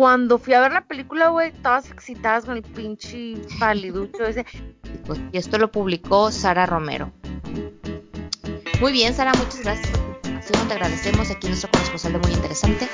cuando fui a ver la película, güey, todas excitadas con el pinche paliducho ese. Pues, y esto lo publicó Sara Romero. Muy bien, Sara, muchas gracias por tu. Te agradecemos aquí nuestro corresponsal de muy interesante.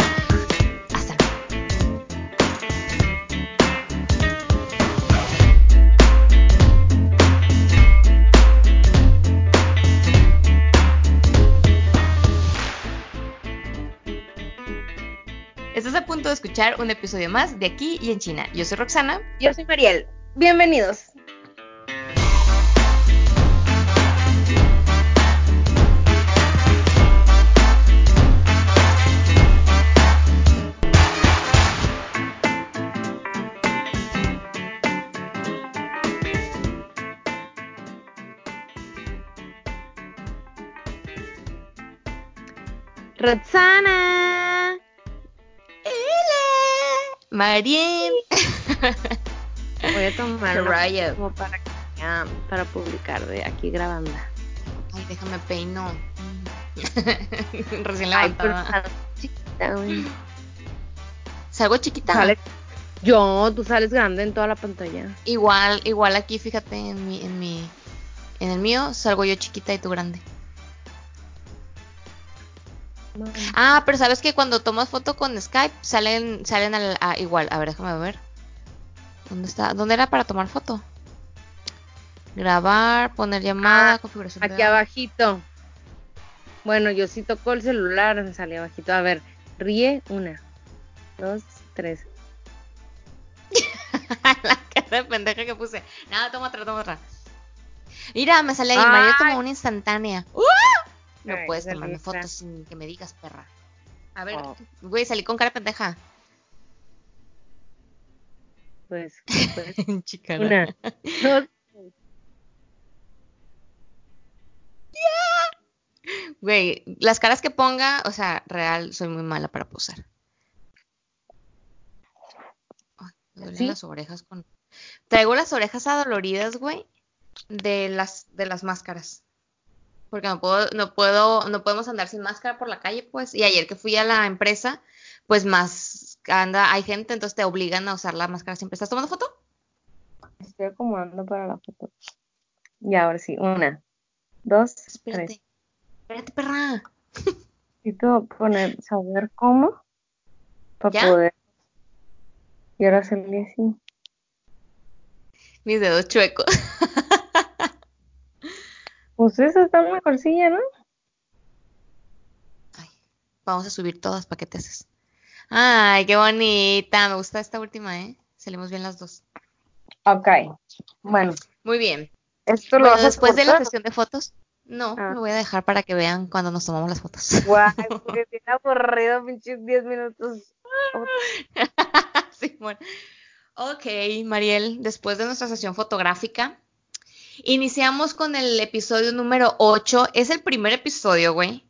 Un episodio más de Aquí y en China. Yo soy Roxana. Yo soy Mariel. Bienvenidos. Roxana. Hola, Mariel. Voy a tomar como para, para publicar de aquí grabando. Ay, déjame peino. Recién levantada. sale chiquita, güey. Salgo chiquita. Sale- Yo, tú sales grande en toda la pantalla. Igual, igual aquí, fíjate, en mi, en mi, en el mío salgo yo chiquita y tú grande. Ah, pero sabes que cuando tomas foto con Skype salen, salen al, a- igual. A ver, déjame ver. ¿Dónde está? ¿Dónde era para tomar foto? Grabar, poner llamada, Ah, configuración. de Aquí abajito. Bueno, yo sí toco el celular, me sale abajito. A ver, ríe, una, dos, tres. la cara de pendeja que puse. Nada, toma otra, toma otra. Mira, me sale ahí. María tomó una instantánea. ¡Uh! No Ay, puedes tomarme fotos sin que me digas, perra. A ver, Oh. güey, salí con cara de pendeja. Pues, pues, una, dos. Güey, las caras que ponga, o sea, real, soy muy mala para posar. Ay, me duelen ¿Sí? las orejas con. Traigo las orejas adoloridas, güey, de las, de las máscaras. Porque no puedo, no puedo, no podemos andar sin máscara por la calle, pues. Y ayer que fui a la empresa, pues más anda, hay gente, entonces te obligan a usar la máscara siempre. ¿Estás tomando foto? Estoy acomodando para la foto. Y ahora sí, una, dos, tres. Espérate. Espérate, perra. Necesito poner, saber cómo para ¿Ya? poder. Y ahora salí así. Mis dedos chuecos. Pues esa está mejorcilla, ¿no? Ay, vamos a subir todas para que te haces. Ay, qué bonita. Me gusta esta última, ¿eh? Salimos bien las dos. Ok. Bueno, Muy bien. esto lo Bueno, después de la sesión de fotos, no, Ah. lo voy a dejar para que vean cuando nos tomamos las fotos. Guay, porque tiene aburrido pinches 10 minutos. Simón. Ok, Mariel, después de nuestra sesión fotográfica, iniciamos con el episodio número 8. Es el primer episodio, güey.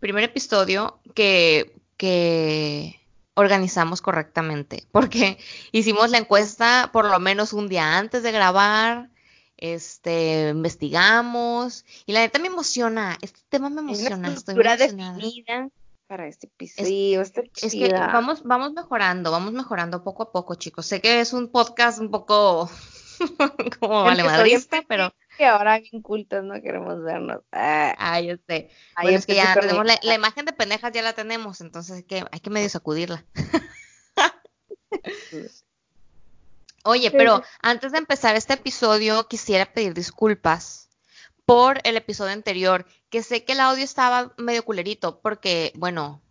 Primer episodio que, que organizamos correctamente. Porque hicimos la encuesta por lo menos un día antes de grabar. Este, investigamos. Y la neta me emociona. Este tema me una emociona. Estoy muy estructura emocionada. definida para este episodio. está Es que vamos, vamos mejorando, vamos mejorando poco a poco, chicos. Sé que es un podcast un poco como vale madrista, pero Que ahora bien cultas no queremos vernos. Ah, ay, yo sé. ahí Bueno, es que empecé ya tenemos la, imagen de pendejas ya la tenemos, entonces hay que, hay que medio sacudirla. Oye, pero antes de empezar este episodio, quisiera pedir disculpas por el episodio anterior, que sé que el audio estaba medio culerito, porque, bueno,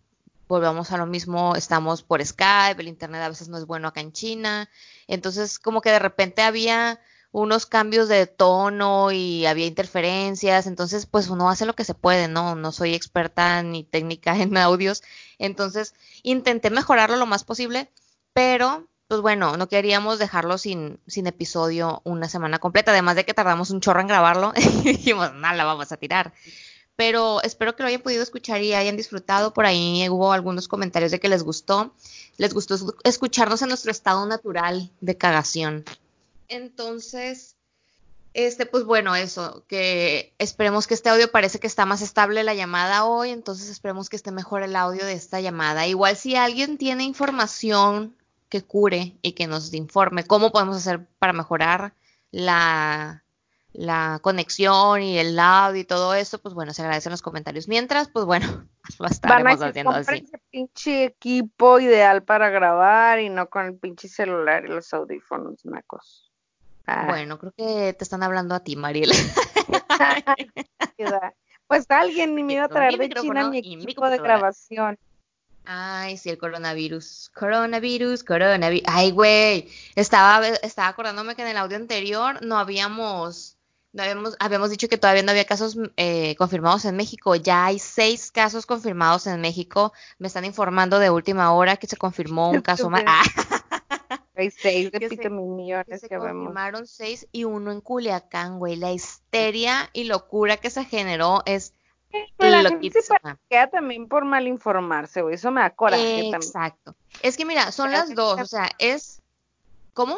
volvamos a lo mismo, estamos por Skype, el internet a veces no es bueno acá en China, entonces como que de repente había unos cambios de tono y había interferencias, entonces pues uno hace lo que se puede, ¿no? No soy experta ni técnica en audios, entonces intenté mejorarlo lo más posible, pero pues bueno, no queríamos dejarlo sin, sin episodio una semana completa, además de que tardamos un chorro en grabarlo y dijimos, no, la vamos a tirar. Pero espero que lo hayan podido escuchar y hayan disfrutado. Por ahí hubo algunos comentarios de que les gustó. Les gustó escu- escucharnos en nuestro estado natural de cagación. Entonces, este, pues bueno, eso, que esperemos que este audio parece que está más estable la llamada hoy, entonces esperemos que esté mejor el audio de esta llamada. Igual si alguien tiene información que cure y que nos informe cómo podemos hacer para mejorar la, la conexión y el audio y todo eso, pues bueno, se agradecen los comentarios. Mientras, pues bueno, lo estaremos haciendo así. ese pinche equipo ideal para grabar y no con el pinche celular y los audífonos nacos. Ah. Bueno, creo que te están hablando a ti, Mariel. pues alguien ni me iba a traer de China mi equipo de grabación. Ay, sí, el coronavirus. Coronavirus, coronavirus. Ay, güey. Estaba, estaba acordándome que en el audio anterior no habíamos, no habíamos, habíamos dicho que todavía no había casos eh, confirmados en México. Ya hay seis casos confirmados en México. Me están informando de última hora que se confirmó un caso más. Hay seis de que millones que, se confirmaron seis y uno en Culiacán, güey. La histeria y locura que se generó es la gente se queda también por mal informarse, güey. Eso me da coraje también. Exacto. Es que mira, son las dos, o sea, es... ¿Cómo?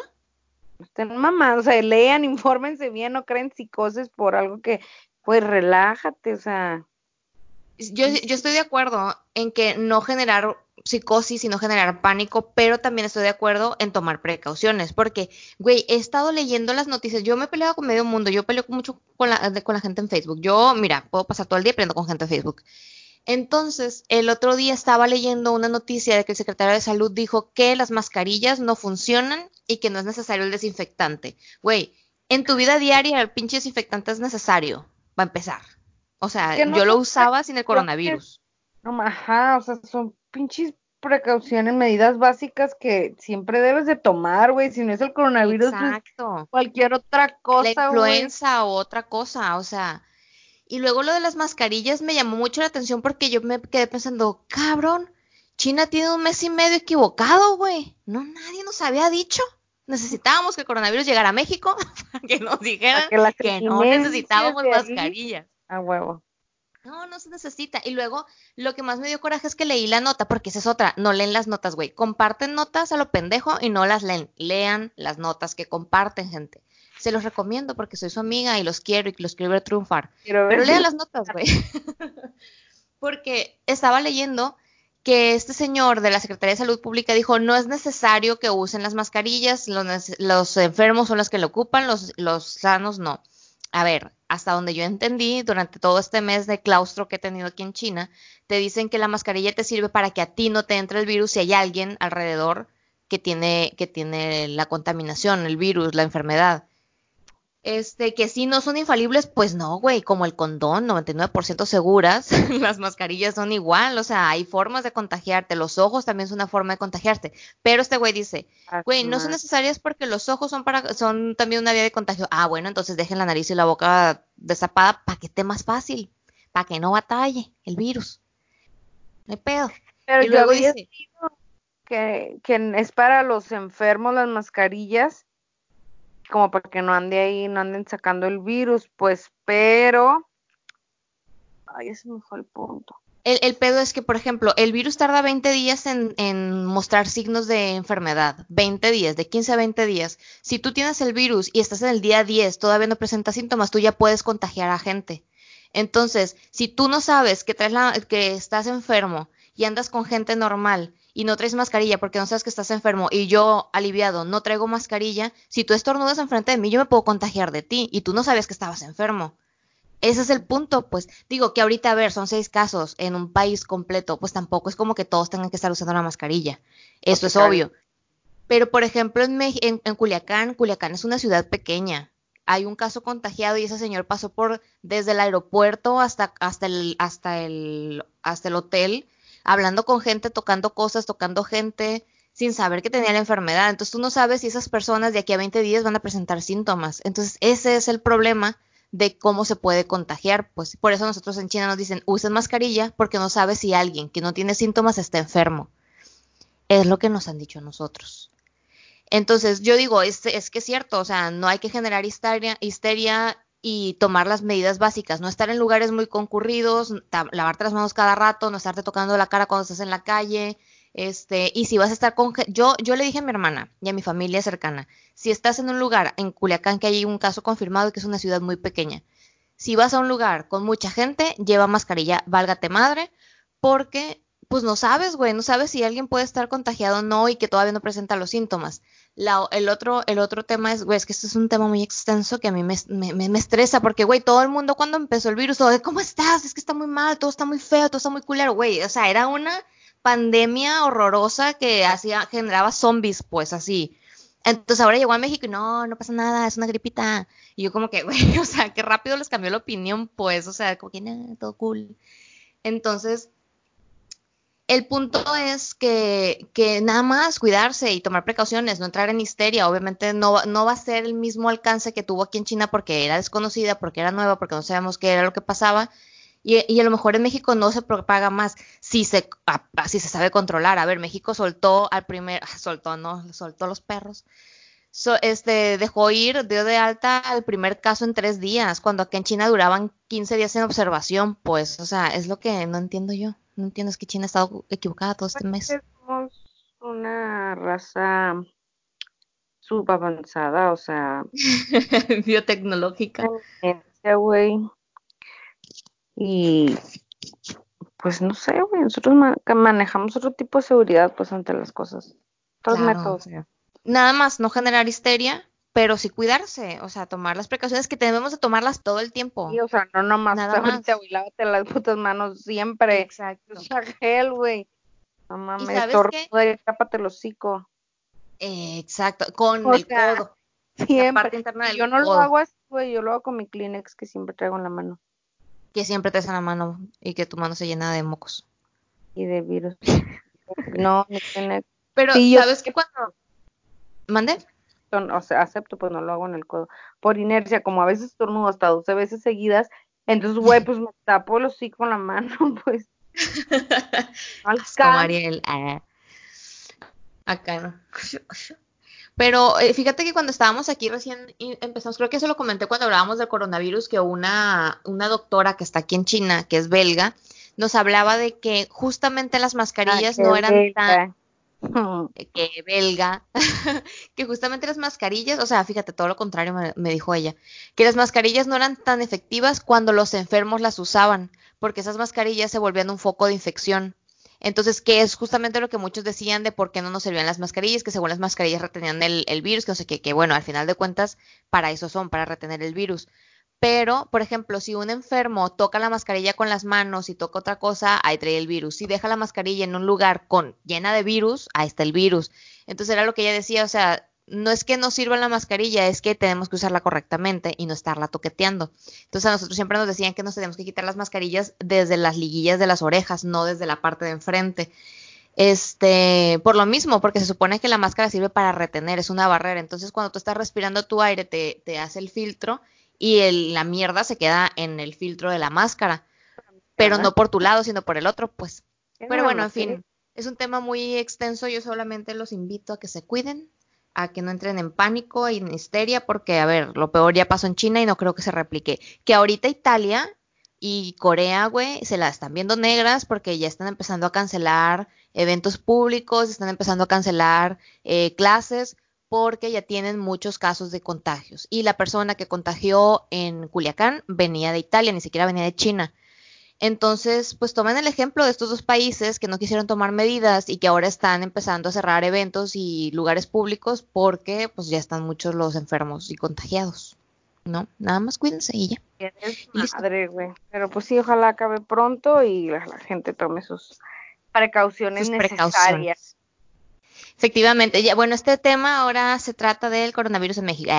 Estén mamados, o sea, lean, infórmense bien, no creen psicosis por algo que, pues relájate, o sea. Yo, yo estoy de acuerdo en que no generar psicosis y no generar pánico, pero también estoy de acuerdo en tomar precauciones, porque, güey, he estado leyendo las noticias, yo me he peleado con medio mundo, yo peleo mucho con la, con la gente en Facebook, yo, mira, puedo pasar todo el día peleando con gente en Facebook. Entonces, el otro día estaba leyendo una noticia de que el secretario de salud dijo que las mascarillas no funcionan y que no es necesario el desinfectante. Güey, en tu vida diaria el pinche desinfectante es necesario, va a empezar. O sea, yo lo usaba sin el coronavirus. No, ajá, o sea, son pinches precauciones, medidas básicas que siempre debes de tomar, güey. Si no es el coronavirus, Exacto. cualquier otra cosa. La influenza o otra cosa, o sea. Y luego lo de las mascarillas me llamó mucho la atención porque yo me quedé pensando, cabrón, China tiene un mes y medio equivocado, güey. No, nadie nos había dicho. Necesitábamos que el coronavirus llegara a México para que nos dijeran que, no necesitábamos mascarillas. A huevo. No, no se necesita. Y luego, lo que más me dio coraje es que leí la nota, porque esa es otra. No leen las notas, güey. Comparten notas a lo pendejo y no las leen. Lean las notas que comparten, gente. Se los recomiendo porque soy su amiga y los quiero y los quiero ver triunfar. Pero lean las notas, güey. porque estaba leyendo que este señor de la Secretaría de Salud Pública dijo, no es necesario que usen las mascarillas, los, los enfermos son los que lo ocupan, los, los sanos no a ver, hasta donde yo entendí, durante todo este mes de claustro que he tenido aquí en China, te dicen que la mascarilla te sirve para que a ti no te entre el virus si hay alguien alrededor que tiene, que tiene la contaminación, el virus, la enfermedad. Este, que si no son infalibles, pues no, güey, como el condón, 99% seguras, las mascarillas son igual, o sea, hay formas de contagiarte, los ojos también son una forma de contagiarte, pero este güey dice, güey, no son necesarias porque los ojos son para, son también una vía de contagio. Ah, bueno, entonces dejen la nariz y la boca destapada para que esté más fácil, para que no batalle el virus. No hay pedo. Pero y luego dice que, que es para los enfermos las mascarillas como para que no ande ahí, no anden sacando el virus, pues, pero... Ay, ese me fue el punto. El, pedo es que, por ejemplo, el virus tarda 20 días en, mostrar signos de enfermedad. 20 días, de 15 a 20 días. Si tú tienes el virus y estás en el día 10, todavía no presentas síntomas, tú ya puedes contagiar a gente. Entonces, si tú no sabes que estás enfermo y andas con gente normal y no traes mascarilla porque no sabes que estás enfermo y yo aliviado no traigo mascarilla, si tú estornudas enfrente de mí yo me puedo contagiar de ti y tú no sabes que estabas enfermo. Ese es el punto, pues digo que ahorita a ver, son seis casos en un país completo, pues tampoco es como que todos tengan que estar usando la mascarilla. Eso es obvio. Pero por ejemplo en, en, en Culiacán, Culiacán es una ciudad pequeña, hay un caso contagiado y ese señor pasó por desde el aeropuerto hasta hasta el hasta el hasta el hotel hablando con gente, tocando cosas, tocando gente, sin saber que tenía la enfermedad. Entonces tú no sabes si esas personas de aquí a 20 días van a presentar síntomas. Entonces ese es el problema de cómo se puede contagiar. Pues por eso nosotros en China nos dicen usen mascarilla porque no sabes si alguien que no tiene síntomas está enfermo. Es lo que nos han dicho nosotros. Entonces yo digo, es, es que es cierto, o sea, no hay que generar histeria, histeria y tomar las medidas básicas, no estar en lugares muy concurridos, lavarte las manos cada rato, no estarte tocando la cara cuando estás en la calle, este, y si vas a estar con yo yo le dije a mi hermana y a mi familia cercana, si estás en un lugar en Culiacán que hay un caso confirmado que es una ciudad muy pequeña, si vas a un lugar con mucha gente, lleva mascarilla, válgate madre, porque pues no sabes, güey, no sabes si alguien puede estar contagiado o no y que todavía no presenta los síntomas. El, otro, el otro tema es, güey, es que este es un tema muy extenso que a mí me, me, me estresa porque, güey, todo el mundo cuando empezó el virus, todo ¿cómo estás? Es que está muy mal, todo está muy feo, todo está muy culero, güey. O sea, era una pandemia horrorosa que hacía, generaba zombies, pues así. Entonces ahora llegó a México y no, no pasa nada, es una gripita. Y yo como que, güey, o sea, qué rápido les cambió la opinión, pues, o sea, como que, nada, todo cool. Entonces, el punto es que, que, nada más cuidarse y tomar precauciones, no entrar en histeria. Obviamente no, no va a ser el mismo alcance que tuvo aquí en China porque era desconocida, porque era nueva, porque no sabíamos qué era lo que pasaba. Y, a lo mejor en México no se propaga más si se, sabe controlar. A ver, México soltó al primer, soltó, no, soltó los perros. este, dejó ir, dio de alta al primer caso en tres días, cuando aquí en China duraban 15 días en observación, pues, o sea, es lo que no entiendo yo. No entiendo, es que China ha estado equivocada todo este mes. Somos una raza subavanzada, o sea. biotecnológica. güey. Y pues no sé, güey, nosotros manejamos otro tipo de seguridad pues ante las cosas. Métodos. Nada más no generar histeria, pero sí cuidarse, o sea, tomar las precauciones que tenemos de tomarlas todo el tiempo. Sí, o sea, no nomás Nada ahorita, güey, lávate las putas manos siempre. Exacto. O sea, gel, güey. No mames, y tápate el hocico. exacto, con el codo. Siempre. yo no lo hago así, güey, yo lo hago con mi Kleenex que siempre traigo en la mano que siempre te en la mano y que tu mano se llena de mocos. Y de virus. no, no tiene... Pero, ¿sabes qué cuando... ¿Mande? O sea, acepto, pues no lo hago en el codo. Por inercia, como a veces estornudo hasta 12 veces seguidas, entonces, güey, pues me tapo los hocico con la mano, pues. Asco, Mariel. Ah. Acá no. Pero eh, fíjate que cuando estábamos aquí recién empezamos, creo que eso lo comenté cuando hablábamos del coronavirus, que una, una doctora que está aquí en China, que es belga, nos hablaba de que justamente las mascarillas no eran tan que belga, que justamente las mascarillas, o sea, fíjate, todo lo contrario me, dijo ella, que las mascarillas no eran tan efectivas cuando los enfermos las usaban, porque esas mascarillas se volvían un foco de infección. Entonces, que es justamente lo que muchos decían de por qué no nos servían las mascarillas, que según las mascarillas retenían el, virus, que no sé qué, que bueno, al final de cuentas, para eso son, para retener el virus. Pero, por ejemplo, si un enfermo toca la mascarilla con las manos y toca otra cosa, ahí trae el virus. Si deja la mascarilla en un lugar con llena de virus, ahí está el virus. Entonces era lo que ella decía, o sea, no es que no sirva la mascarilla, es que tenemos que usarla correctamente y no estarla toqueteando. Entonces a nosotros siempre nos decían que nos tenemos que quitar las mascarillas desde las liguillas de las orejas, no desde la parte de enfrente. Este, por lo mismo, porque se supone que la máscara sirve para retener, es una barrera. Entonces cuando tú estás respirando tu aire, te, te hace el filtro y la mierda se queda en el filtro de la máscara. Pero no por tu lado, sino por el otro, pues. Pero bueno, en fin, es un tema muy extenso. Yo solamente los invito a que se cuiden, a que no entren en pánico y en histeria, porque, a ver, lo peor ya pasó en China y no creo que se replique. Que ahorita Italia y Corea, güey, se la están viendo negras porque ya están empezando a cancelar eventos públicos, están empezando a cancelar eh, clases porque ya tienen muchos casos de contagios. Y la persona que contagió en Culiacán venía de Italia, ni siquiera venía de China. Entonces, pues tomen el ejemplo de estos dos países que no quisieron tomar medidas y que ahora están empezando a cerrar eventos y lugares públicos porque pues ya están muchos los enfermos y contagiados. ¿No? Nada más cuídense y ya. Madre, güey. Pero pues sí, ojalá acabe pronto y la, gente tome sus precauciones necesarias. Efectivamente. Ya, bueno, este tema ahora se trata del coronavirus en México.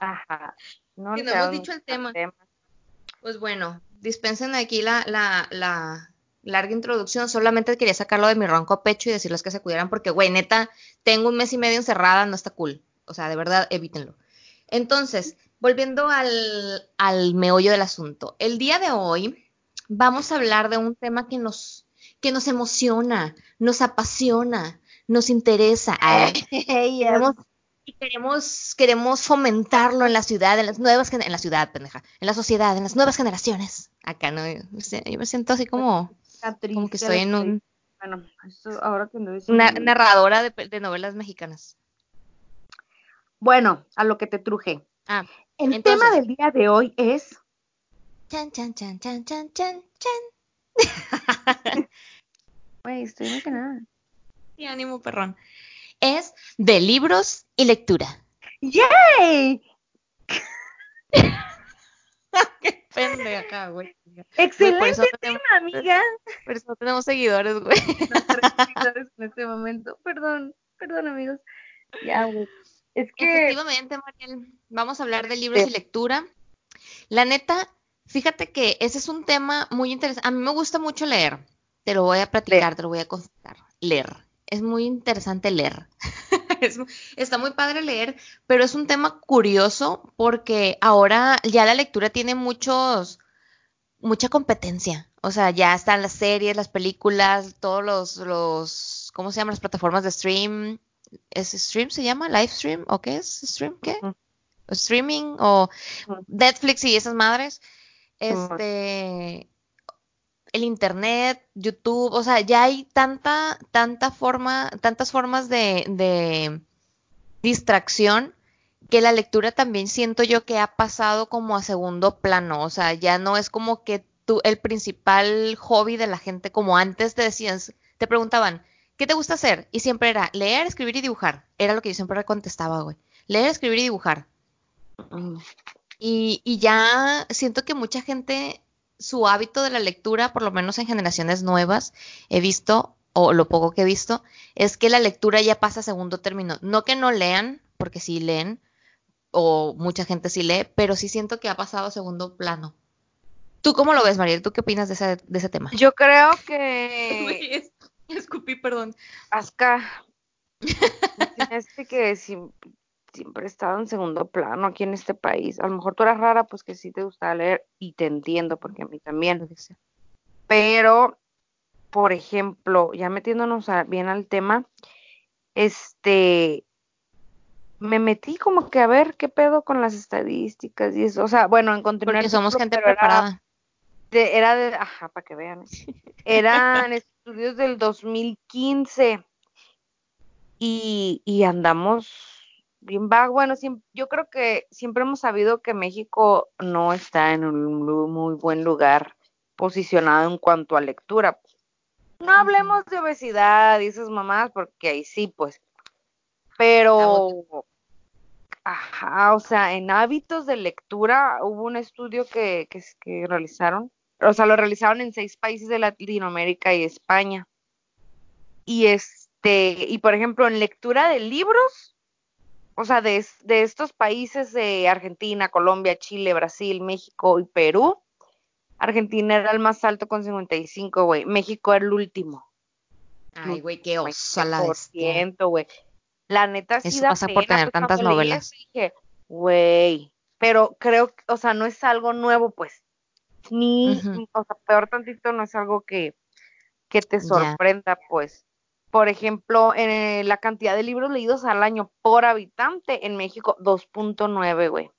Ajá. No, no hemos dicho el tema. Pues bueno, dispensen aquí la, la, la larga introducción, solamente quería sacarlo de mi ronco pecho y decirles que se cuidaran porque, güey, neta, tengo un mes y medio encerrada, no está cool. O sea, de verdad, evítenlo. Entonces, volviendo al, al meollo del asunto. El día de hoy vamos a hablar de un tema que nos, que nos emociona, nos apasiona, nos interesa. y queremos, queremos fomentarlo en la ciudad, en las nuevas en la ciudad, pendeja, en la sociedad, en las nuevas generaciones. Acá no, yo me siento así como, como que estoy en un bueno, ahora que una narradora de, novelas mexicanas. Bueno, a lo que te truje. Ah, el tema del día de hoy es chan chan chan chan chan chan chan. Güey, estoy emocionada. Y ánimo, perrón. Es de libros y lectura. ¡Yay! Qué pendeja, güey. Excelente tema, tenemos- amiga. Por eso no tenemos seguidores, güey. No tenemos seguidores en este momento. Perdón, perdón, amigos. Ya, güey. Es que Efectivamente, Mariel. Vamos a hablar de libros Sí. y lectura. La neta, fíjate que ese es un tema muy interesante. A mí me gusta mucho leer. Te lo voy a platicar, te lo voy a confesar. Leer. Es muy interesante leer. Es está muy padre leer, pero es un tema curioso porque ahora ya la lectura tiene muchos, mucha competencia. O sea, ya están las series, las películas, todos los, los, ¿cómo se llaman las plataformas de stream? ¿Es stream se llama? ¿Live stream? ¿O qué es? ¿Stream? ¿Qué? Ujú. ¿O streaming? ¿O. Netflix y esas madres? Este, el internet, YouTube, o sea, ya hay tanta, tanta forma, tantas formas de, de distracción que la lectura también siento yo que ha pasado como a segundo plano, o sea, ya no es como que tú, el principal hobby de la gente, como antes te decías, te preguntaban, ¿qué te gusta hacer? Y siempre era leer, escribir y dibujar, era lo que yo siempre contestaba, güey, leer, escribir y dibujar. mm, Y, y ya siento que mucha gente, su hábito de la lectura, por lo menos en generaciones nuevas, he visto, o lo poco que he visto, es que la lectura ya pasa a segundo término. No que no lean, porque sí leen, o mucha gente sí lee, pero sí siento que ha pasado a segundo plano. ¿Tú cómo lo ves, Mariel? ¿Tú qué opinas de ese, de ese tema? yo creo que Escupí, perdón. Aska este que sim- siempre he estado en segundo plano aquí en este país. A lo mejor tú eras rara, pues que sí te gustaba leer y te entiendo porque a mí también. Pero, por ejemplo, ya metiéndonos a- bien al tema, este, me metí como que a ver qué pedo con las estadísticas y eso. O sea, bueno, encontré Porque somos gente preparada. de- era de, ajá, para que vean. ¿eh? Eran estudios del 2015 y, y andamos bien vago. Bueno, siem- yo creo que siempre hemos sabido que México no está en un muy buen lugar posicionado en cuanto a lectura. No hablemos de obesidad y esas mamás, porque ahí sí, pues. Pero, ajá, o sea, en hábitos de lectura hubo un estudio que, que, que realizaron, o sea, lo realizaron en seis países de Latinoamérica y España. Y este, y por ejemplo, en lectura de libros, o sea, de, de estos países de Argentina, Colombia, Chile, Brasil, México y Perú, Argentina era el más alto con 55, güey. México era el último. Ay, güey, qué oso a la bestia. 20%, güey. La neta sí Eso da pasa por pena, tener pues, tantas novelas. dije, güey, pero creo, que, o sea, no es algo nuevo, pues. Ni, Ujú. o sea, peor tantito no es algo que, que te sorprenda, pues. Por ejemplo, en la cantidad de libros leídos al año por habitante en México, 2.9, güey.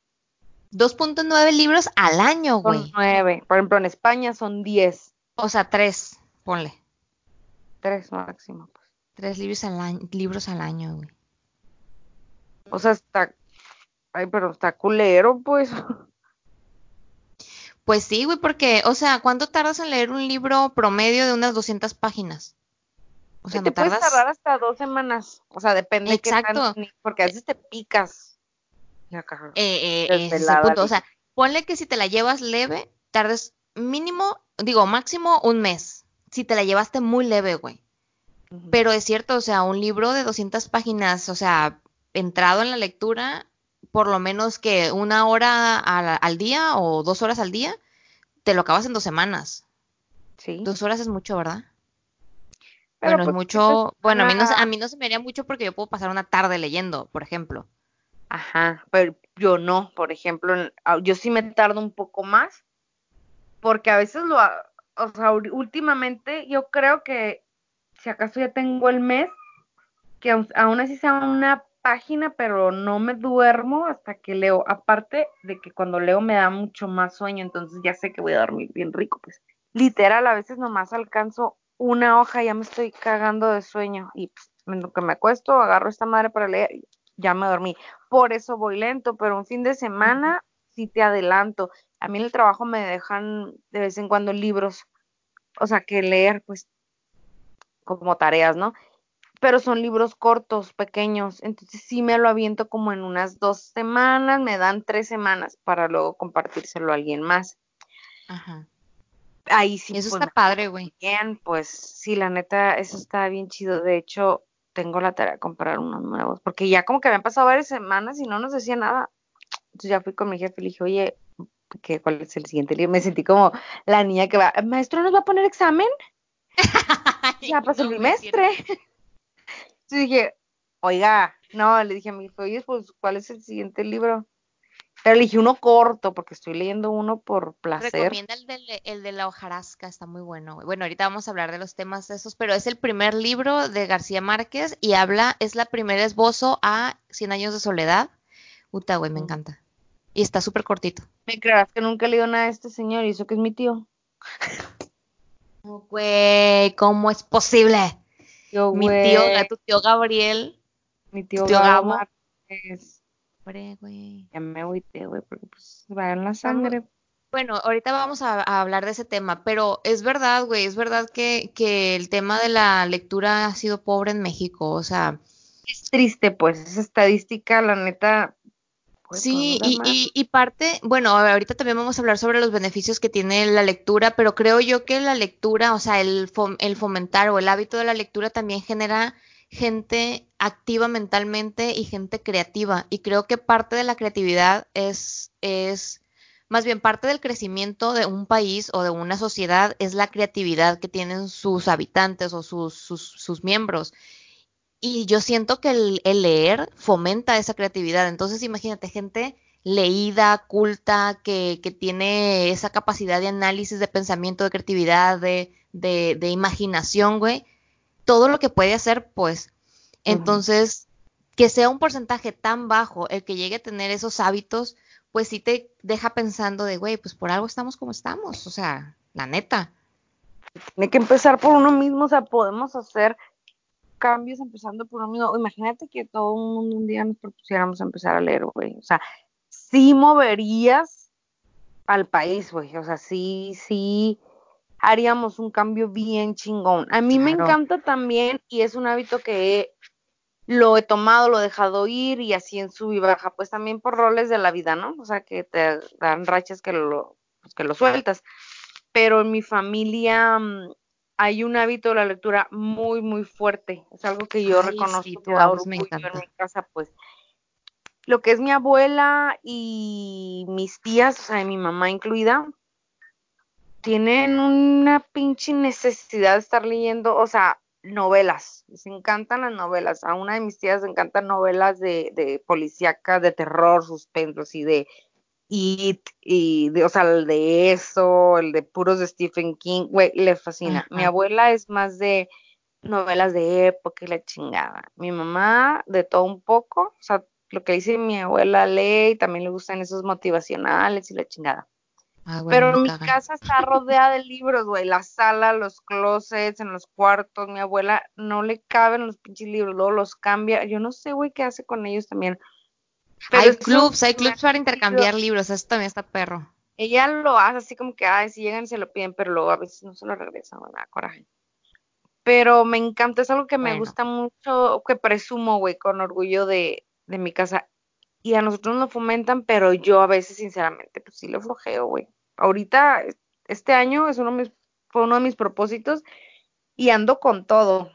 2.9 libros al año, Son güey. 9. Por ejemplo, en España son 10. O sea, tres, ponle. 3 máximo, pues. Tres libros al año, libros al año, güey. O sea, está, ay, pero está culero, pues. Pues sí, güey, porque, o sea, ¿cuánto tardas en leer un libro promedio de unas 200 páginas? O sea, te no puedes tardas. tardar hasta dos semanas. O sea, depende de qué Exacto. tan- porque a veces te picas. Eh, eh, ese punto. O sea, ponle que si te la llevas leve, tardes mínimo, digo, máximo un mes. Si te la llevaste muy leve, güey. Pero es cierto, o sea, un libro de 200 páginas, o sea, entrado en la lectura, por lo menos que una hora al, al día o dos horas al día, te lo acabas en dos semanas. Sí. Dos horas es mucho, ¿verdad? Pero, bueno, es pues, mucho. Bueno, a mí, no, a mí no se me haría mucho porque yo puedo pasar una tarde leyendo, por ejemplo. Ajá, pero yo no, por ejemplo, yo sí me tardo un poco más, porque a veces lo, o sea, últimamente yo creo que si acaso ya tengo el mes, que aún así sea una página, pero no me duermo hasta que leo, aparte de que cuando leo me da mucho más sueño, entonces ya sé que voy a dormir bien rico, pues literal, a veces nomás alcanzo una hoja, ya me estoy cagando de sueño y pues, que me acuesto, agarro esta madre para leer ya me dormí. Por eso voy lento, pero un fin de semana sí te adelanto. A mí en el trabajo me dejan de vez en cuando libros, o sea, que leer, pues como tareas, ¿no? Pero son libros cortos, pequeños, entonces sí me lo aviento como en unas dos semanas, me dan tres semanas para luego compartírselo a alguien más. Ajá. Ahí sí. Eso pues, está padre, güey. Bien, pues sí, la neta, eso está bien chido. De hecho, tengo la tarea de comprar unos nuevos, porque ya como que habían pasado varias semanas y no nos decía nada. Entonces ya fui con mi jefe y le dije, oye, ¿qué, ¿cuál es el siguiente libro? Me sentí como la niña que va, maestro, ¿nos va a poner examen? ya pasó el No, bimestre. Entonces dije, oiga, no, le dije a mi jefe, oye, pues, ¿cuál es el siguiente libro? Dije uno corto, porque estoy leyendo uno por placer. Recomienda el de, el de la hojarasca, está muy bueno. güey. Bueno, ahorita vamos a hablar de los temas de esos, pero es el primer libro de García Márquez y habla, es la primera esbozo a Cien años de soledad. Uta, güey, me encanta. Y está súper cortito. Me creas que nunca he leído nada de este señor y eso que es mi tío. No, Güey, ¿cómo es posible? Mi tío, tu tío Gabriel. mi tío, tío Gabo Gabo. Márquez. Güey. Ya me agüité, güey, porque pues va en la sangre. Bueno, ahorita vamos a, a hablar de ese tema, pero es verdad, güey, es verdad que, que el tema de la lectura ha sido pobre en México, o sea, Es triste, pues, esa estadística, la neta. güey, sí, y, y, y parte, bueno, ahorita también vamos a hablar sobre los beneficios que tiene la lectura, pero creo yo que la lectura, o sea, el, fom- el fomentar o el hábito de la lectura también genera gente activa mentalmente y gente creativa, y creo que parte de la creatividad es, es Más bien, parte del crecimiento de un país o de una sociedad es la creatividad que tienen sus habitantes o sus, sus, sus miembros. Y yo siento que el, leer fomenta esa creatividad. Entonces, imagínate, gente leída, culta, que, que, tiene esa capacidad de análisis, de pensamiento, de creatividad, de, de, de imaginación, güey. Todo lo que puede hacer, pues. Entonces, uh -huh. que sea un porcentaje tan bajo el que llegue a tener esos hábitos, pues sí te deja pensando de, güey, pues por algo estamos como estamos, o sea, la neta. Tiene que empezar por uno mismo, o sea, podemos hacer cambios empezando por uno mismo. Imagínate que todo un mundo un día nos propusiéramos empezar a leer, güey, o sea, sí moverías al país, güey, o sea, sí, sí haríamos un cambio bien chingón. A mí claro. me encanta también y es un hábito que he lo he tomado, lo he dejado ir y así en sub y baja, pues también por roles de la vida, ¿no? O sea, que te dan rachas que lo, pues, que lo sueltas. Pero en mi familia um, hay un hábito de la lectura muy, muy fuerte. Es algo que yo Ay, reconozco sí, en mi casa, pues. Lo que es mi abuela y mis tías, o sea, mi mamá incluida, tienen una pinche necesidad de estar leyendo, o sea, novelas, les encantan las novelas. A una de mis tías le encantan novelas de, de policíacas, de terror, suspensos y de It, y de, o sea, el de eso, el de puros de Stephen King, güey, le fascina. Mi abuela es más de novelas de época y la chingada. Mi mamá, de todo un poco, o sea, lo que dice mi abuela lee y también le gustan esos motivacionales y la chingada. Ah, bueno, Pero mi cagan. casa está rodeada de libros, güey. La sala, los closets, en los cuartos. Mi abuela no le caben los pinches libros, luego los cambia. Yo no sé, güey, qué hace con ellos también. Pero hay clubs, hay clubs para intercambiar libros. Eso también está perro. Ella lo hace así como que, ay, si llegan y se lo piden, pero luego a veces no se lo regresan, me da coraje. Pero me encanta, es algo que bueno. me gusta mucho, que presumo, güey, con orgullo de, de mi casa. Y a nosotros nos fomentan, pero yo a veces, sinceramente, pues sí lo flojeo, güey ahorita, este año es uno de mis, fue uno de mis propósitos y ando con todo.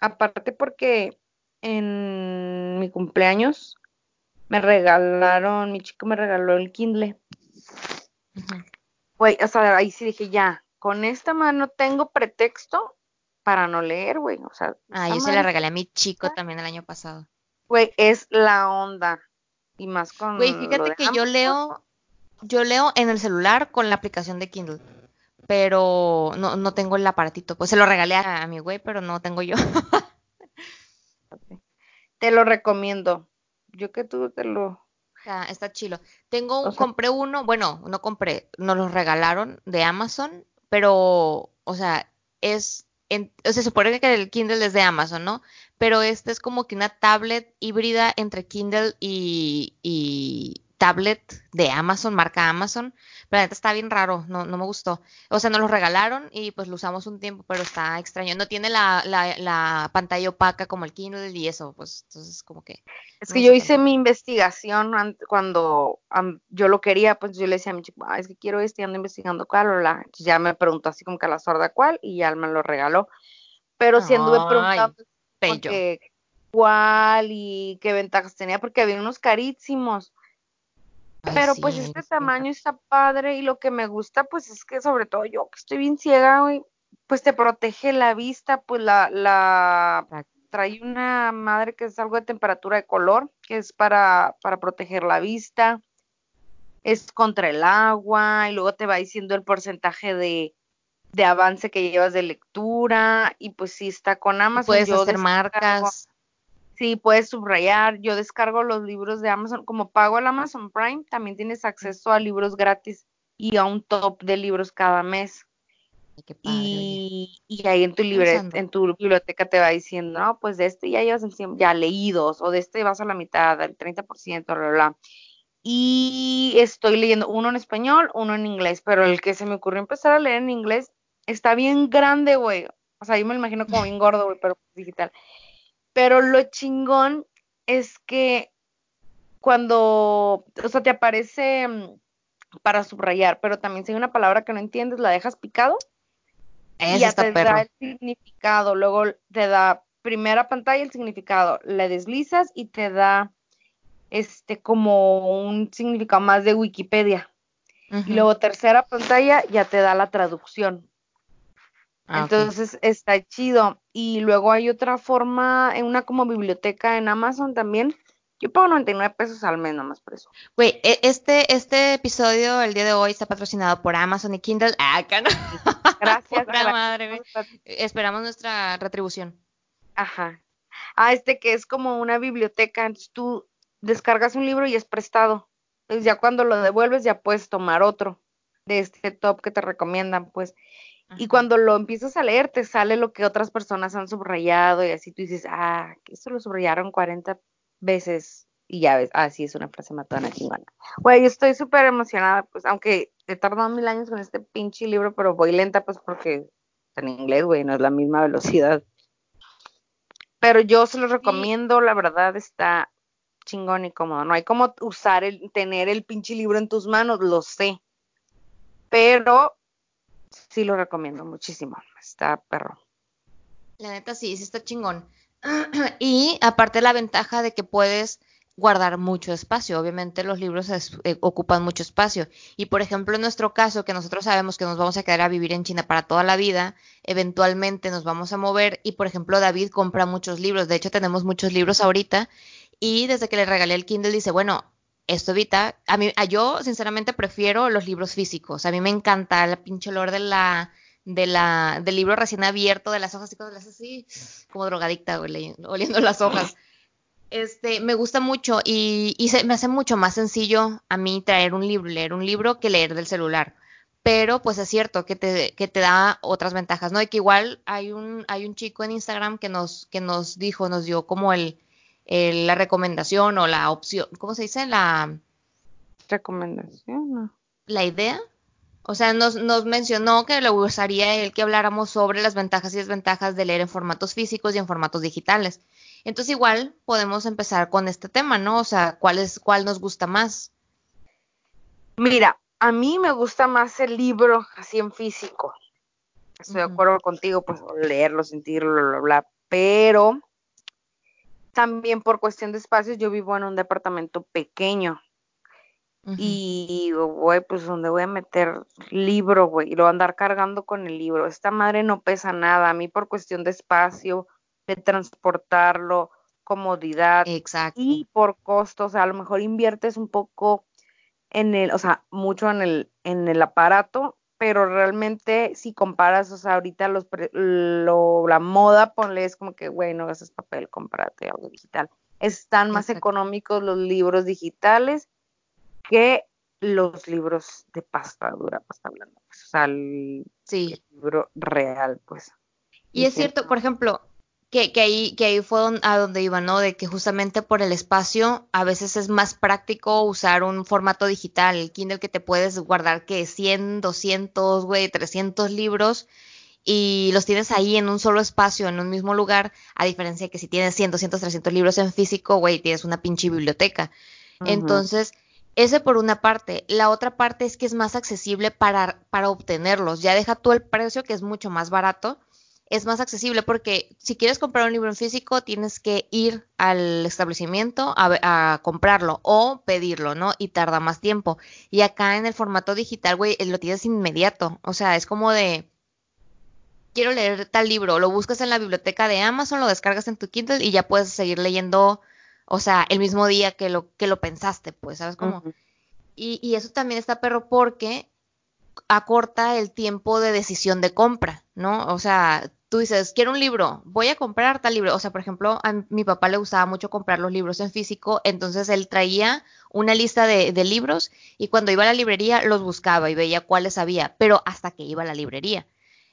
Aparte porque en mi cumpleaños me regalaron, mi chico me regaló el Kindle. Güey, uh -huh. o sea, ahí sí dije, ya, con esta mano tengo pretexto para no leer, güey. O sea, ah, yo se la regalé a mi chico también el año pasado. Güey, es la onda. Y más con. Güey, fíjate que yo leo yo leo en el celular con la aplicación de Kindle, pero no, no tengo el aparatito. Pues se lo regalé a, a mi güey, pero no tengo yo. Te lo recomiendo. Yo que tú te lo. Está, está chilo. Tengo, o sea, compré uno, bueno, no compré, nos los regalaron de Amazon, pero, o sea, es, en, o sea, se supone que el Kindle es de Amazon, ¿no? Pero este es como que una tablet híbrida entre Kindle y, y tablet de Amazon, marca Amazon, pero la neta está bien raro, no, no me gustó. O sea, nos lo regalaron y pues lo usamos un tiempo, pero está extraño. No tiene la, la, la pantalla opaca como el Kindle y eso, pues entonces como que... Es que yo hice mi investigación cuando yo lo quería, pues yo le decía a mi chico, ah, es que quiero este, ando investigando cuál o la. ya me preguntó así como que a la sorda cuál y ya me lo regaló. Pero sí anduve preguntando cuál y qué ventajas tenía, porque había unos carísimos. Pero pues este tamaño está padre y lo que me gusta pues es que sobre todo yo que estoy bien ciega, pues te protege la vista, pues la, la trae una madre que es algo de temperatura de color, que es para, para proteger la vista, es contra el agua y luego te va diciendo el porcentaje de, de avance que llevas de lectura y pues si está con Amazon. puedes hacer marcas. Sí, puedes subrayar. Yo descargo los libros de Amazon. Como pago el Amazon Prime, también tienes acceso a libros gratis y a un top de libros cada mes. y, y, ahí en tu en tu biblioteca te va diciendo, no, pues de este ya llevas ya leídos, o de este vas a la mitad, el 30%, bla, bla, bla. Y estoy leyendo uno en español, uno en inglés, pero el que se me ocurrió empezar a leer en inglés está bien grande, güey. O sea, yo me lo imagino como bien gordo, güey, pero digital. Pero lo chingón es que cuando, o sea, te aparece mm, para subrayar, pero también si hay una palabra que no entiendes, la dejas picado y ya te da el significado. Luego te da primera pantalla el significado, le deslizas y te da este como un significado más de Wikipedia. Y luego tercera pantalla ya te da la traducción. Ah, Entonces está chido. Y luego hay otra forma, en una como biblioteca en Amazon también. Yo pago 99 pesos al mes nomás por eso. Güey, e, este, este episodio, el día de hoy, está patrocinado por Amazon y Kindle. Ah, no. Gracias. madre, Esperamos nuestra retribución. Ajá. Ah, este que es como una biblioteca. Entonces tú descargas un libro y es prestado. Entonces ya cuando lo devuelves ya puedes tomar otro de este top que te recomiendan, pues. Y cuando lo empiezas a leer, te sale lo que otras personas han subrayado y así tú dices, ah, esto lo subrayaron 40 veces y ya ves, ah, sí, es una frase matona chingona. Güey, yo estoy súper emocionada, pues, aunque he tardado mil años con este pinche libro, pero voy lenta, pues, porque en inglés, güey, no es la misma velocidad. Pero yo se lo recomiendo, la verdad está chingón y cómodo. No hay como usar el, tener el pinche libro en tus manos, lo sé. Pero sí lo recomiendo muchísimo. Está perro. La neta sí, sí está chingón. y aparte la ventaja de que puedes guardar mucho espacio. Obviamente los libros eh, ocupan mucho espacio. Y por ejemplo, en nuestro caso, que nosotros sabemos que nos vamos a quedar a vivir en China para toda la vida, eventualmente nos vamos a mover y por ejemplo David compra muchos libros. De hecho, tenemos muchos libros ahorita y desde que le regalé el Kindle dice, bueno, esto evita, a mí, a yo sinceramente prefiero los libros físicos, a mí me encanta el pinche olor de la, de la, del libro recién abierto, de las hojas y cosas así, como drogadicta, oliendo las hojas. Este, me gusta mucho y, y se, me hace mucho más sencillo a mí traer un libro, leer un libro que leer del celular. Pero pues es cierto que te, que te da otras ventajas, ¿no? Y que igual hay un, hay un chico en Instagram que nos, que nos dijo, nos dio como el, la recomendación o la opción, ¿cómo se dice? La recomendación. La idea. O sea, nos, nos mencionó que le gustaría él que habláramos sobre las ventajas y desventajas de leer en formatos físicos y en formatos digitales. Entonces igual podemos empezar con este tema, ¿no? O sea, ¿cuál es, cuál nos gusta más? Mira, a mí me gusta más el libro así en físico. Estoy de acuerdo contigo, pues leerlo, sentirlo, bla, bla, bla. Pero también por cuestión de espacios, yo vivo en un departamento pequeño. Y güey, pues donde voy a meter libro, güey, y lo voy a andar cargando con el libro. Esta madre no pesa nada. A mí por cuestión de espacio, de transportarlo, comodidad. Exacto. Y por costos, o sea, a lo mejor inviertes un poco en el, o sea, mucho en el, en el aparato, pero realmente si comparas, o sea, ahorita los lo, la moda, ponle, es como que, güey, no gastas papel, cómprate algo digital. Están más económicos los libros digitales que los libros de pasta dura, pues hablando, pues, o sea, el, sí. libro real, pues. Y es cierto, por ejemplo, que, que, ahí, que ahí fue a donde iba, ¿no? De que justamente por el espacio a veces es más práctico usar un formato digital, el Kindle que te puedes guardar que 100, 200, güey, 300 libros y los tienes ahí en un solo espacio, en un mismo lugar, a diferencia de que si tienes 100, 200, 300 libros en físico, güey, tienes una pinche biblioteca. Entonces, ese por una parte. La otra parte es que es más accesible para, para obtenerlos. Ya deja tú el precio, que es mucho más barato es más accesible porque si quieres comprar un libro en físico tienes que ir al establecimiento a, comprarlo o pedirlo, ¿no? Y tarda más tiempo. Y acá en el formato digital, güey, lo tienes inmediato. O sea, es como de, quiero leer tal libro, lo buscas en la biblioteca de Amazon, lo descargas en tu Kindle y ya puedes seguir leyendo, o sea, el mismo día que lo, que lo pensaste, pues, ¿sabes cómo? y, y eso también está perro porque acorta el tiempo de decisión de compra, ¿no? O sea, tú dices, quiero un libro, voy a comprar tal libro. O sea, por ejemplo, a mi papá le gustaba mucho comprar los libros en físico, entonces él traía una lista de, libros y cuando iba a la librería los buscaba y veía cuáles había, pero hasta que iba a la librería.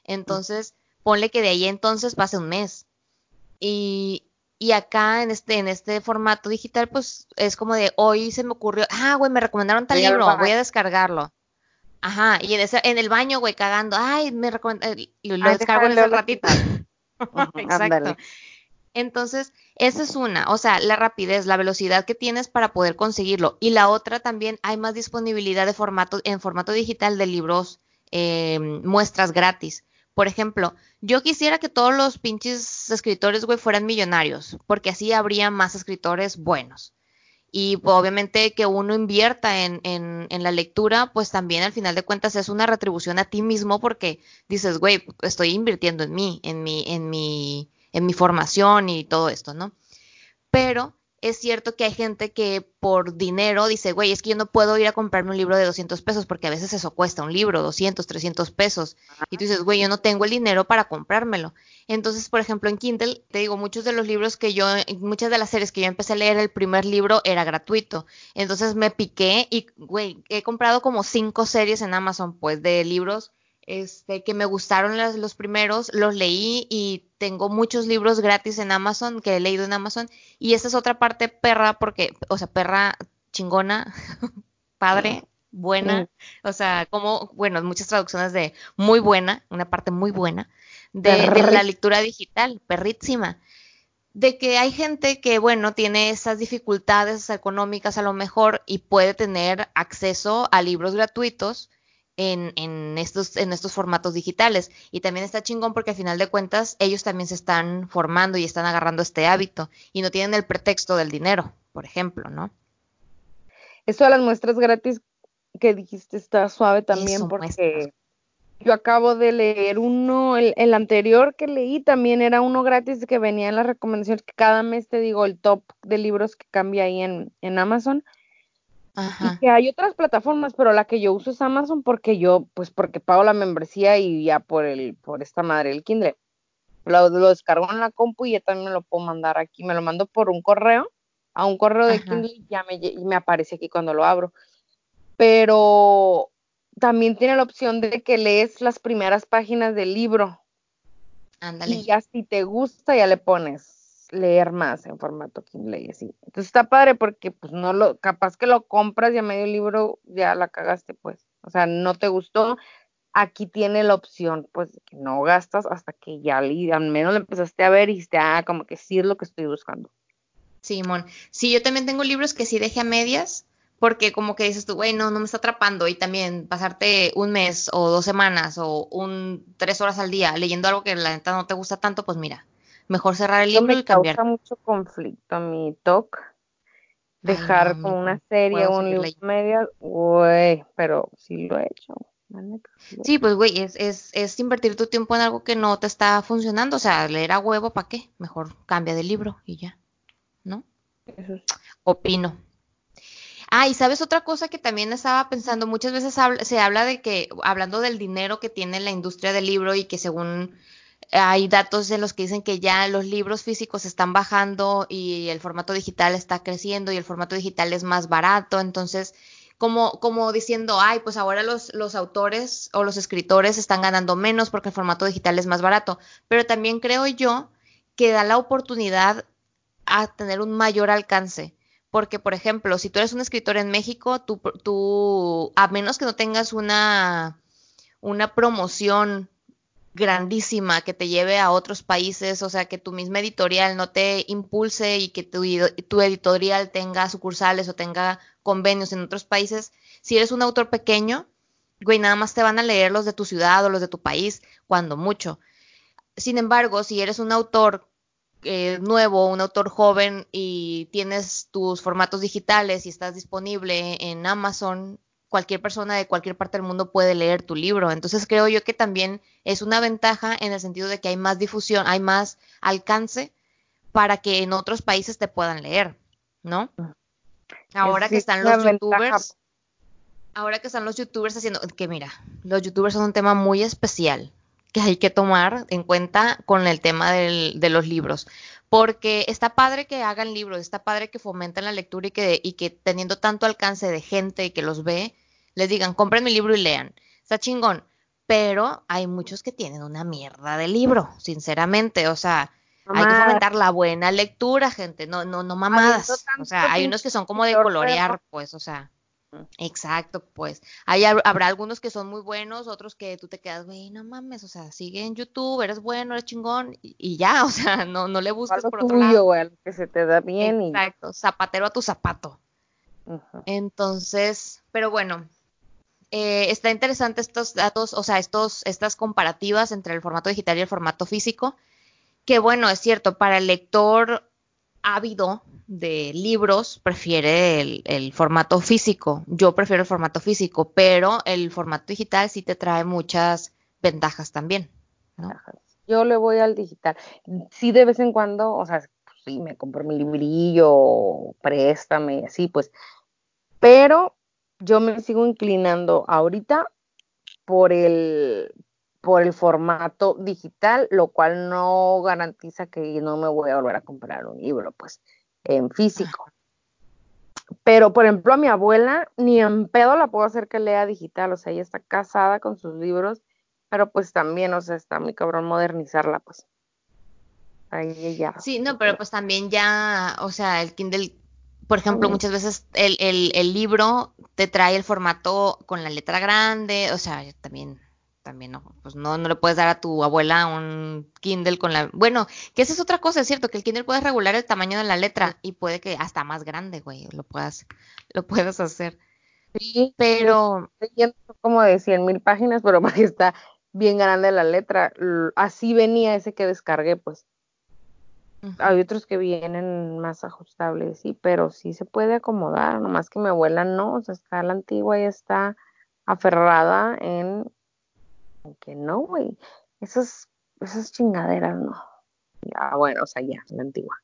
Entonces, ponle que de ahí entonces pase un mes. Y, y acá en este, en este formato digital, pues es como de hoy se me ocurrió, ah, güey, me recomendaron tal libro, voy a descargarlo. Ajá, y en, ese, en el baño, güey, cagando, ay, me eh, lo descargo en ese ratito. Exacto. Entonces, esa es una, o sea, la rapidez, la velocidad que tienes para poder conseguirlo. Y la otra también, hay más disponibilidad de formato, en formato digital de libros, eh, muestras gratis. Por ejemplo, yo quisiera que todos los pinches escritores, güey, fueran millonarios, porque así habría más escritores buenos y pues, obviamente que uno invierta en, en, en, la lectura, pues también al final de cuentas es una retribución a ti mismo porque dices, güey, estoy invirtiendo en mí, en mi, en mi, en mi formación y todo esto, ¿no? Pero es cierto que hay gente que por dinero dice, güey, es que yo no puedo ir a comprarme un libro de 200 pesos porque a veces eso cuesta un libro, 200, 300 pesos. Y tú dices, güey, yo no tengo el dinero para comprármelo. Entonces, por ejemplo, en Kindle, te digo, muchos de los libros que yo, muchas de las series que yo empecé a leer, el primer libro era gratuito. Entonces me piqué y, güey, he comprado como cinco series en Amazon, pues, de libros este, que me gustaron los primeros, los leí y tengo muchos libros gratis en Amazon que he leído en Amazon y esa es otra parte perra porque, o sea, perra chingona, padre, buena, o sea, como, bueno, muchas traducciones de muy buena, una parte muy buena de, de la lectura digital, perrísima. De que hay gente que, bueno, tiene esas dificultades económicas a lo mejor y puede tener acceso a libros gratuitos en, estos, en estos formatos digitales. Y también está chingón porque al final de cuentas ellos también se están formando y están agarrando este hábito y no tienen el pretexto del dinero, por ejemplo, ¿no? Eso de las muestras gratis que dijiste está suave también porque yo acabo de leer uno, el, anterior que leí también era uno gratis que venía en las recomendaciones que cada mes te digo el top de libros que cambia ahí en, en Amazon y que hay otras plataformas, pero la que yo uso es Amazon porque yo, pues porque pago la membresía y ya por el, por esta madre, el Kindle. Lo, lo descargo en la compu y ya también me lo puedo mandar aquí. Me lo mando por un correo, a un correo de Kindle y ya me, y me aparece aquí cuando lo abro. Pero también tiene la opción de que lees las primeras páginas del libro. Ándale. Y ya si te gusta, ya le pones leer más en formato Kindle y así. Entonces está padre porque pues no lo, capaz que lo compras y a medio libro ya la cagaste pues. O sea, no te gustó, aquí tiene la opción pues que no gastas hasta que ya al menos lo empezaste a ver y dijiste, ah, como que sí es lo que estoy buscando. Simón, sí, yo también tengo libros que sí dejé a medias, porque como que dices tú, güey, no, no me está atrapando, y también pasarte un mes o dos semanas o un tres horas al día leyendo algo que la neta no te gusta tanto, pues mira, mejor cerrar el libro y cambiar. Me causa mucho conflicto mi TOC. Dejar como una serie o un libro media, güey, pero sí lo he hecho. Sí, pues güey, es, es, es, invertir tu tiempo en algo que no te está funcionando, o sea, leer a huevo, ¿para qué? Mejor cambia de libro y ya, ¿no? Eso Opino. Ah, y sabes otra cosa que también estaba pensando, muchas veces se habla de que, hablando del dinero que tiene la industria del libro y que según hay datos en los que dicen que ya los libros físicos están bajando y el formato digital está creciendo y el formato digital es más barato, entonces como, como diciendo, ay, pues ahora los, los autores o los escritores están ganando menos porque el formato digital es más barato, pero también creo yo que da la oportunidad a tener un mayor alcance. Porque, por ejemplo, si tú eres un escritor en México, tú, tú a menos que no tengas una, una promoción grandísima que te lleve a otros países, o sea, que tu misma editorial no te impulse y que tu, editorial tenga sucursales o tenga convenios en otros países. Si eres un autor pequeño, güey, nada más te van a leer los de tu ciudad o los de tu país, cuando mucho. Sin embargo, si eres un autor eh, nuevo, un autor joven y tienes tus formatos digitales y estás disponible en Amazon, cualquier persona de cualquier parte del mundo puede leer tu libro. Entonces creo yo que también es una ventaja en el sentido de que hay más difusión, hay más alcance para que en otros países te puedan leer, ¿no? Ahora que están los youtubers, ahora que están los youtubers haciendo, que mira, los youtubers son un tema muy especial que hay que tomar en cuenta con el tema del, de los libros. Porque está padre que hagan libros, está padre que fomenten la lectura y que, y que teniendo tanto alcance de gente que los ve, les digan, compren mi libro y lean. Está chingón. Pero hay muchos que tienen una mierda de libro, sinceramente. O sea, hay que fomentar la buena lectura, gente, no, no, no mamadas. O sea, hay unos que son como de colorear, pues, o sea. Exacto, pues. Hay, habrá algunos que son muy buenos, otros que tú te quedas, güey, no mames, o sea, sigue en YouTube, eres bueno, eres chingón, y, ya, o sea, no, no le busques por otro lado. Güey, que se te da bien. Exacto, zapatero a tu zapato. Entonces, pero bueno, eh, está interesante estos datos, o sea, estos, estas comparativas entre el formato digital y el formato físico, que bueno, es cierto, para el lector ávido de libros prefiere el, formato físico. Yo prefiero el formato físico, pero el formato digital sí te trae muchas ventajas también. Yo le voy al digital. Sí, de vez en cuando, o sea, sí, me compro mi librillo, préstame, así, pues. Pero yo me sigo inclinando ahorita por el, por el formato digital, lo cual no garantiza que no me voy a volver a comprar un libro, pues en físico. Pero, por ejemplo, a mi abuela ni en pedo la puedo hacer que lea digital, o sea, ella está casada con sus libros, pero pues también, o sea, está muy cabrón modernizarla, pues. Ahí ya. Sí, no, pero pues también ya, o sea, el Kindle, por ejemplo, muchas veces el, el, el libro te trae el formato con la letra grande, o sea, también también no, pues no, no le puedes dar a tu abuela un Kindle con la, bueno, que esa es otra cosa, es cierto, que el Kindle puede regular el tamaño de la letra y puede que hasta más grande, güey, lo puedas, lo puedas hacer. Sí, pero como de 100 mil páginas, pero porque está bien grande la letra. Así venía ese que descargué, pues. Hay otros que vienen más ajustables, sí, pero sí se puede acomodar, nomás que mi abuela no, o sea, está la antigua y está aferrada en aunque no, güey. Esas, esas chingaderas no. Ya, bueno, o sea, ya, la antigua.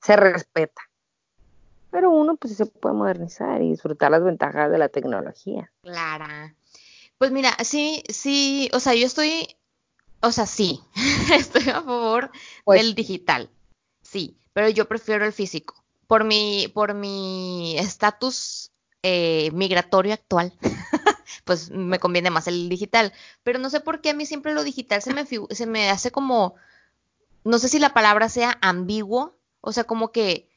Se respeta. Pero uno, pues sí se puede modernizar y disfrutar las ventajas de la tecnología. Clara. Pues mira, sí, sí, o sea, yo estoy, o sea, sí, estoy a favor pues del digital. Sí, pero yo prefiero el físico. Por mi, por mi estatus eh, migratorio actual. pues me conviene más el digital. Pero no sé por qué a mí siempre lo digital se me, se me hace como, no sé si la palabra sea ambiguo, o sea, como que,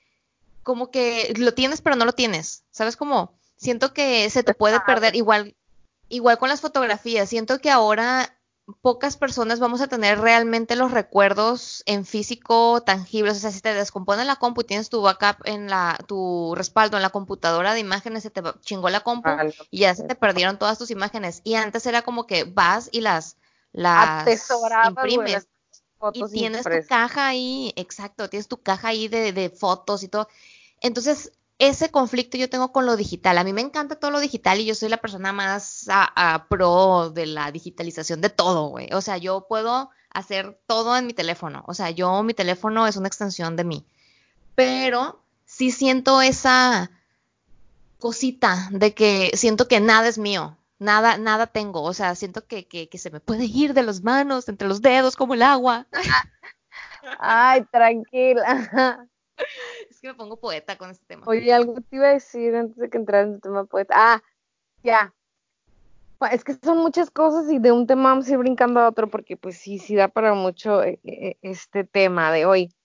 como que lo tienes pero no lo tienes, ¿sabes? Como, siento que se te puede perder igual, igual con las fotografías, siento que ahora pocas personas vamos a tener realmente los recuerdos en físico tangibles. O sea, si te descompone la compu y tienes tu backup en la, tu respaldo en la computadora de imágenes, se te chingó la compu y ya se te perdieron todas tus imágenes. Y antes era como que vas y las, las imprimes. y tienes tu caja ahí, exacto, tienes tu caja ahí de, de fotos y todo. Entonces, ese conflicto yo tengo con lo digital. A mí me encanta todo lo digital y yo soy la persona más a, pro de la digitalización de todo, güey. O sea, yo puedo hacer todo en mi teléfono. O sea, yo, mi teléfono es una extensión de mí. Pero sí siento esa cosita de que siento que nada es mío. Nada, nada tengo. O sea, siento que, que, que se me puede ir de las manos, entre los dedos, como el agua. Ay, tranquila. Que me pongo poeta con este tema. Oye, algo te iba a decir antes de que entrara en el tema poeta. Ah, ya. es que son muchas cosas y de un tema vamos a ir brincando a otro porque pues sí, sí da para mucho eh, eh, este tema de hoy.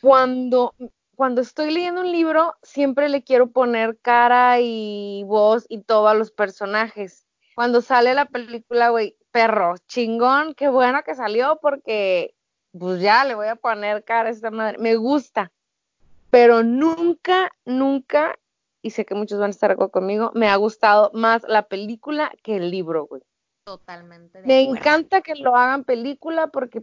Cuando, cuando estoy leyendo un libro, siempre le quiero poner cara y voz y todo a los personajes. Cuando sale la película, güey, perro, chingón, qué bueno que salió porque pues ya le voy a poner cara a esta madre. Me gusta, pero nunca, nunca y sé que muchos van a estar conmigo, me ha gustado más la película que el libro, güey. Totalmente. me encanta que lo hagan película porque,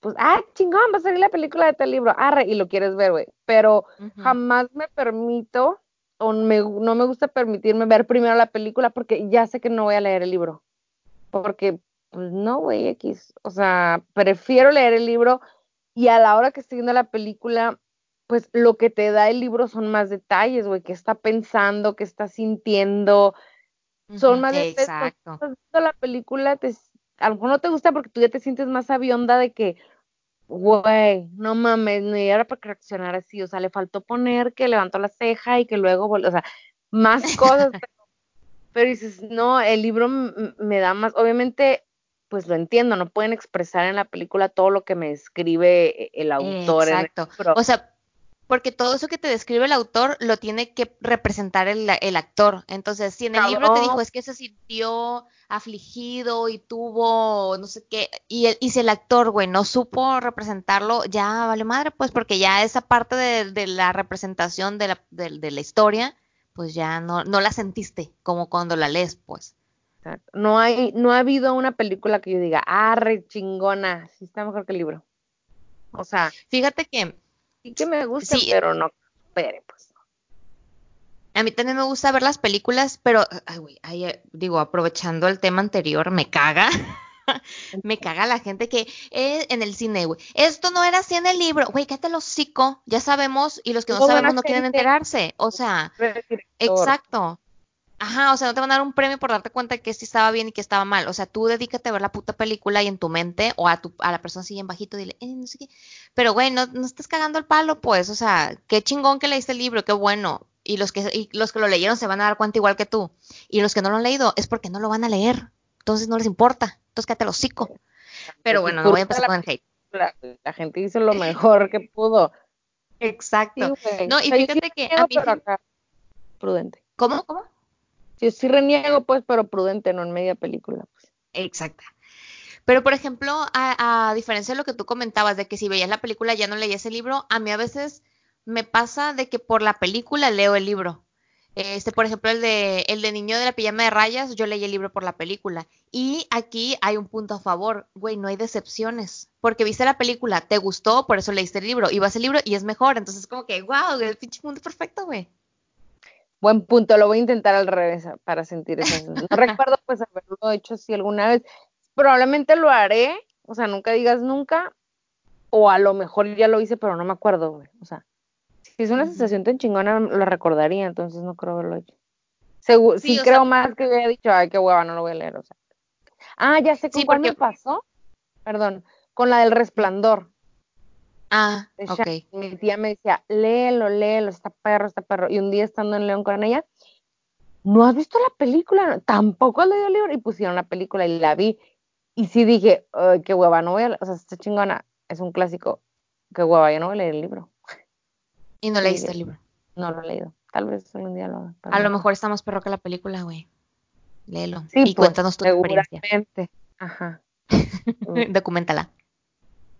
pues, ah, chingón, va a salir la película de tal libro, arre, y lo quieres ver, güey. Pero jamás me permito, o no me gusta permitirme ver primero la película porque ya sé que no voy a leer el libro. Porque, pues, no, güey, X. O sea, prefiero leer el libro y a la hora que estoy viendo la película, pues lo que te da el libro son más detalles, güey, que está pensando, que está sintiendo, son más detalles. Exacto. La película, te, a lo mejor no te gusta porque tú ya te sientes más avionda de que, güey, no mames, ni era para reaccionar así, o sea, le faltó poner que levantó la ceja y que luego, o sea, más cosas, pero, dices, no, el libro me da más, obviamente, pues lo entiendo, no pueden expresar en la película todo lo que me escribe e, el autor. Exacto. o sea, porque todo eso que te describe el autor lo tiene que representar el, actor. Entonces, si en el libro te dijo es que se sintió afligido y tuvo no sé qué, y, el, y si el actor, güey, no supo representarlo, ya vale madre, pues porque ya esa parte de, la representación de la, de, la historia, pues ya no, no la sentiste como cuando la lees, pues. No hay, no ha habido una película que yo diga, ah, re chingona, sí está mejor que el libro. O sea, fíjate que sí que me gusta, pero no, pero pues. A mí también me gusta ver las películas, pero, ay, güey, eh, digo, aprovechando el tema anterior, me caga. me caga la gente que eh, en el cine, güey. Esto no era así en el libro. Güey, quédate los psico, ya sabemos, y los que no sabemos no quieren enterarse. O sea, exacto. Ajá, o sea, no te van a dar un premio por darte cuenta de que sí estaba bien y que estaba mal. O sea, tú dedícate a ver la puta película y en tu mente, o a tu, a la persona así en bajito, dile, eh, no sé qué. Pero, güey, no, no estés cagando el palo, pues. O sea, qué chingón que leíste el libro, qué bueno. Y los que, y los que lo leyeron se van a dar cuenta igual que tú. Y los que no lo han leído es porque no lo van a leer. Entonces no les importa. Entonces quédate los hocico. Pero bueno, no voy a empezar con el hate. La, gente hizo lo mejor que pudo. Exacto. no, y fíjate que a mí... Prudente. ¿Cómo? ¿Cómo? Yo sí reniego, pues, pero prudente, no en media película. Pues. Exacto. Pero, por ejemplo, a, diferencia de lo que tú comentabas, de que si veías la película ya no leías el libro, a mí a veces me pasa de que por la película leo el libro. Este, por ejemplo, el de, el de Niño de la Pijama de Rayas, yo leí el libro por la película. Y aquí hay un punto a favor, güey, no hay decepciones. Porque viste la película, te gustó, por eso leíste el libro. Y vas el libro y es mejor. Entonces, como que, wow, el pinche mundo perfecto, güey. Buen punto, lo voy a intentar al revés para sentir eso. No recuerdo pues haberlo hecho así alguna vez. Probablemente lo haré, o sea, nunca digas nunca, o a lo mejor ya lo hice, pero no me acuerdo, güey. O sea, si es una sensación tan chingona, lo recordaría, entonces no creo haberlo hecho. sí, creo más que hubiera dicho, ay, qué hueva, no lo voy a leer, o sea. Ah, ya sé con cuál me pasó. Perdón, con la del resplandor. Ah, ok. Mi tía me decía, léelo, léelo, está perro, está perro. Y un día estando en León con ella, ¿no has visto la película? Tampoco has leído el libro. Y pusieron la película y la vi. Y sí dije, Ay, qué hueva, no voy a, o sea, está chingona, es un clásico. Qué hueva, yo no voy a leer el libro. ¿Y no leíste el libro? No lo he leído. Tal vez algún día lo haga. A lo mejor está más perro que la película, güey. Léelo. Sí, y pues, cuéntanos tu experiencia. Ajá. Documentala.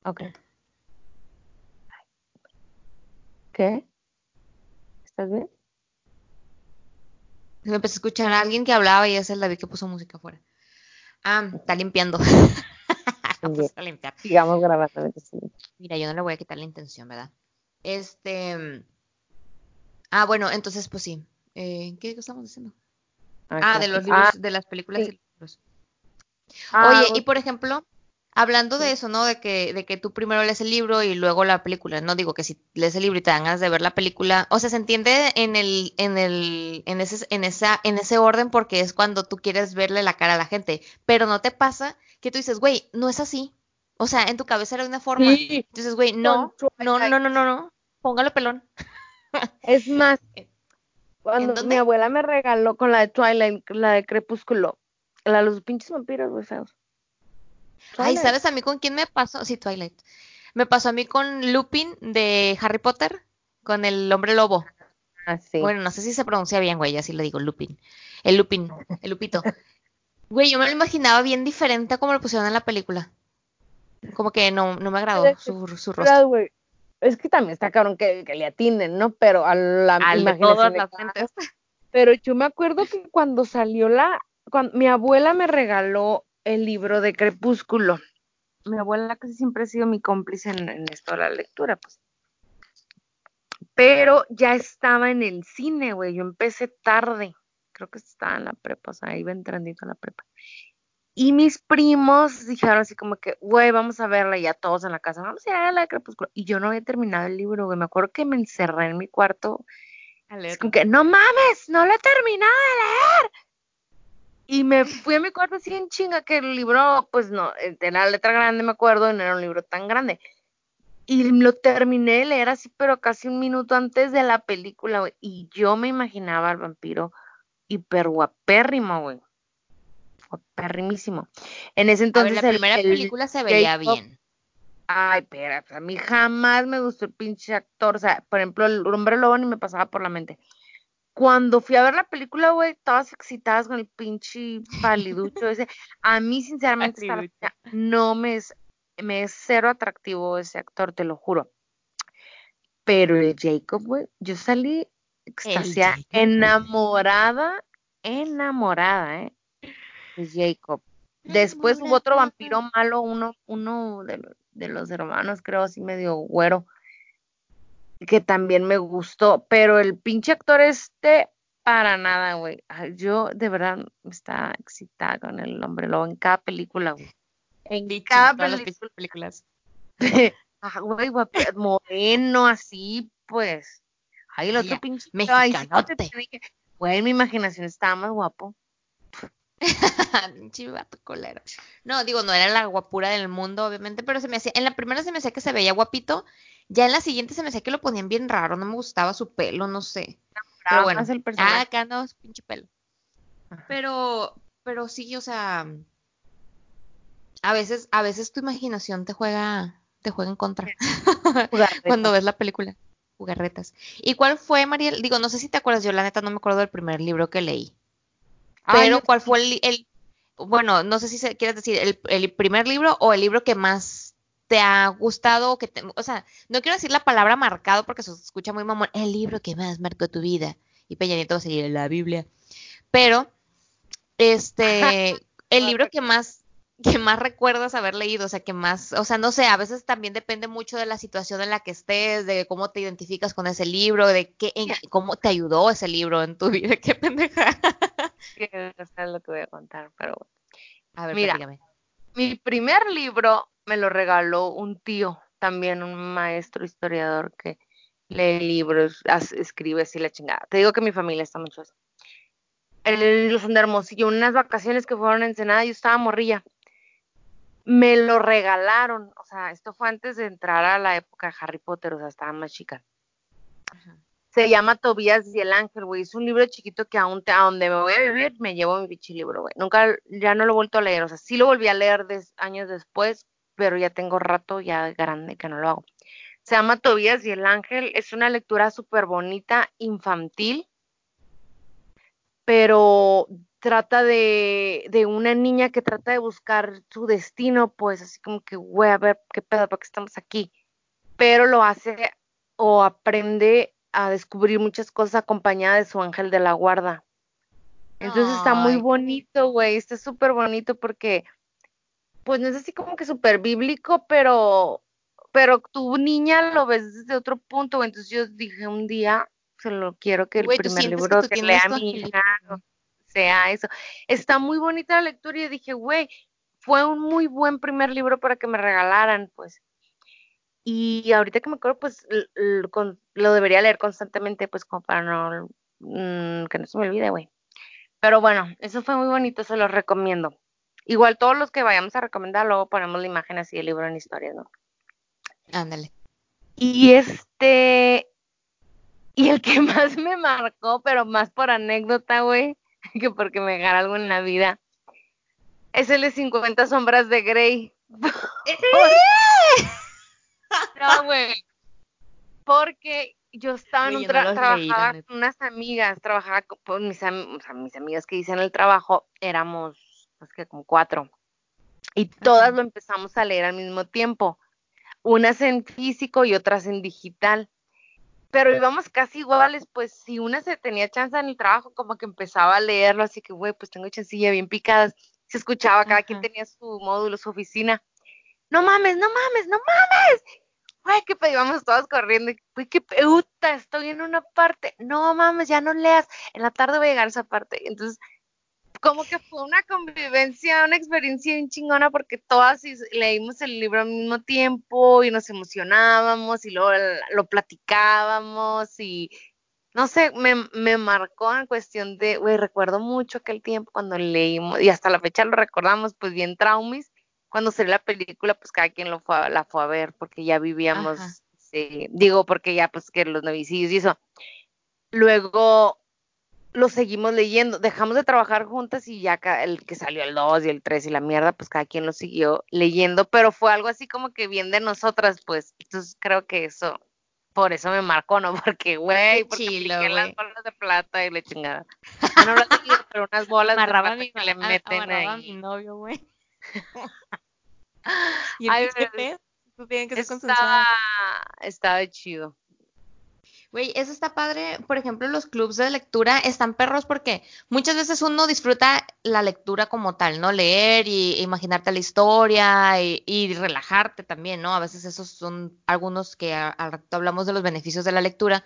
Ok. ¿Qué? ¿Estás bien? Me empecé a escuchar a alguien que hablaba y es el David que puso música afuera. Ah, está limpiando. a limpiar. Sigamos grabando. Mira, yo no le voy a quitar la intención, ¿verdad? Este. Ah, bueno, entonces, pues sí. Eh, ¿Qué estamos diciendo? Ah, de los libros, ah, de las películas y libros. Ah, Oye, y por ejemplo, Hablando de eso, ¿no? De que, de que tú primero lees el libro y luego la película. No digo que si lees el libro y te dan ganas de ver la película. O sea, se entiende en el, en el, en ese, en esa, en ese orden porque es cuando tú quieres verle la cara a la gente. Pero no te pasa que tú dices, güey, no es así. O sea, en tu cabeza era de una forma. Sí. Entonces, güey, no, no, no, no, no, no. Póngalo pelón. Es más, cuando mi abuela me regaló con la de Twilight, la de Crepúsculo, La, los pinches vampiros, güey, feos. Ay. ¿sabes a mí con quién me pasó? Sí, Twilight. Me pasó a mí con Lupin de Harry Potter, con el hombre lobo. Ah, sí. Bueno, no sé si se pronuncia bien, güey, así le digo, Lupin. El Lupin, el Lupito. Güey, yo me lo imaginaba bien diferente a como lo pusieron en la película. Como que no, no me agradó su, su rostro. güey. Es que también está cabrón que, que le atinen, ¿no? Pero a la de imaginación todas de. Pero yo me acuerdo que cuando salió la, cuando mi abuela me regaló el libro de Crepúsculo. Mi abuela casi siempre ha sido mi cómplice en, en esto de la lectura, pues. Pero ya estaba en el cine, güey. Yo empecé tarde. Creo que estaba en la prepa, o sea, iba entrandito a la prepa. Y mis primos dijeron así como que, güey, vamos a verla, y ya todos en la casa, vamos a ir a la de Crepúsculo. Y yo no había terminado el libro, güey. Me acuerdo que me encerré en mi cuarto A es leer. como que, no mames, no lo he terminado de leer. Y me fui a mi cuarto así en chinga, que el libro, pues no, eh, era letra grande, me acuerdo, y no era un libro tan grande. Y lo terminé de leer así, pero casi un minuto antes de la película, güey. Y yo me imaginaba al vampiro hiper guapérrimo, güey. Guapérrimísimo. En ese ver, entonces la el- primera el película se veía bien. Ay, espérate, a mí jamás me gustó el pinche actor. O sea, por ejemplo, el hombre lobo ni me pasaba por la mente. Cuando fui a ver la película, güey, todas excitadas con el pinche paliducho ese. A mí, sinceramente, no me es, me es cero atractivo ese actor, te lo juro. Pero el Jacob, güey, yo salí extasiada, enamorada, enamorada, ¿eh? De Jacob. Después hubo otro vampiro malo, uno, uno de los hermanos, creo, así medio güero, que también me gustó, pero el pinche actor este, para nada, güey. Yo de verdad estaba excitada con el hombre lobo en cada película, güey. En cada todas las película. películas. Ah, güey, guapi- moreno, así, pues. Ay, el otro Vaya, pinche. ay, sí, mexicanote. Güey, mi imaginación estaba más guapo. Pinche vato colero. No, digo, no era la guapura del mundo, obviamente, pero se me hacía, en la primera se me hacía que se veía guapito, ya en la siguiente se me hacía que lo ponían bien raro, no me gustaba su pelo, no sé. Pero bueno, el ah, acá no, es pinche pelo. Ajá. Pero, pero sí, o sea, a veces, a veces tu imaginación te juega, te juega en contra cuando ves la película. Jugarretas. ¿Y cuál fue, Mariel? Digo, no sé si te acuerdas, yo la neta no me acuerdo del primer libro que leí. Pero ¿cuál fue el, el- bueno, no sé si se, quieres decir el, el primer libro o el libro que más te ha gustado o que te, o sea, no quiero decir la palabra marcado porque se escucha muy mamón, el libro que más marcó tu vida. Y Peña Nieto va a seguir la Biblia. Pero, este, el libro que más, que más recuerdas haber leído, o sea, que más, o sea, no sé, a veces también depende mucho de la situación en la que estés, de cómo te identificas con ese libro, de qué, en- cómo te ayudó ese libro en tu vida, qué pendeja. no lo que voy a contar, pero bueno. A ver, Mira. platícame. Mi primer libro me lo regaló un tío, también un maestro historiador que lee libros, as- escribe así la chingada. Te digo que mi familia está mucho así. El, los de Hermosillo, unas vacaciones que fueron en Ensenada, yo estaba morrilla. Me lo regalaron, o sea, esto fue antes de entrar a la época de Harry Potter, o sea, estaba más chica. Ajá. Se llama Tobías y el Ángel, güey. Es un libro chiquito que aún te- a donde me voy a vivir me llevo mi bichi libro, güey. Nunca, ya no lo he vuelto a leer. O sea, sí lo volví a leer des- años después, pero ya tengo rato ya grande que no lo hago. Se llama Tobías y el Ángel. Es una lectura súper bonita, infantil, pero trata de, de una niña que trata de buscar su destino, pues así como que, güey, a ver, qué pedo, ¿para qué estamos aquí? Pero lo hace o aprende a descubrir muchas cosas acompañada de su ángel de la guarda. Entonces está muy bonito, güey, está súper bonito porque, pues no es así como que súper bíblico, pero, pero tu niña lo ves desde otro punto. Entonces yo dije un día, se lo quiero que el Güey, primer libro que lea mi hija sea eso. Está muy bonita la lectura y dije, güey, fue un muy buen primer libro para que me regalaran, pues. Y ahorita que me acuerdo, pues lo debería leer constantemente, pues como para no, mm, que no se me olvide, güey. Pero bueno, eso fue muy bonito, se los recomiendo. Igual todos los que vayamos a recomendar, luego ponemos la imagen así del libro en historias, ¿no? Ándale. Y este, y el que más me marcó, pero más por anécdota, güey, que porque me dejara algo en la vida, Es el de 50 sombras de Grey. no, güey. Porque yo estaba en un trabajaba con unas amigas, trabajaba con mis, mis amigas que dicen el trabajo, éramos, pues que como cuatro. Y todas lo empezamos a leer al mismo tiempo. Unas en físico y otras en digital. Pero íbamos casi iguales, pues si una se tenía chance en el trabajo, como que empezaba a leerlo, así que, güey, pues tengo chancilla bien picadas. Se escuchaba, cada quien tenía su módulo, su oficina. No mames, no mames, no mames qué pedo, íbamos todos corriendo, güey, qué puta, estoy en una parte, no mames, ya no leas, en la tarde voy a llegar a esa parte. Entonces, como que fue una convivencia, una experiencia bien chingona porque todas leímos el libro al mismo tiempo y nos emocionábamos y luego lo platicábamos y no sé, me, me marcó en cuestión de, güey, recuerdo mucho aquel tiempo cuando leímos y hasta la fecha lo recordamos, pues bien traumis cuando salió la película, pues cada quien lo fue, la fue a ver porque ya vivíamos, digo, porque ya pues que los novicidios y eso. Luego lo seguimos leyendo, dejamos de trabajar juntas y ya el que salió el 2 y el 3 y la mierda, pues cada quien lo siguió leyendo, pero fue algo así como que bien de nosotras, pues. Entonces creo que eso, por eso me marcó, ¿no? Porque, güey, porque Chilo, las bolas de plata y le chingada. No, lo he pero unas bolas de plata que le meten ahí. A mi novio, güey. y el tienen que ser Estaba chido. Güey, eso está padre. Por ejemplo, los clubs de lectura están perros porque muchas veces uno disfruta la lectura como tal, ¿no? Leer y imaginarte la historia y, relajarte también, ¿no? A veces esos son algunos que al rato hablamos de los beneficios de la lectura.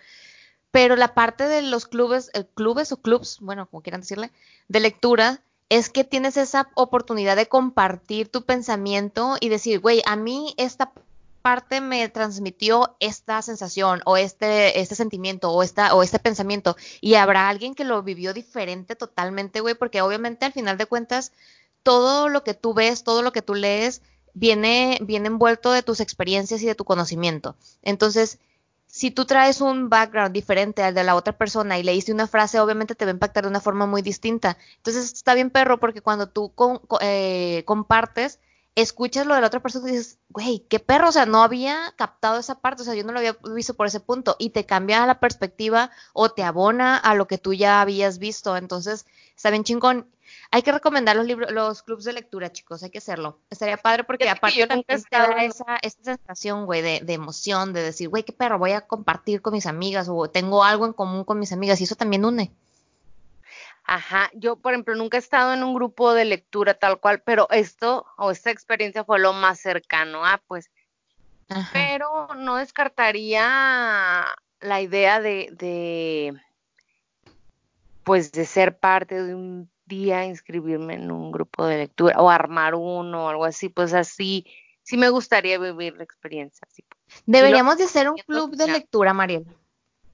Pero la parte de los clubes, eh, clubes o clubs, bueno, como quieran decirle, de lectura, es que tienes esa oportunidad de compartir tu pensamiento y decir, güey, a mí esta parte me transmitió esta sensación o este, este sentimiento o, esta, o este pensamiento y habrá alguien que lo vivió diferente totalmente, güey, porque obviamente al final de cuentas todo lo que tú ves, todo lo que tú lees viene, viene envuelto de tus experiencias y de tu conocimiento. Entonces, si tú traes un background diferente al de la otra persona y leíste una frase, obviamente te va a impactar de una forma muy distinta. Entonces está bien perro porque cuando tú eh, compartes, escuchas lo de la otra persona y dices, güey, qué perro, o sea, no había captado esa parte, o sea, yo no lo había visto por ese punto y te cambia la perspectiva o te abona a lo que tú ya habías visto. Entonces está bien chingón. Hay que recomendar los libros, los clubs de lectura, chicos, hay que hacerlo. Estaría padre porque aparte también te da esa, esa sensación, güey, de, de, emoción, de decir, güey, qué perro, voy a compartir con mis amigas o tengo algo en común con mis amigas y eso también une. Ajá, yo por ejemplo nunca he estado en un grupo de lectura tal cual, pero esto o esta experiencia fue lo más cercano a pues. Pero no descartaría la idea de, de, pues de ser parte de un día inscribirme en un grupo de lectura o armar uno o algo así, pues así, sí me gustaría vivir la experiencia. Así. Deberíamos de hacer un club de lectura, Mariel.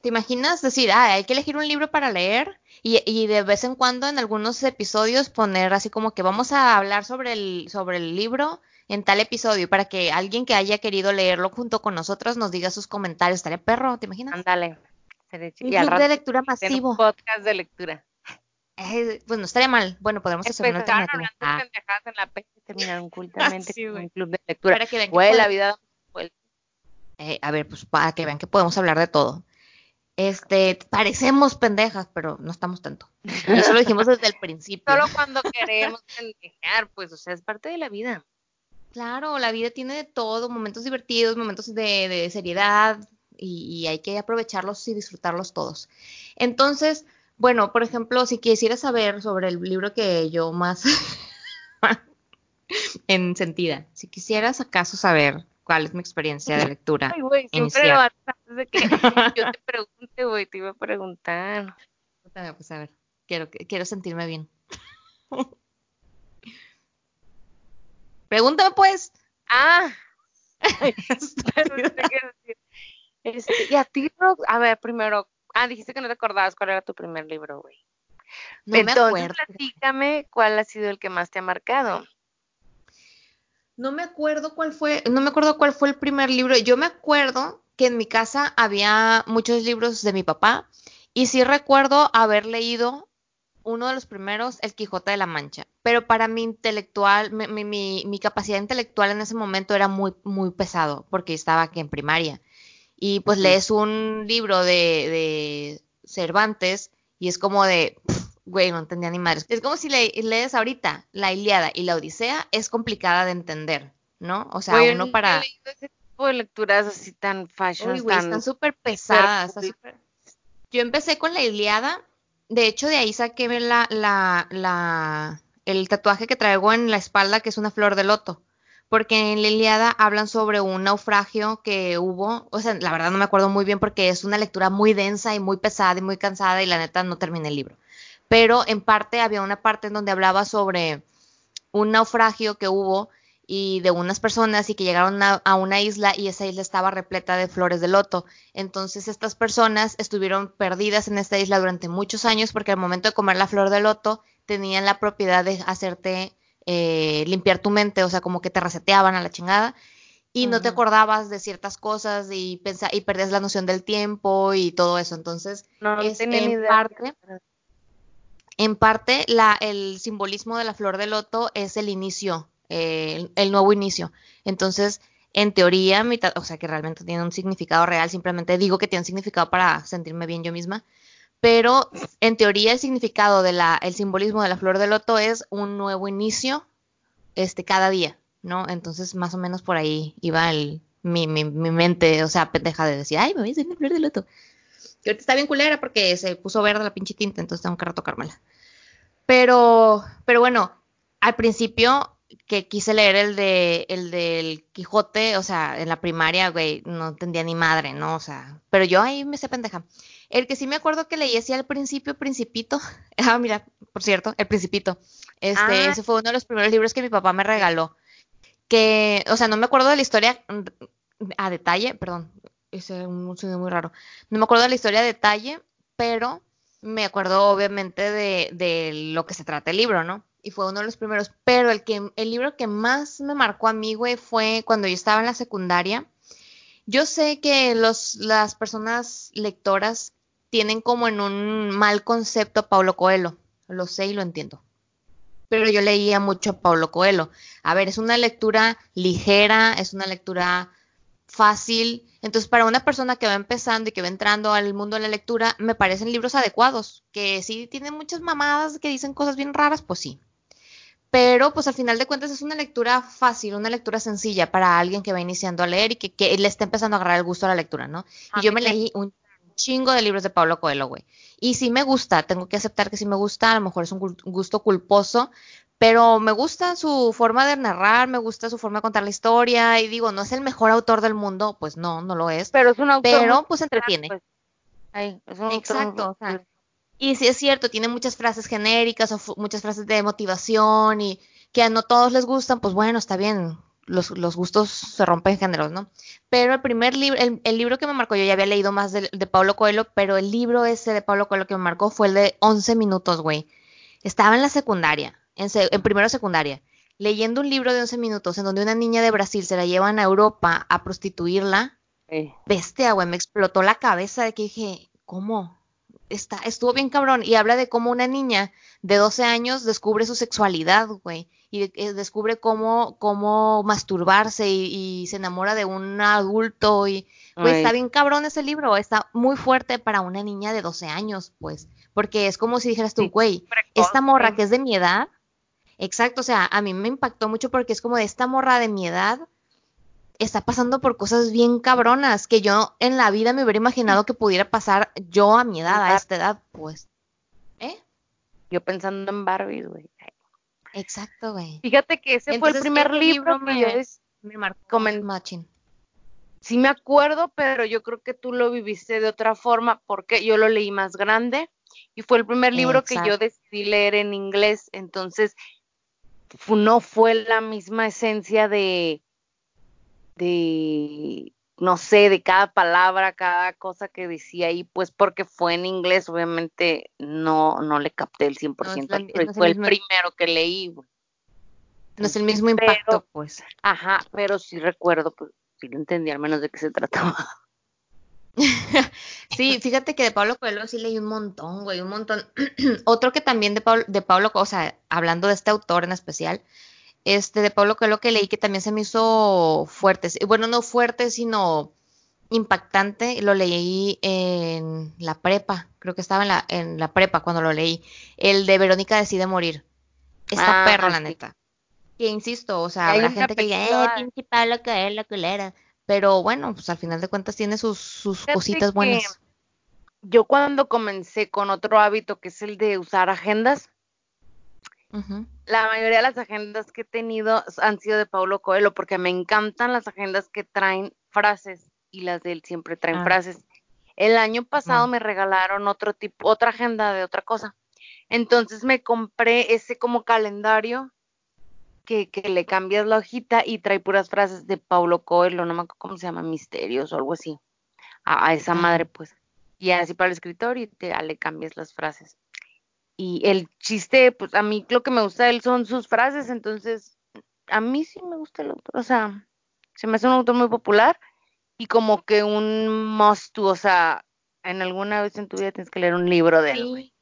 ¿Te imaginas decir, ah, hay que elegir un libro para leer y, y, de vez en cuando en algunos episodios poner así como que vamos a hablar sobre el, sobre el libro en tal episodio para que alguien que haya querido leerlo junto con nosotros nos diga sus comentarios? ¿Estaría perro? ¿Te imaginas? Ándale. Un club de lectura masivo. Un podcast de lectura. Eh, pues no estaría mal. Bueno, podemos hacer una alternativa. Ah. en la terminaron cultamente con un club de lectura. Para que vean que la vida eh, a ver, pues para que vean que podemos hablar de todo. Este, parecemos pendejas, pero no estamos tanto. Eso lo dijimos desde el principio. Solo cuando queremos pendejar, pues, o sea, es parte de la vida. Claro, la vida tiene de todo, momentos divertidos, momentos de, de seriedad, y, y, hay que aprovecharlos y disfrutarlos todos. Entonces, bueno, por ejemplo, si quisiera saber sobre el libro que yo más en sentida, si quisieras acaso saber cuál es mi experiencia de lectura. Ay, güey, siempre lo antes de que yo te pregunte, güey, te iba a preguntar. Pues a ver, quiero, quiero sentirme bien. Pregúntame pues. Ah. este, y a ti, a ver, primero, Ah, dijiste que no te acordabas cuál era tu primer libro, güey. No Entonces, me acuerdo. platícame cuál ha sido el que más te ha marcado. No me acuerdo cuál fue, no me acuerdo cuál fue el primer libro. Yo me acuerdo que en mi casa había muchos libros de mi papá y sí recuerdo haber leído uno de los primeros, El Quijote de la Mancha. Pero para mi intelectual, mi, mi- mi- capacidad intelectual en ese momento era muy, muy pesado, porque estaba aquí en primaria. Y pues lees un libro de, de Cervantes y es como de, güey, no entendía ni madres. Es como si le- lees ahorita la Ilíada y la Odisea, es complicada de entender, ¿no? O sea, Güey, uno para... ese tipo de lecturas así tan fashion, Uy, güey, tan... están súper pesadas. está súper- Yo empecé con la Ilíada. De hecho, de ahí saqué la, la, la, el tatuaje que traigo en la espalda, que es una flor de loto. Porque en la Ilíada hablan sobre un naufragio que hubo. O sea, la verdad no me acuerdo muy bien porque es una lectura muy densa y muy pesada y muy cansada y la neta no terminé el libro. Pero en parte había una parte en donde hablaba sobre un naufragio que hubo y de unas personas y que llegaron a, a una isla y esa isla estaba repleta de flores de loto. Entonces estas personas estuvieron perdidas en esta isla durante muchos años porque al momento de comer la flor de loto tenían la propiedad de hacerte eh, limpiar tu mente, o sea, como que te reseteaban a la chingada y no te acordabas de ciertas cosas y, y perdías la noción del tiempo y todo eso. Entonces, No es tenía ni en idea. parte en parte, la, el simbolismo de la flor de loto es el inicio, eh, el, nuevo inicio. Entonces, en teoría, mi ta- o sea, que realmente tiene un significado real, simplemente digo que tiene un significado para sentirme bien yo misma, pero en teoría el significado de la, el simbolismo de la flor de loto es un nuevo inicio, este, cada día, ¿no? Entonces, más o menos por ahí iba el, mi, mi, mi mente, o sea, pendeja de decir, ay, me voy a hacer una flor de loto. Que ahorita está bien culera porque se puso verde la pinche tinta, entonces tengo que retocármela. Pero, pero bueno, al principio que quise leer el de el del Quijote, o sea, en la primaria, güey, no entendía ni madre, ¿no? O sea, pero yo ahí me sé pendeja. El que sí me acuerdo que leí así al principio, Principito. Ah, mira, por cierto, El Principito. Este, Ah. ese fue uno de los primeros libros que mi papá me regaló. Que, o sea, no me acuerdo de la historia mm, a detalle, perdón, es un sonido muy raro. No me acuerdo de la historia a detalle, pero me acuerdo obviamente de, de lo que se trata el libro, ¿no? Y fue uno de los primeros. Pero el, que, el libro que más me marcó a mí, güey, fue cuando yo estaba en la secundaria. Yo sé que los, las personas lectoras tienen como en un mal concepto a Paulo Coelho. Lo sé y lo entiendo. Pero yo leía mucho a Paulo Coelho. A ver, es una lectura ligera, es una lectura fácil. Entonces, para una persona que va empezando y que va entrando al mundo de la lectura, me parecen libros adecuados. Que sí tienen muchas mamadas que dicen cosas bien raras, pues sí. Pero, pues al final de cuentas es una lectura fácil, una lectura sencilla para alguien que va iniciando a leer y que, que le está empezando a agarrar el gusto a la lectura, ¿no? A Y yo mí me leí un chingo de libros de Pablo Coelho, güey. Y sí me gusta, tengo que aceptar que sí me gusta, a lo mejor es un gusto culposo, pero me gusta su forma de narrar, me gusta su forma de contar la historia y digo, no es el mejor autor del mundo, pues no, no lo es, Pero es un autor pero pues entretiene. pues. Ay, es un autor Exacto, muy- o sea, y sí es cierto, tiene muchas frases genéricas o muchas frases de motivación y que a no todos les gustan, pues bueno, está bien, los, los gustos se rompen géneros, ¿no? Pero el primer libro, el, el libro que me marcó, yo ya había leído más de, de Pablo Coelho, pero el libro ese de Pablo Coelho que me marcó fue el de 11 minutos, güey. Estaba en la secundaria, en, en primero secundaria, leyendo un libro de 11 minutos en donde una niña de Brasil se la llevan a Europa a prostituirla Eh, bestia, güey, me explotó la cabeza de que dije, ¿cómo? Está, estuvo bien cabrón. Y habla de cómo una niña de 12 años descubre su sexualidad, güey. Y eh, descubre cómo, cómo masturbarse y, y se enamora de un adulto. Y, güey, está bien cabrón ese libro. Está muy fuerte para una niña de 12 años, pues. Porque es como si dijeras tú, güey, esta morra que es de mi edad. Exacto, o sea, a mí me impactó mucho porque es como de esta morra de mi edad está pasando por cosas bien cabronas que yo en la vida me hubiera imaginado que pudiera pasar yo a mi edad, a esta edad, pues. ¿Eh? Yo pensando en Barbie, güey. Exacto, güey. Fíjate que ese fue el primer ese libro, que me- yo des- Me marcó machín. sí me acuerdo, pero yo creo que tú lo viviste de otra forma porque yo lo leí más grande y fue el primer libro que yo decidí leer en inglés, entonces no fue la misma esencia de, de, no sé, de cada palabra, cada cosa que decía ahí, pues porque fue en inglés, obviamente no, no le capté el 100% la- al no es el fue el mismo- primero que leí, güey. No es el mismo impacto, pues. Ajá, pero sí recuerdo, pues sí lo entendí al menos de qué se trataba. sí, fíjate que de Pablo Coelho sí leí un montón, güey, un montón. Otro que también de Pablo, de Pablo, o sea, hablando de este autor en especial, este de Pablo Coelho que leí que también se me hizo fuerte, bueno, no fuerte, sino impactante, lo leí en la prepa, creo que estaba en la, en la prepa cuando lo leí, el de Verónica decide morir. Está ah, perro, la neta. Que insisto, o sea, la gente que diga, eh, pinche Pablo Coelho, culera. Pero bueno, pues al final de cuentas tiene sus, sus cositas buenas. Yo cuando comencé con otro hábito que es el de usar agendas, la mayoría de las agendas que he tenido han sido de Paulo Coelho porque me encantan las agendas que traen frases y las de él siempre traen ah. frases. El año pasado ah. me regalaron otro tipo, otra agenda de otra cosa. Entonces me compré ese como calendario que, le cambias la hojita y trae puras frases de Paulo Coelho, no me acuerdo cómo se llama, Misterios o algo así, a, esa madre, pues. Y así para el escritor y te, le cambias las frases. Y el chiste, pues a mí lo que me gusta de él son sus frases, entonces a mí sí me gusta el autor, o sea, se me hace un autor muy popular y como que un must, o sea, en alguna vez en tu vida tienes que leer un libro de él.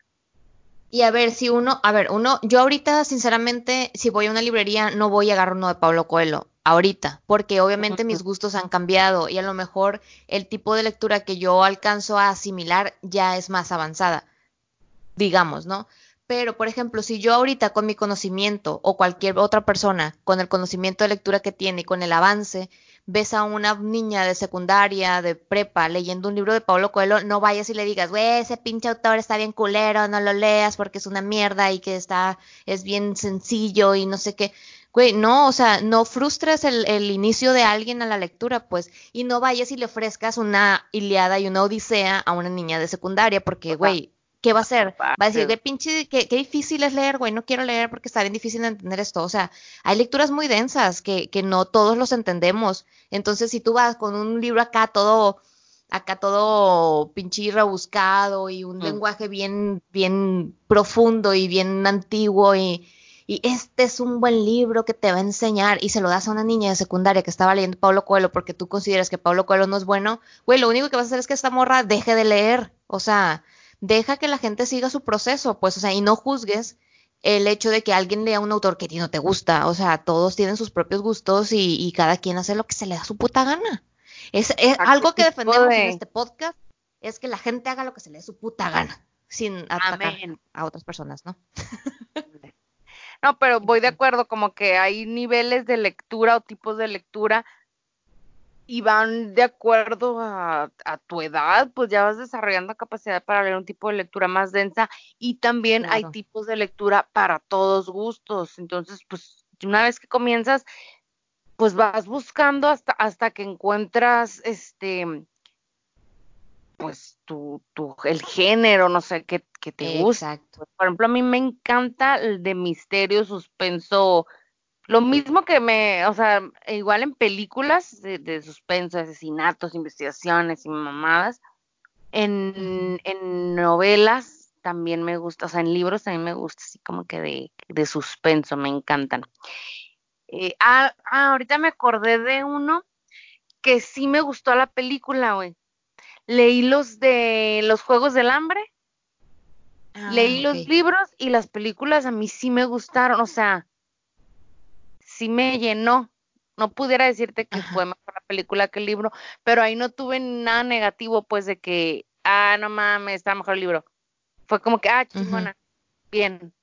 Y a ver, si uno, a ver, uno, yo ahorita, sinceramente, si voy a una librería, no voy a agarrar uno de Pablo Coelho, ahorita, porque obviamente mis gustos han cambiado y a lo mejor el tipo de lectura que yo alcanzo a asimilar ya es más avanzada, digamos, ¿no? Pero, por ejemplo, si yo ahorita con mi conocimiento o cualquier otra persona con el conocimiento de lectura que tiene y con el avance, ves a una niña de secundaria, de prepa, leyendo un libro de Pablo Coelho, no vayas y le digas, güey, ese pinche autor está bien culero, no lo leas porque es una mierda y que está, es bien sencillo y no sé qué. Güey, no, o sea, no frustres el, el inicio de alguien a la lectura, pues, y no vayas y le ofrezcas una Iliada y una Odisea a una niña de secundaria, porque, güey, ¿qué va a hacer? Va a decir, qué pinche, qué, difícil es leer, güey, no quiero leer porque está bien difícil de entender esto. O sea, hay lecturas muy densas que, que no todos los entendemos. Entonces, si tú vas con un libro acá todo, acá todo pinche rebuscado y un mm. lenguaje bien, bien profundo y bien antiguo y, y este es un buen libro que te va a enseñar y se lo das a una niña de secundaria que estaba leyendo Pablo Coelho porque tú consideras que Pablo Coelho no es bueno, güey, lo único que vas a hacer es que esta morra deje de leer. O sea, deja que la gente siga su proceso, pues, o sea, y no juzgues el hecho de que alguien lea un autor que a ti no te gusta, o sea, todos tienen sus propios gustos y, cada quien hace lo que se le da su puta gana. Es, algo que defendemos en este podcast, es que la gente haga lo que se le dé su puta gana, sin atacar a otras personas, ¿no? no, pero voy de acuerdo, como que hay niveles de lectura o tipos de lectura y van de acuerdo a, tu edad, pues ya vas desarrollando capacidad para leer un tipo de lectura más densa y también hay tipos de lectura para todos gustos. Entonces, pues una vez que comienzas, pues vas buscando hasta, hasta que encuentras este pues tu, tu el género, no sé, que, que te gusta. Por ejemplo, a mí me encanta el de misterio, suspenso, lo mismo que me, o sea, igual en películas de, de suspenso, asesinatos, investigaciones y mamadas, en, en novelas también me gusta, o sea, en libros también me gusta, así como que de, de suspenso, me encantan. Eh, ah, ah, ahorita me acordé de uno que sí me gustó la película, güey. Leí los de los Juegos del Hambre, leí ah, los libros y las películas a mí sí me gustaron, o sea, sí me llenó. No pudiera decirte que fue mejor la película que el libro, pero ahí no tuve nada negativo, pues, de que, ah, no mames, está mejor el libro. Fue como que, ah, chingona, bien.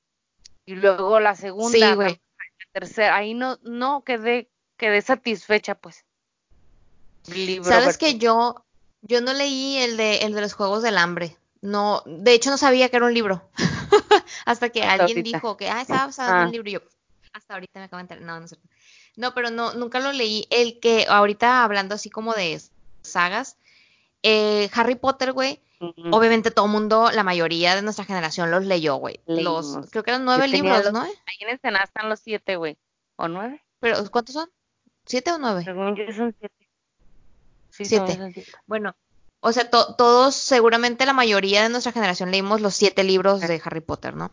Y luego la segunda, la, tercera, ahí no, no quedé, quedé satisfecha, pues. Sabes que yo, yo no leí el de, el de los Juegos del Hambre. No, de hecho no sabía que era un libro. Hasta que alguien dijo que, ah, estaba basado en un libro y yo, hasta ahorita me acabo de enterar. No, no sé. No, pero no, nunca lo leí. El que ahorita hablando así como de sagas, eh, Harry Potter, güey. Obviamente todo el mundo, la mayoría de nuestra generación los leyó, güey. Los, creo que eran nueve libros, ¿no? Ahí en el Senado están los siete, güey. ¿O nueve? Pero, ¿cuántos son? ¿Siete o nueve? Según yo son siete. Sí, siete. Bueno, o sea, todos, seguramente la mayoría de nuestra generación leímos los siete libros de Harry Potter, ¿no?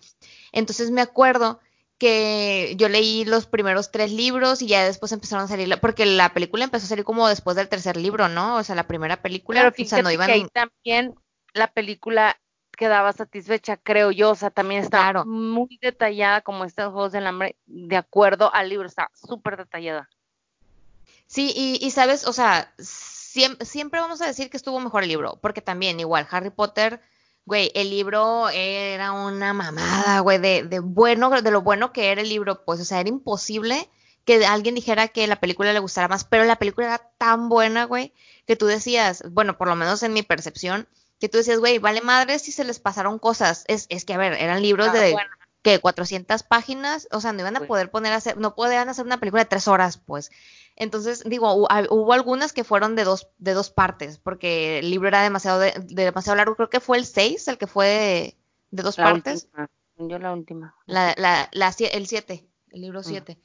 Entonces me acuerdo que yo leí los primeros tres libros y ya después empezaron a salir, porque la película empezó a salir como después del tercer libro, ¿no? O sea, la primera película, Pero o fíjate sea, no iban... que ahí también la película quedaba satisfecha, creo yo, o sea, también está Claro. muy detallada como estos Juegos del Hambre, de acuerdo al libro, está súper detallada. Sí, y, y sabes, o sea, siem- siempre vamos a decir que estuvo mejor el libro, porque también igual Harry Potter, güey, el libro era una mamada, güey, de, de bueno, de lo bueno que era el libro, pues, o sea, era imposible que alguien dijera que la película le gustara más, pero la película era tan buena, güey, que tú decías, bueno, por lo menos en mi percepción, que tú decías, güey, vale madre si se les pasaron cosas, es, es que, a ver, eran libros Ah, de, bueno. que 400 páginas, o sea, no iban a Pues. poder poner a hacer, no podían hacer una película de tres horas, pues. Entonces, digo, hubo algunas que fueron de dos, de dos partes, porque el libro era demasiado, de- de- demasiado largo. Creo que fue el 6 el que fue de, de dos La partes. última, yo la última. La, la, la el 7, el libro 7.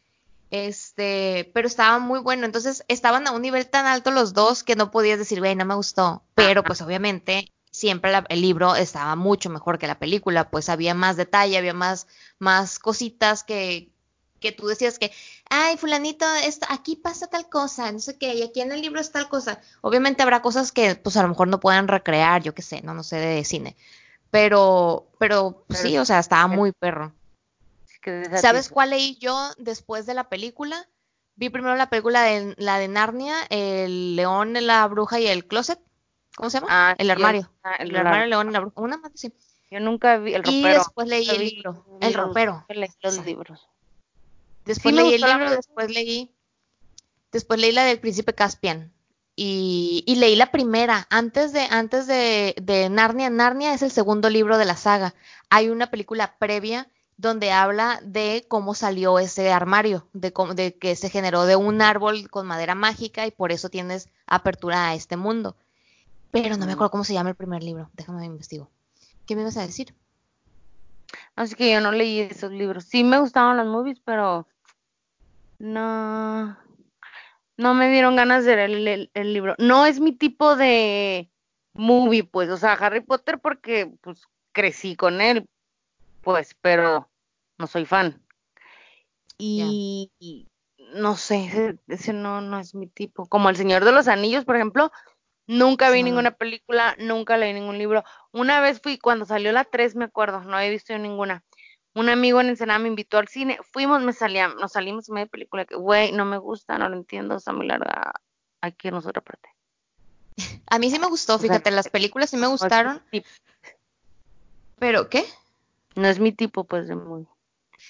Este, pero estaba muy bueno. Entonces, estaban a un nivel tan alto los dos que no podías decir, güey, no me gustó. Pero, pues, obviamente, siempre la- el libro estaba mucho mejor que la película. Pues había más detalle, había más, más cositas que, que tú decías que, ay, fulanito, esto, aquí pasa tal cosa, no sé qué, y aquí en el libro es tal cosa. Obviamente habrá cosas que, pues, a lo mejor no puedan recrear, yo qué sé, no, no sé de cine. Pero, pero, pues, Pero sí, o sea, estaba es- muy perro. Que ¿Sabes cuál leí yo después de la película? Vi primero la película de la de Narnia, El león, la bruja y el closet. ¿Cómo se llama? Ah, el armario. ah, El, el armario, el león y la bruja. Una más, sí. Yo nunca vi el Y ropero. después leí el libro. El ropero. los libros. Después Sí leí el libro, después leí. Después leí la del príncipe Caspian. Y, y leí la primera. Antes de, antes de, de Narnia. Narnia es el segundo libro de la saga. Hay una película previa donde habla de cómo salió ese armario, de, cómo, de que se generó de un árbol con madera mágica y por eso tienes apertura a este mundo. Pero no me acuerdo cómo se llama el primer libro. Déjame investigo. ¿Qué me ibas a decir? Así que yo no leí esos libros. Sí me gustaban las movies, pero no, no me dieron ganas de leer el, el- el libro. No es mi tipo de movie, pues, o sea, Harry Potter porque pues crecí con él, pues, pero no soy fan. Y, y no sé, ese, ese no, no es mi tipo. Como El Señor de los Anillos, por ejemplo, nunca vi Sí. ninguna película, nunca leí ningún libro. Una vez fui, cuando salió la 3, me acuerdo, no había visto ninguna. Un amigo en Ensenada me invitó al cine, fuimos, me salía, nos salimos en media película, que, güey, no me gusta, no lo entiendo, está muy larga, hay que irnos a otra parte. A mí sí me gustó, O sea, fíjate, las películas sí me gustaron, pero ¿qué? No es mi tipo, pues, de muy.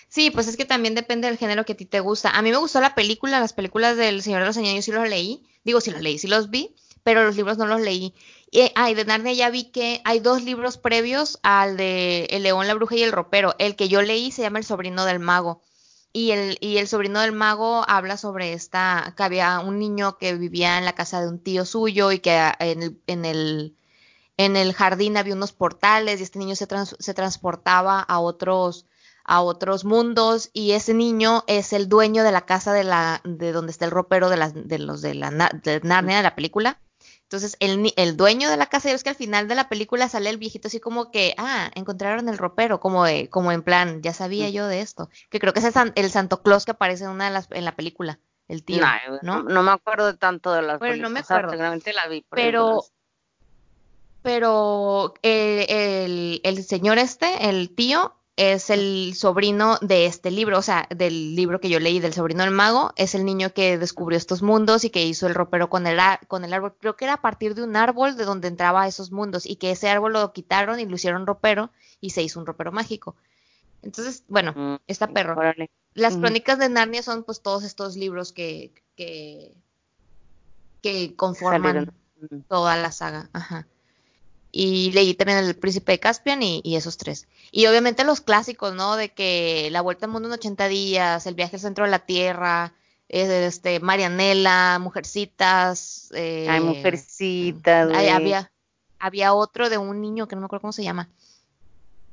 Sí, pues es que también depende del género que a ti te gusta. A mí me gustó la película, las películas del Señor de los Anillos sí los leí. Digo, sí los leí, sí los vi, pero los libros no los leí. Y, ay, de Narnia ya vi que hay dos libros previos al de El León, la Bruja y el Ropero. El que yo leí se llama El Sobrino del Mago. Y el, y el sobrino del mago habla sobre esta, que había un niño que vivía en la casa de un tío suyo y que ah, en el, en el, en el jardín había unos portales y este niño se, trans- se transportaba a otros, a otros mundos y ese niño es el dueño de la casa de la, de donde está el ropero de, las, de los de la de Narnia de la película. Entonces, el, el dueño de la casa, ya ves que al final de la película sale el viejito así como que, ah, encontraron el ropero, como, de- como en plan, ya sabía yo de esto. Que creo que es el, San- el Santo Claus que aparece en una de las, en la película, el tío, Nah, ¿no? no, no me acuerdo tanto de las Bueno, no me películas, o sea, acuerdo. seguramente la vi. por Pero, pero eh, el, el señor este, el tío, es el sobrino de este libro, o sea, del libro que yo leí, del sobrino del mago, es el niño que descubrió estos mundos y que hizo el ropero con el, con el árbol. Creo que era a partir de un árbol de donde entraba a esos mundos y que ese árbol lo quitaron y lo hicieron ropero y se hizo un ropero mágico. Entonces, bueno, Mm, está perro. órale. Las crónicas de Narnia son pues todos estos libros que, que, que conforman Salieron. Mm. toda la saga. Ajá. Y leí también El Príncipe de Caspian y, y esos tres. Y obviamente los clásicos, ¿no? De que La Vuelta al Mundo en 80 días, El Viaje al Centro de la Tierra, eh, este, Marianela, Mujercitas. eh, Ay, mujercitas, ay, güey. había, había otro de un niño que no me acuerdo cómo se llama.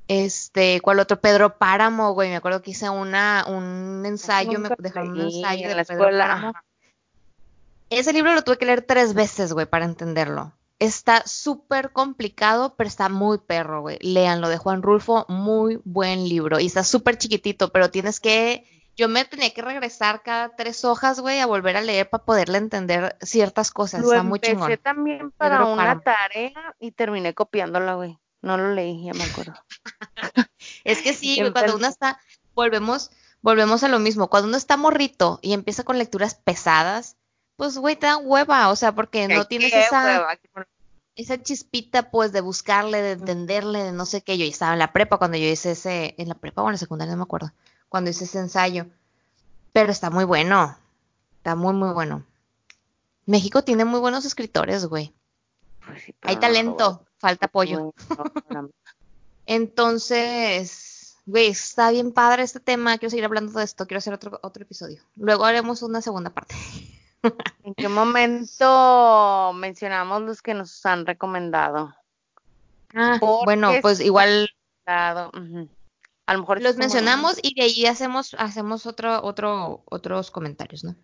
Este, ¿cuál otro? Pedro Páramo, güey. Me acuerdo que hice una, un ensayo, me dejaron un ensayo en de la Pedro escuela, Páramo. Ese libro lo tuve que leer tres veces, güey, para entenderlo. Está súper complicado, pero está muy perro, güey. Leanlo de Juan Rulfo, muy buen libro. Y está súper chiquitito, pero tienes que yo me tenía que regresar cada tres hojas, güey, a volver a leer para poderle entender ciertas cosas. Lo Está muy empecé chingón. también para lo una tarea y terminé copiándola, güey. No lo leí, ya me acuerdo. Es que sí, güey, cuando uno está, volvemos, volvemos a lo mismo. Cuando uno está morrito y empieza con lecturas pesadas, pues, güey, te dan hueva, o sea, porque no tienes esa, hueva, esa chispita, pues, de buscarle, de entenderle, de no sé qué. Yo ya estaba en la prepa cuando yo hice ese, en la prepa o en la secundaria, no me acuerdo, cuando hice ese ensayo. Pero está muy bueno, está muy, muy bueno. México tiene muy buenos escritores, güey. Pues sí, Hay talento, falta apoyo. Entonces, güey, está bien padre este tema. Quiero seguir hablando de esto. Quiero hacer otro, otro episodio. Luego haremos una segunda parte. ¿En qué momento mencionamos los que nos han recomendado? Ah, Porque bueno, pues igual Dado, ujú. A lo mejor los mencionamos y de ahí hacemos, hacemos otro, otro, otros comentarios, ¿no?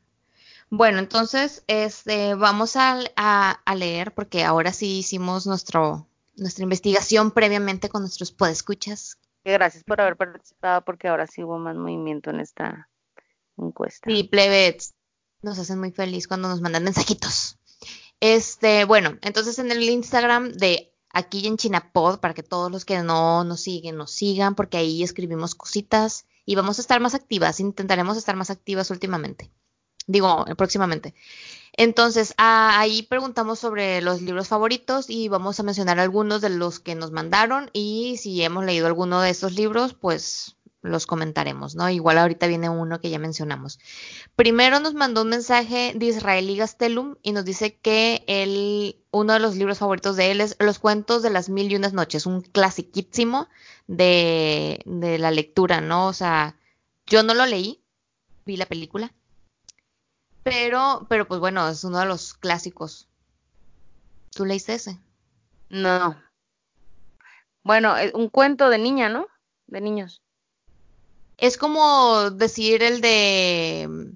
Bueno, entonces, este, vamos a, a- a leer, porque ahora sí hicimos nuestro, nuestra investigación previamente con nuestros podescuchas. Gracias por haber participado porque ahora sí hubo más movimiento en esta encuesta. Sí, plebets, nos hacen muy feliz cuando nos mandan mensajitos. Este, bueno, entonces en el Instagram de aquí en Chinapod, para que todos los que no nos siguen, nos sigan, porque ahí escribimos cositas y vamos a estar más activas, intentaremos estar más activas últimamente. Digo, próximamente. Entonces, ah, ahí preguntamos sobre los libros favoritos y vamos a mencionar algunos de los que nos mandaron y si hemos leído alguno de estos libros, pues los comentaremos, ¿no? Igual ahorita viene uno que ya mencionamos. Primero nos mandó un mensaje de Israel y Gastelum y nos dice que él, uno de los libros favoritos de él es Los cuentos de las mil y unas noches, un clasiquísimo de, de la lectura, ¿no? O sea, yo no lo leí, vi la película, pero, pero pues bueno, es uno de los clásicos. ¿Tú leíste ese? No. Bueno, eh, un cuento de niña, ¿no? De niños. Es como decir el de...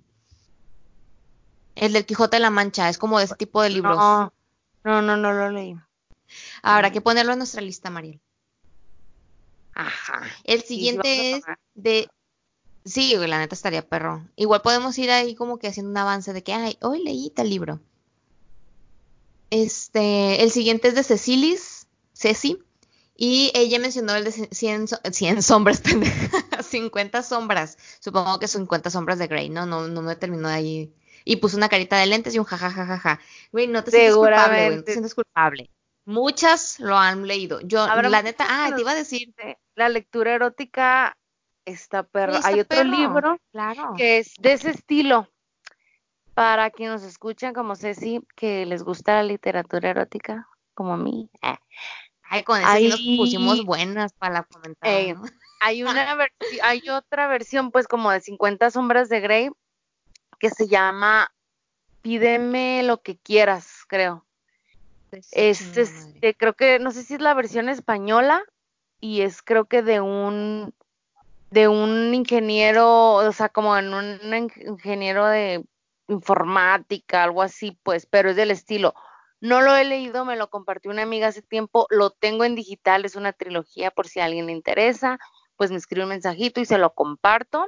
El del Quijote de la Mancha, es como de ese tipo de libros. No, no, no, no lo leí. Habrá que ponerlo en nuestra lista, Mariel. Ajá. El sí, siguiente es de... Sí, la neta estaría perro. Igual podemos ir ahí como que haciendo un avance de que, ay, hoy leí tal libro. Este, el siguiente es de Cecilis, Ceci, y ella mencionó el de 100, so- 100 sombras, pendeja, 50 sombras. Supongo que 50 sombras de Grey, ¿no? No, no me terminó de ahí. Y puso una carita de lentes y un jajajajaja. Güey, no te sientes culpable, güey, no te sientes culpable. Muchas lo han leído. Yo, la neta, ah, te iba a decir. La lectura erótica está perro. Está Hay otro perro. libro Claro. que es de ese estilo. Para quienes nos escuchan, como Ceci, que les gusta la literatura erótica, como a mí. Eh, Ay, con sí nos pusimos buenas para la comentada, Ey. ¿no? Hay una hay otra versión, pues, como de 50 sombras de Grey, que se llama Pídeme lo que quieras, creo. Es, este, creo que, no sé si es la versión española, y es creo que de un, de un ingeniero, o sea, como en un ing- ingeniero de informática, algo así, pues, pero es del estilo. No lo he leído, me lo compartió una amiga hace tiempo, lo tengo en digital, es una trilogía por si a alguien le interesa, pues me escribe un mensajito y se lo comparto.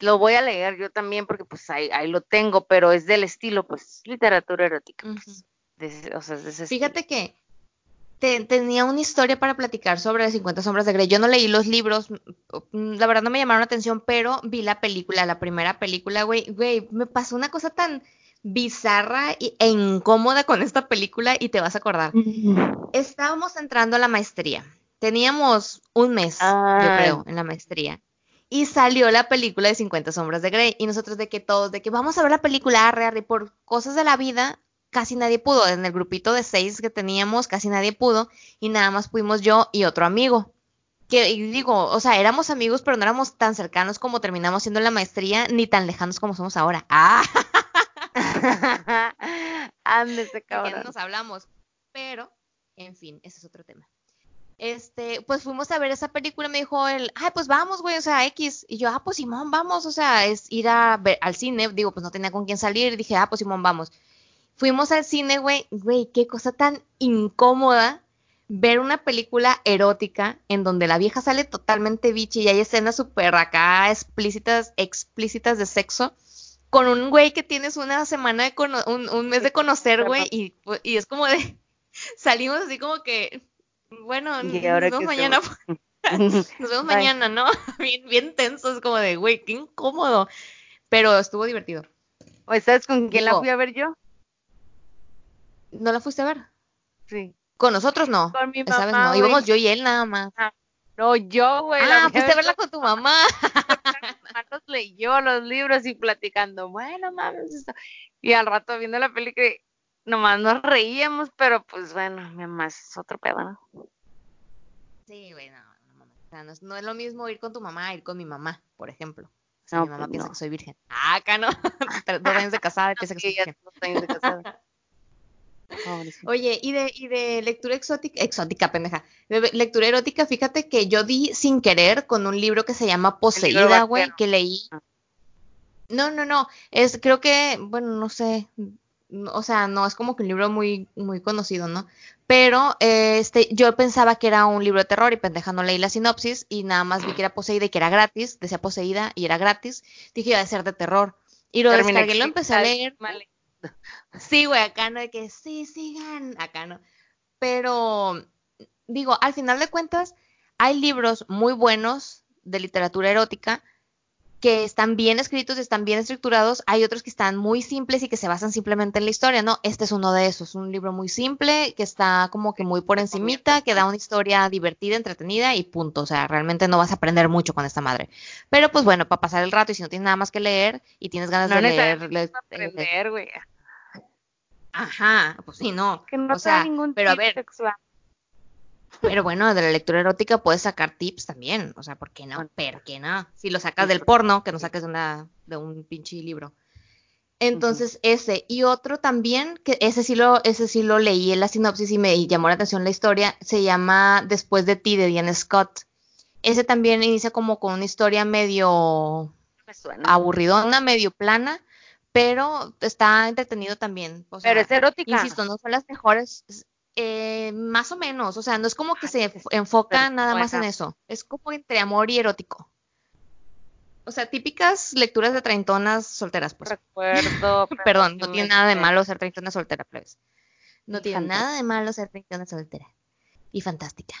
Lo voy a leer yo también porque pues ahí, ahí lo tengo, pero es del estilo, pues, literatura erótica, pues, Ujú. de ese- o sea, es de ese Fíjate que te- tenía una historia para platicar sobre 50 sombras de Grey. Yo no leí los libros, la verdad no me llamaron la atención, pero vi la película, la primera película, güey. Güey, me pasó una cosa tan bizarra e incómoda con esta película y te vas a acordar. Estábamos entrando a la maestría. Teníamos un mes, yo creo, en la maestría. Y salió la película de 50 sombras de Grey. Y nosotros de que todos, de que vamos a ver la película, arre, arre, por cosas de la vida, casi nadie pudo. En el grupito de seis que teníamos, casi nadie pudo. Y nada más pudimos yo y otro amigo. Que y digo, o sea, éramos amigos, pero no éramos tan cercanos como terminamos siendo en la maestría, ni tan lejanos como somos ahora. Ah, Ándese, cabrón. nos hablamos. Pero, en fin, ese es otro tema. Este, pues fuimos a ver esa película, me dijo él, ay, pues vamos, güey, o sea, X. Y yo, ah, pues Simón, vamos, o sea, es ir a ver al cine. Digo, pues no tenía con quién salir. Y dije, ah, pues Simón, vamos. Fuimos al cine, güey, güey, qué cosa tan incómoda ver una película erótica en donde la vieja sale totalmente bichi y hay escenas súper acá explícitas, explícitas de sexo con un güey que tienes una semana de un, un, mes de conocer, güey, y, y, es como de salimos así como que bueno, nos vemos mañana. nos vemos mañana, ¿no? Bien, bien tenso, es como de, güey, qué incómodo. Pero estuvo divertido. ¿O sabes con quién la fui a ver yo? ¿No la fuiste a ver? Sí. Con nosotros no. Con mi mamá. Esa no. Íbamos yo y él nada más. Ah, no, yo, güey. Ah, fuiste a verla con tu mamá. Nos leyó los libros y platicando, bueno, mames, y al rato viendo la película, nomás nos reíamos, pero pues bueno, mi mamá es otro pedo, ¿no? Sí, güey, no, no, no, es lo mismo ir con tu mamá ir con mi mamá, por ejemplo. Si mi mamá pues piensa que soy virgen. Ah, acá no. Dos años de casada piensa que soy virgen. Dos años de casada. Oye, y de, y de lectura exótica, exótica, pendeja, de lectura erótica, fíjate que yo di sin querer con un libro que se llama Poseída, güey, que leí. Ah. No, no, no, es, creo que, bueno, no sé, o sea, no es como que un libro muy, muy conocido, ¿no? Pero este, yo pensaba que era un libro de terror y pendeja no leí la sinopsis y nada más vi que era poseída y que era gratis, decía poseída y era gratis. Dije, iba a ser de terror. Y lo descargué, lo empecé a leer. Sí, güey, acá no de que sí, sigan, acá no. Pero, digo, al final de cuentas, hay libros muy buenos de literatura erótica que están bien escritos, están bien estructurados, hay otros que están muy simples y que se basan simplemente en la historia, ¿no? Este es uno de esos, un libro muy simple, que está como que muy por encimita, que da una historia divertida, entretenida y punto, o sea, realmente no vas a aprender mucho con esta madre. Pero pues bueno, para pasar el rato y si no tienes nada más que leer y tienes ganas de leer... Aprender, güey. Ajá, pues sí, no. Que no o sea, ningún pero a ver, sexual. Pero bueno, de la lectura erótica puedes sacar tips también, o sea, ¿por qué no? ¿Por qué no? Si lo sacas del porno, que no saques de, una, de un pinche libro. Entonces, ese. Y otro también, que ese sí, lo, ese sí lo leí en la sinopsis y me llamó la atención la historia, se llama Después de ti, de Diane Scott. Ese también inicia como con una historia medio aburridona, medio plana, pero está entretenido también. pero es erótica. Insisto, no son las mejores, eh, más o menos, o sea, no es como que se enfoca nada más en eso, es como entre amor y erótico. O sea, típicas lecturas de treintonas solteras, pues. Recuerdo. Perdón, no tiene nada de malo ser treintona soltera, plebes. No tiene nada de malo ser treintona soltera. Y fantástica.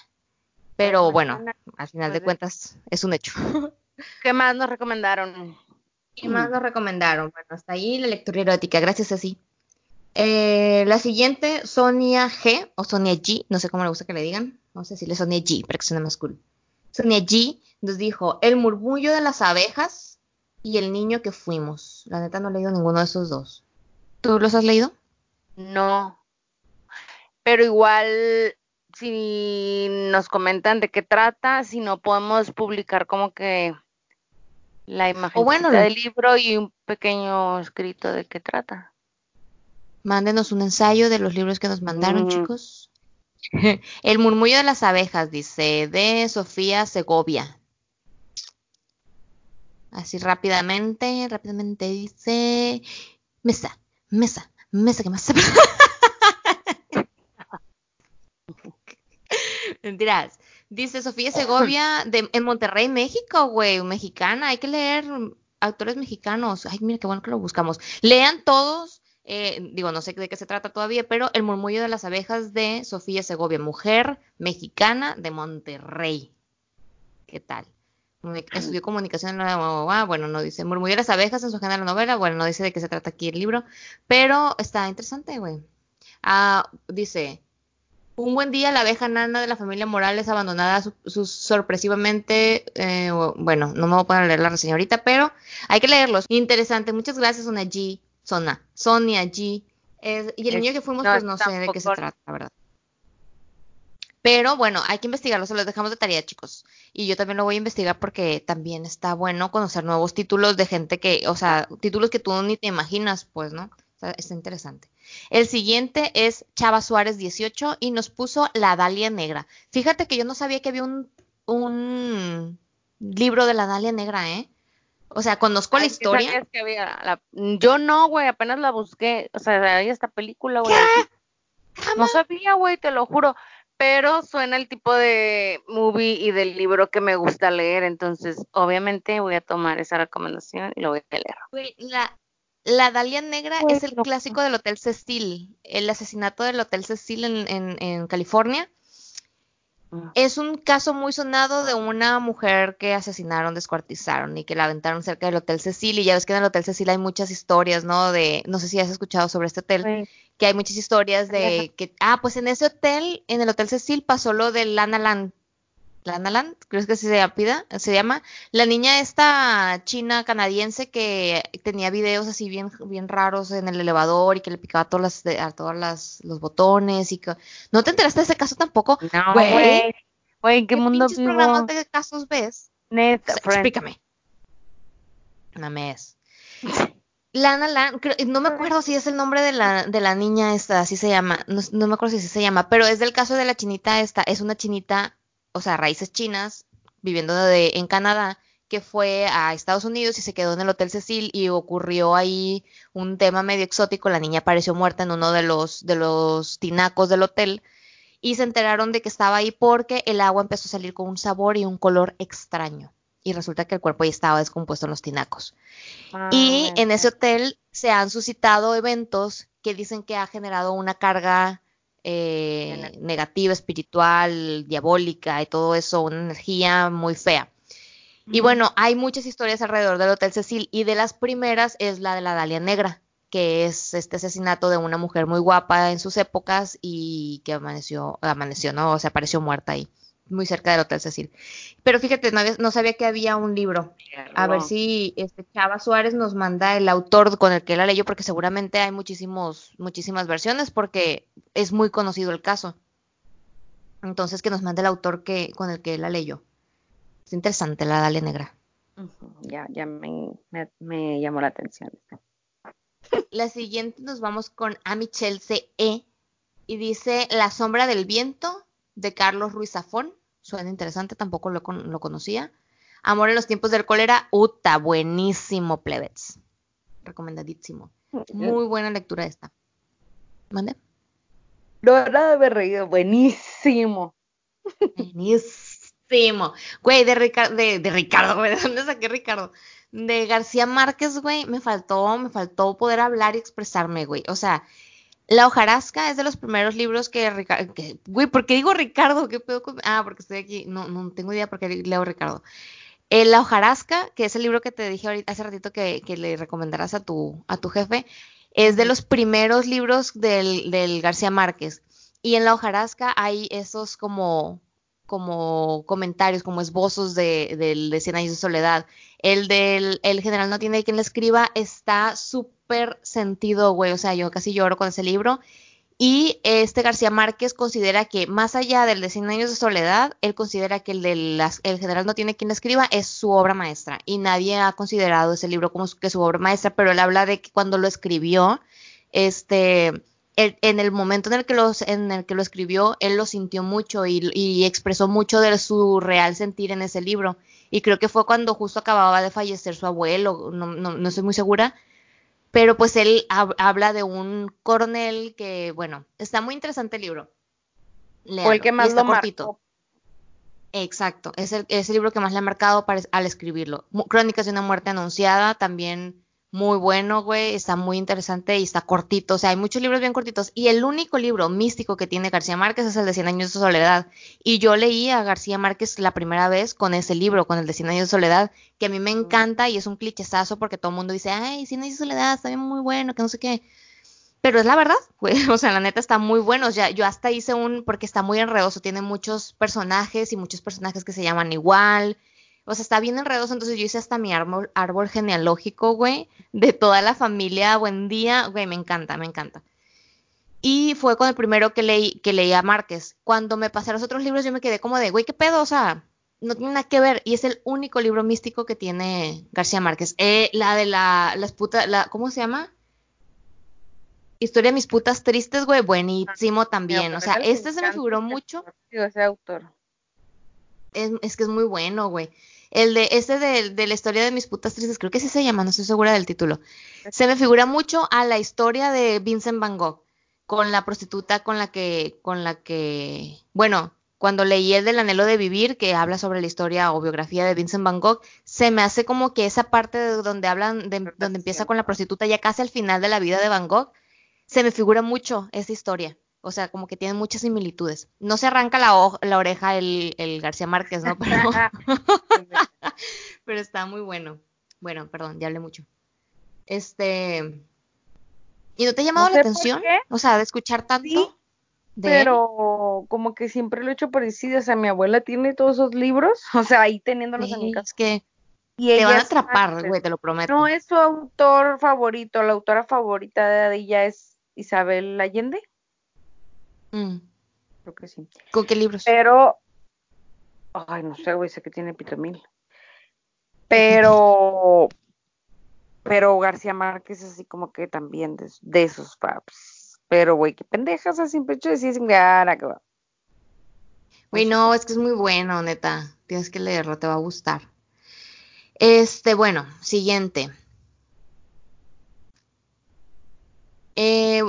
Pero bueno, al final de cuentas, es un hecho. ¿Qué más nos recomendaron? ¿Qué más nos recomendaron? Bueno, hasta ahí la lectura erótica, gracias a sí. Eh, la siguiente, Sonia G, o Sonia G, no sé cómo le gusta que le digan, no sé si le Sonia G, para que suene más cool. Sonia G nos dijo, El murmullo de las abejas y El niño que fuimos. La neta no he leído ninguno de esos dos. ¿Tú los has leído? No. Pero igual, si nos comentan de qué trata, si no podemos publicar como que la imagen del libro y un pequeño escrito de qué trata. Mándenos un ensayo de los libros que nos mandaron, chicos. El murmullo de las abejas, dice, de Sofía Segovia. Así rápidamente, rápidamente dice, mesa, mesa, mesa, que más se... Mentiras. Dice Sofía Segovia de, en Monterrey, México, güey, mexicana. Hay que leer autores mexicanos. Ay, mira qué bueno que lo buscamos. Lean todos eh, digo, no sé de qué se trata todavía, pero El murmullo de las abejas de Sofía Segovia, mujer mexicana de Monterrey. ¿Qué tal? Estudió comunicación en la bueno, no dice murmullo de las abejas en su género novela, bueno, no dice de qué se trata aquí el libro, pero está interesante, güey. Ah, dice, un buen día la abeja nana de la familia Morales abandonada sorpresivamente, eh, bueno, no me voy a poner a leer la reseña ahorita, pero hay que leerlos. Interesante, muchas gracias, una G. Sonia, Sonia G. y el niño que fuimos, pues no sé de qué se trata, la verdad. Pero bueno, hay que investigarlo, se los dejamos de tarea, chicos. Y yo también lo voy a investigar porque también está bueno conocer nuevos títulos de gente que, o sea, títulos que tú ni te imaginas, pues, ¿no? O sea, está interesante. El siguiente es Chava Suárez 18 y nos puso La Dalia Negra. Fíjate que yo no sabía que había un, un libro de la Dalia Negra, ¿eh? O sea, conozco la Ay, ¿qué historia. sabías que había la- Yo no, güey, apenas la busqué. O sea, hay esta película, güey. No sabía, güey, te lo juro. Pero suena el tipo de movie y del libro que me gusta leer. Entonces, obviamente, voy a tomar esa recomendación y lo voy a leer. Güey, la, la Dalia Negra es el loco. clásico del Hotel Cecil. El asesinato del Hotel Cecil en, en- en California. Mm. Es un caso muy sonado de una mujer que asesinaron, descuartizaron y que la aventaron cerca del Hotel Cecil. Y ya ves que en el Hotel Cecil hay muchas historias, ¿no? De, no sé si has escuchado sobre este hotel, que hay muchas historias de que, ah, pues en ese hotel, en el Hotel Cecil pasó lo del Lana Land. Lana Land, creo que así se llama, se llama. La niña esta china canadiense que tenía videos así bien, bien raros en el elevador y que le picaba a todas las, a todas las, los botones y que, ¿no te enteraste de ese caso tampoco? No, Güey, güey. ¿en qué, mundo pinches vivo? programas de casos ves? Neta, O sea, friend. explícame. Mames. Lana creo- no me acuerdo si es el nombre de la, de la niña esta, así se llama, no, no me acuerdo si así se llama, pero es del caso de la chinita esta, es una chinita, o sea, raíces chinas, viviendo de, en Canadá, que fue a Estados Unidos y se quedó en el Hotel Cecil y ocurrió ahí un tema medio exótico, la niña apareció muerta en uno de los, de los tinacos del hotel y se enteraron de que estaba ahí porque el agua empezó a salir con un sabor y un color extraño. Y resulta que el cuerpo ya estaba descompuesto en los tinacos. Y Mames. en ese hotel se han suscitado eventos que dicen que ha generado una carga eh, negativa, espiritual, diabólica y todo eso, una energía muy fea. Y bueno, hay muchas historias alrededor del Hotel Cecil y de las primeras es la de la Dalia Negra, que es este asesinato de una mujer muy guapa en sus épocas y que amaneció, amaneció, ¿no? O sea, apareció muerta ahí, muy cerca del Hotel Cecil. Pero fíjate, no, había- no sabía que había un libro. A ver si este Chava Suárez nos manda el autor con el que la leyó, porque seguramente hay muchísimos, muchísimas versiones, porque es muy conocido el caso. Entonces que nos mande el autor que, con el que la leyó. Es interesante la Dalia Negra. Ya, ya me, me, me llamó la atención. La siguiente nos vamos con A Michelle C.E. y dice La sombra del viento de Carlos Ruiz Zafón. Suena interesante, tampoco lo, lo conocía. Amor en los tiempos del cólera, Uta, buenísimo, plebets. Recomendadísimo. Muy buena lectura esta. ¿Mande? No, nada de haber reído, buenísimo. Buenísimo. Güey, de, Rica- de, de Ricardo, güey, ¿de dónde saqué Ricardo? De García Márquez, güey, me faltó, me faltó poder hablar y expresarme, güey. O sea, La hojarasca es de los primeros libros que, Rica- que- güey, ¿por qué digo Ricardo? ¿Qué pedo con- Ah, porque estoy aquí, no, no tengo idea por qué leo Ricardo. Eh, La hojarasca, que es el libro que te dije ahorita hace ratito que, que le recomendarás a tu, a tu jefe, es de los primeros libros del, del García Márquez. Y en la hojarasca hay esos como, como comentarios, como esbozos de, del de Cien años de soledad. El del el general no tiene quien le escriba está súper sentido, güey. O sea, yo casi lloro con ese libro. Y este García Márquez considera que más allá del de Cien años de soledad, él considera que el de el general no tiene quien escriba es su obra maestra. Y nadie ha considerado ese libro como que su obra maestra, pero él habla de que cuando lo escribió, este, en el momento en el que, los, en el que lo escribió, él lo sintió mucho y, y expresó mucho de su real sentir en ese libro. Y creo que fue cuando justo acababa de fallecer su abuelo, no, no, no estoy muy segura. Pero pues él hab- habla de un coronel que, bueno, está muy interesante el libro. Fue el que más lo cortito. marcó. Exacto, es el, es el libro que más le ha marcado para- al escribirlo. Crónicas de una muerte anunciada, también muy bueno, güey, está muy interesante y está cortito, o sea, hay muchos libros bien cortitos. Y el único libro místico que tiene García Márquez es el de Cien años de soledad. Y yo leí a García Márquez la primera vez con ese libro, con el de Cien años de soledad, que a mí me encanta y es un clichezazo porque todo el mundo dice, ay, Cien años de soledad, está bien muy bueno, que no sé qué. Pero es la verdad, güey. O sea, la neta está muy bueno. Ya, yo hasta hice un, porque está muy enredoso, tiene muchos personajes y muchos personajes que se llaman igual. O sea, está bien enredoso, entonces yo hice hasta mi árbol, árbol genealógico, güey, de toda la familia. Buen día, güey, me encanta, me encanta. Y fue con el primero que leí, que leí a Márquez. Cuando me pasé a los otros libros, yo me quedé como de, güey, ¿qué pedo? O sea, no tiene nada que ver. Y es el único libro místico que tiene García Márquez. Eh, la de la, las putas, la, ¿cómo se llama? Historia de mis putas tristes, güey, buenísimo también. O sea, este se me figuró mucho. Ese autor. Es, es que es muy bueno, güey. El de ese de, de la historia de mis putas tristes, creo que sí se llama, no estoy segura del título. Se me figura mucho a la historia de Vincent Van Gogh, con la prostituta con la que, con la que, bueno, cuando leí el del anhelo de vivir, que habla sobre la historia o biografía de Vincent Van Gogh, se me hace como que esa parte de donde hablan, de, donde empieza con la prostituta ya casi al final de la vida de Van Gogh, se me figura mucho esa historia. O sea, como que tiene muchas similitudes. No se arranca la, la oreja el, el, García Márquez, ¿no? Pero, pero está muy bueno. Bueno, perdón, ya hablé mucho. Este. ¿Y no te ha llamado No sé la atención? O sea, de escuchar tanto Sí, de él. pero como que siempre lo he hecho por decir, o sea, mi abuela tiene todos esos libros, o sea, ahí teniéndolos en mi Sí, casa. es que Y te van a atrapar, güey, te lo prometo. No es su autor favorito, la autora favorita de ella es Isabel Allende, Mm, creo que sí. ¿Con qué libros? Pero, ay, no sé, güey, sé que tiene pitamil. Pero, pero García Márquez así como que también de, de esos paps. Pero, güey, qué pendejas, así simple hecho de decir, "Gara, que va". Güey, no, es que es muy bueno, neta. Tienes que leerlo, te va a gustar. Este, bueno, siguiente. Eh,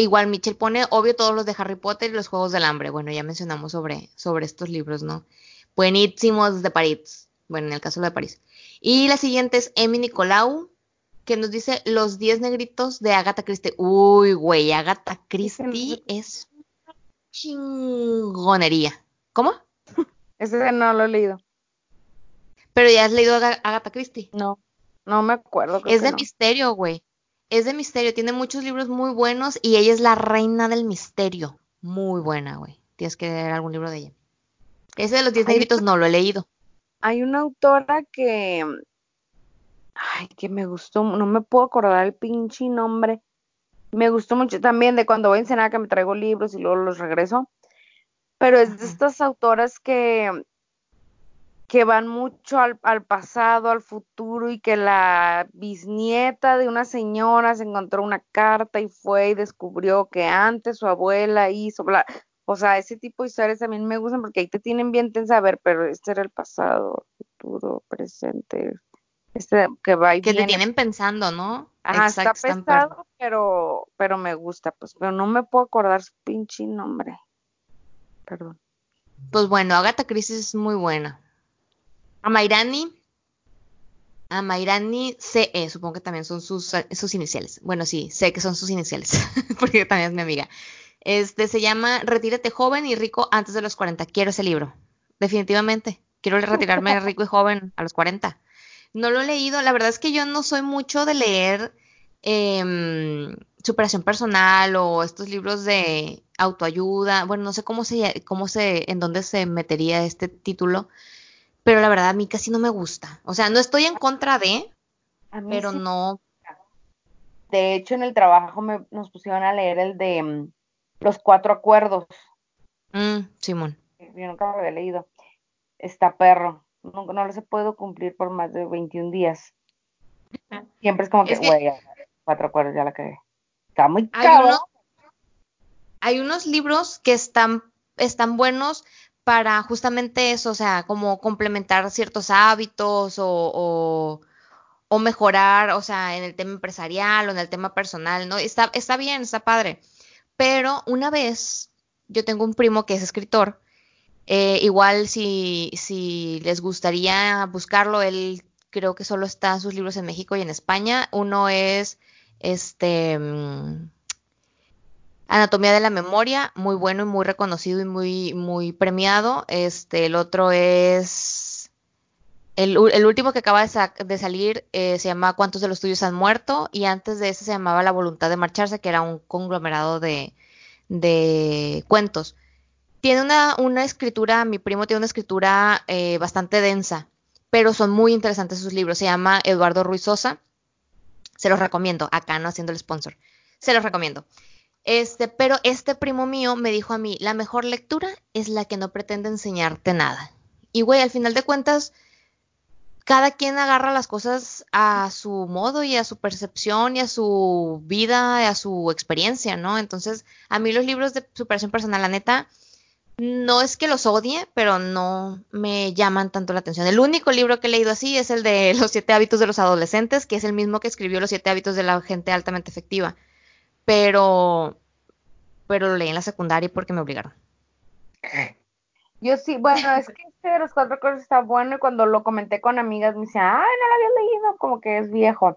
igual Mitchell pone, obvio, todos los de Harry Potter y los Juegos del Hambre. Bueno, ya mencionamos sobre, sobre estos libros, ¿no? Buenísimos de París. Bueno, en el caso de París. Y la siguiente es Emi Nicolau, que nos dice Los 10 negritos de Agatha Christie. Uy, güey, Agatha Christie es chingonería. ¿Cómo? Ese no lo he leído. Pero ya has leído Aga- Agatha Christie. No, no me acuerdo. Es que de no. misterio, güey. Es de misterio. Tiene muchos libros muy buenos y ella es la reina del misterio. Muy buena, güey. Tienes que leer algún libro de ella. Ese de los 10 Hay negritos no lo he leído. Hay una autora que, ay, que me gustó, no me puedo acordar el pinche nombre. Me gustó mucho también de cuando voy a Ensenada que me traigo libros y luego los regreso. Pero es de estas autoras que, que van mucho al, al pasado, al futuro y que la bisnieta de una señora se encontró una carta y fue y descubrió que antes su abuela hizo, bla. O sea, ese tipo de historias también me gustan porque ahí te tienen bien tensa a ver, pero este era el pasado, futuro, presente, este que va y Que te viene. tienen pensando, ¿no? Ajá, está Exacto, perros. pesado, pero, pero me gusta, pues, pero no me puedo acordar su pinche nombre. Perdón. Pues bueno, Agatha Christie es muy buena. Amairani. Amairani CE, supongo que también son sus, sus iniciales. Bueno, sí, sé que son sus iniciales, porque también es mi amiga. Este se llama Retírate joven y rico antes de los 40. Quiero ese libro, definitivamente. Quiero retirarme rico y joven a los 40. No lo he leído, la verdad es que yo no soy mucho de leer em, superación personal o estos libros de autoayuda. Bueno, no sé cómo se, cómo se, en dónde se metería este título, pero la verdad a mí casi no me gusta. O sea, no estoy en contra de, pero sí. no. De hecho, en el trabajo me, nos pusieron a leer el de mm, los cuatro acuerdos. Mm, Simón. Yo nunca lo había leído. Está perro. No, no los he podido cumplir por más de 21 días. Siempre es como que, güey, cuatro acuerdos ya la cagué. Está muy Hay cabrón. unos, hay unos libros que están, están buenos para justamente eso, o sea, como complementar ciertos hábitos o, o, mejorar, o sea, en el tema empresarial o en el tema personal, ¿no? Está, está bien, está padre. Pero una vez, yo tengo un primo que es escritor, eh, igual si, si les gustaría buscarlo, él creo que solo está sus libros en México y en España. Uno es este mm, Anatomía de la Memoria, muy bueno y muy reconocido y muy, muy premiado. Este, el otro es el, el último que acaba de, sa- de salir eh, se llama ¿Cuántos de los tuyos han muerto? Y antes de ese se llamaba La voluntad de marcharse, que era un conglomerado de, de cuentos. Tiene una, una escritura, mi primo tiene una escritura eh, bastante densa, pero son muy interesantes sus libros. Se llama Eduardo Ruiz Sosa. Se los recomiendo. Acá no haciendo el sponsor. Se los recomiendo. Este, pero este primo mío me dijo a mí, la mejor lectura es la que no pretende enseñarte nada. Y güey, al final de cuentas, cada quien agarra las cosas a su modo y a su percepción y a su vida y a su experiencia, ¿no? Entonces, a mí los libros de superación personal, la neta, No es que los odie, pero no me llaman tanto la atención. El único libro que he leído así es el de Los siete hábitos de los adolescentes, que es el mismo que escribió Los siete hábitos de la gente altamente efectiva. Pero, pero lo leí en la secundaria porque me obligaron. Yo sí, bueno, es que este de los cuatro cosas está bueno y cuando lo comenté con amigas me decían, ay, no lo había leído, como que es viejo.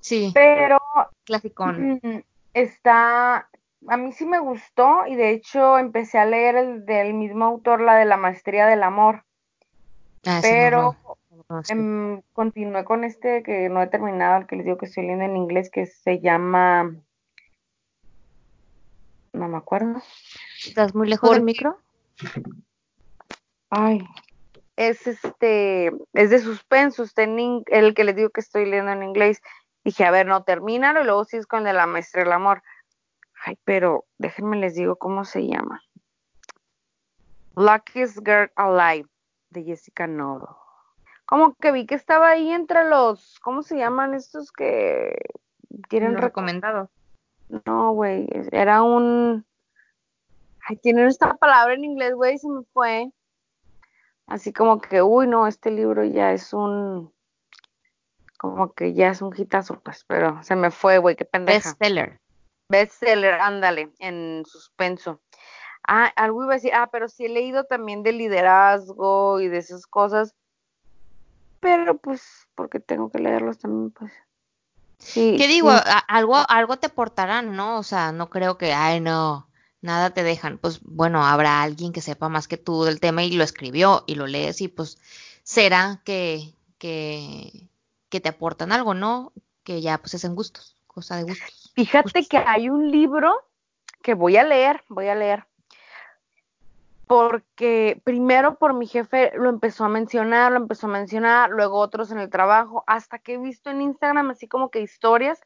Sí. Pero Clasicón. mm, está, a mí sí me gustó y de hecho empecé a leer el del mismo autor, la de la maestría del amor, Ah, no pero no conozco. em, continué con este que no he terminado, el que les digo que estoy leyendo en inglés, que se llama, no me acuerdo. ¿Estás muy lejos del micro? Ay, es este, es de suspenso, está en in- el que les digo que estoy leyendo en inglés. Dije, a ver, no, termínalo y luego sí es con el de la maestra del amor. Ay, pero déjenme les digo cómo se llama. Luckiest Girl Alive, de Jessica Nodo. Como que vi que estaba ahí entre los, ¿cómo se llaman estos que tienen recomendados. No, güey, era un... Ay, tienen esta palabra en inglés, güey, se me fue. Así como que, uy, no, este libro ya es un... Como que ya es un hitazo, pues, pero se me fue, güey, qué pendeja. Bestseller. Bestseller, ándale, en suspenso. Ah, algo iba a decir, ah, pero sí he leído también de liderazgo y de esas cosas, pero pues, porque tengo que leerlos también, pues. Sí, ¿Qué digo? sí, algo, algo te aportarán, ¿no? O sea, no creo que, ay, no, nada te dejan. Pues bueno, habrá alguien que sepa más que tú del tema y lo escribió y lo lees y pues será que, que, que te aportan algo, ¿no? Que ya pues es en gustos, cosa de gustos. Fíjate que hay un libro que voy a leer, voy a leer, porque primero por mi jefe lo empezó a mencionar, lo empezó a mencionar, luego otros en el trabajo, hasta que he visto en Instagram así como que historias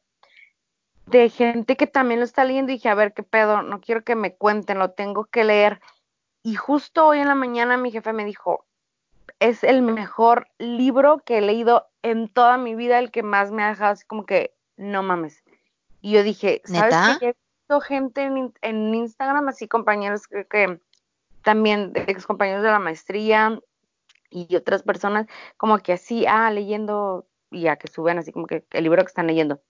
de gente que también lo está leyendo y dije, a ver, qué pedo, no quiero que me cuenten, lo tengo que leer. Y justo hoy en la mañana mi jefe me dijo, es el mejor libro que he leído en toda mi vida, el que más me ha dejado así como que, no mames. Y yo dije, ¿sabes ¿Neta? que He visto gente en, in- en Instagram, así compañeros que, que también ex compañeros de la maestría y otras personas, como que así, ah, leyendo, y ya que suben así como que el libro que están leyendo.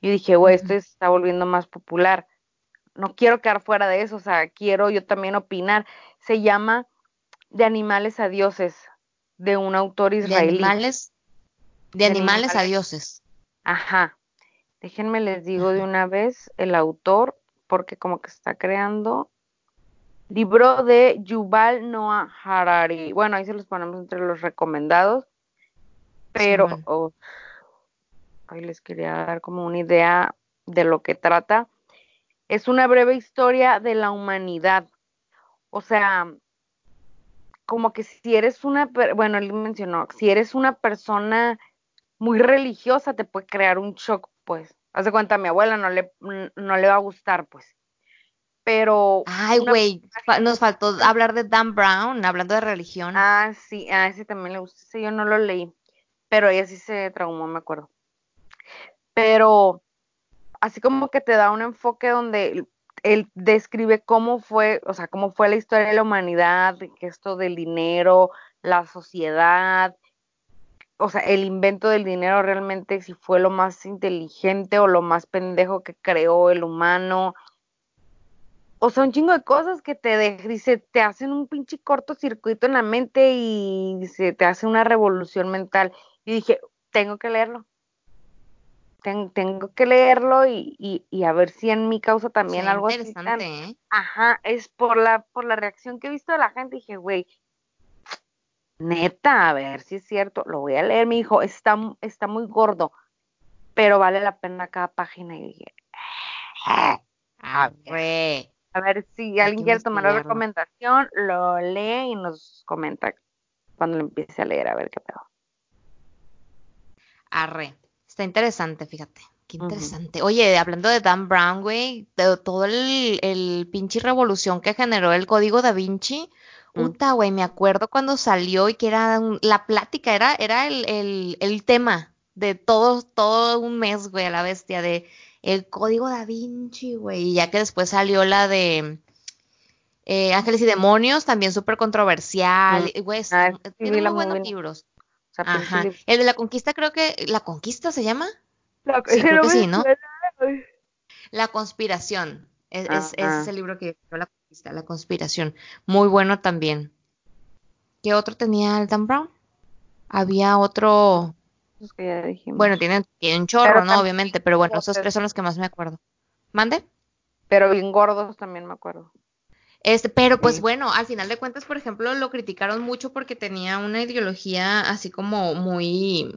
Yo dije, güey, esto está volviendo más popular. No quiero quedar fuera de eso, o sea, quiero yo también opinar. Se llama De animales a dioses, de un autor De israelí. animales, de De animales a animales. dioses. Ajá. Déjenme les digo de una vez el autor, porque como que está creando libro de Yuval Noah Harari. Bueno, ahí se los ponemos entre los recomendados, pero Simón. oh, ahí les quería dar como una idea de lo que trata. Es una breve historia de la humanidad. O sea, como que si eres una, bueno, él mencionó, si eres una persona muy religiosa te puede crear un shock, pues. Haz de cuenta, a mi abuela no le, no le va a gustar, pues. Pero Ay, güey, nos faltó hablar de Dan Brown, hablando de religión. Ah, sí, a ese también le gusta. Ese yo no lo leí, pero ella sí se traumó, me acuerdo. Pero así como que te da un enfoque donde él, describe cómo fue, o sea, cómo fue la historia de la humanidad, que esto del dinero, la sociedad, o sea, el invento del dinero realmente si fue lo más inteligente o lo más pendejo que creó el humano. O sea, un chingo de cosas que te de- dice, te hacen un pinche cortocircuito en la mente y se te hace una revolución mental. Y dije, tengo que leerlo. Ten- tengo que leerlo y, y, y a ver si en mi causa también Qué algo así tan, interesante, ¿eh? ajá, es por la, por la reacción que he visto de la gente, dije, güey, neta, a ver si es cierto, lo voy a leer, mi hijo, está, está muy gordo, pero vale la pena cada página. Y dije, "Ah, a ver, Arre. A ver si Hay alguien quiere tomar la recomendación, lo lee y nos comenta cuando lo empiece a leer, a ver qué pedo. Arre. Está interesante, fíjate. Qué interesante. Oye, hablando de Dan Brown, güey, de todo el, el pinche revolución que generó el código da Vinci. Mm. Uta, güey, me acuerdo cuando salió y que era un- la plática, era, era el, el, el tema de todo, todo un mes, güey, a la bestia, de el código da Vinci, güey. Y ya que después salió la de Eh, Ángeles y Demonios, también súper controversial. Mm. Güey, Ah, sí tiene muy buenos movie. libros. O sea, pinche Ajá. El de la conquista, creo que. ¿La conquista se llama? La- Sí, creo que sí, ¿no? ay. La conspiración. Es, el libro que yo la conquista, La conspiración. Muy bueno también. ¿Qué otro tenía Dan Brown? Había otro. Esos que ya dijimos. Bueno, tiene, tiene un chorro, Pero ¿no? también Obviamente, pero bueno, esos tres son los que más me acuerdo. ¿Mande? Pero bien gordos también me acuerdo. Este, pero pues Sí. bueno, al final de cuentas, por ejemplo, lo criticaron mucho porque tenía una ideología así como muy,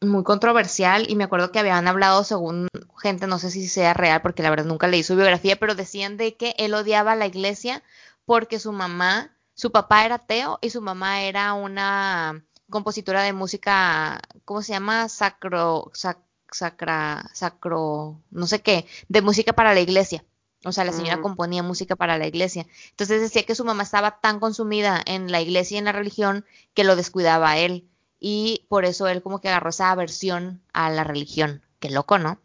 muy controversial y me acuerdo que habían hablado según gente, no sé si sea real porque la verdad nunca leí su biografía, pero decían de que él odiaba a la iglesia porque su mamá, su papá era ateo y su mamá era una compositora de música, ¿cómo se llama? Sacro, sac- sacra, sacro, no sé qué, de música para la iglesia. O sea, la señora componía música para la iglesia. Entonces decía que su mamá estaba tan consumida en la iglesia y en la religión que lo descuidaba a él. Y por eso él como que agarró esa aversión a la religión. Qué loco, ¿no?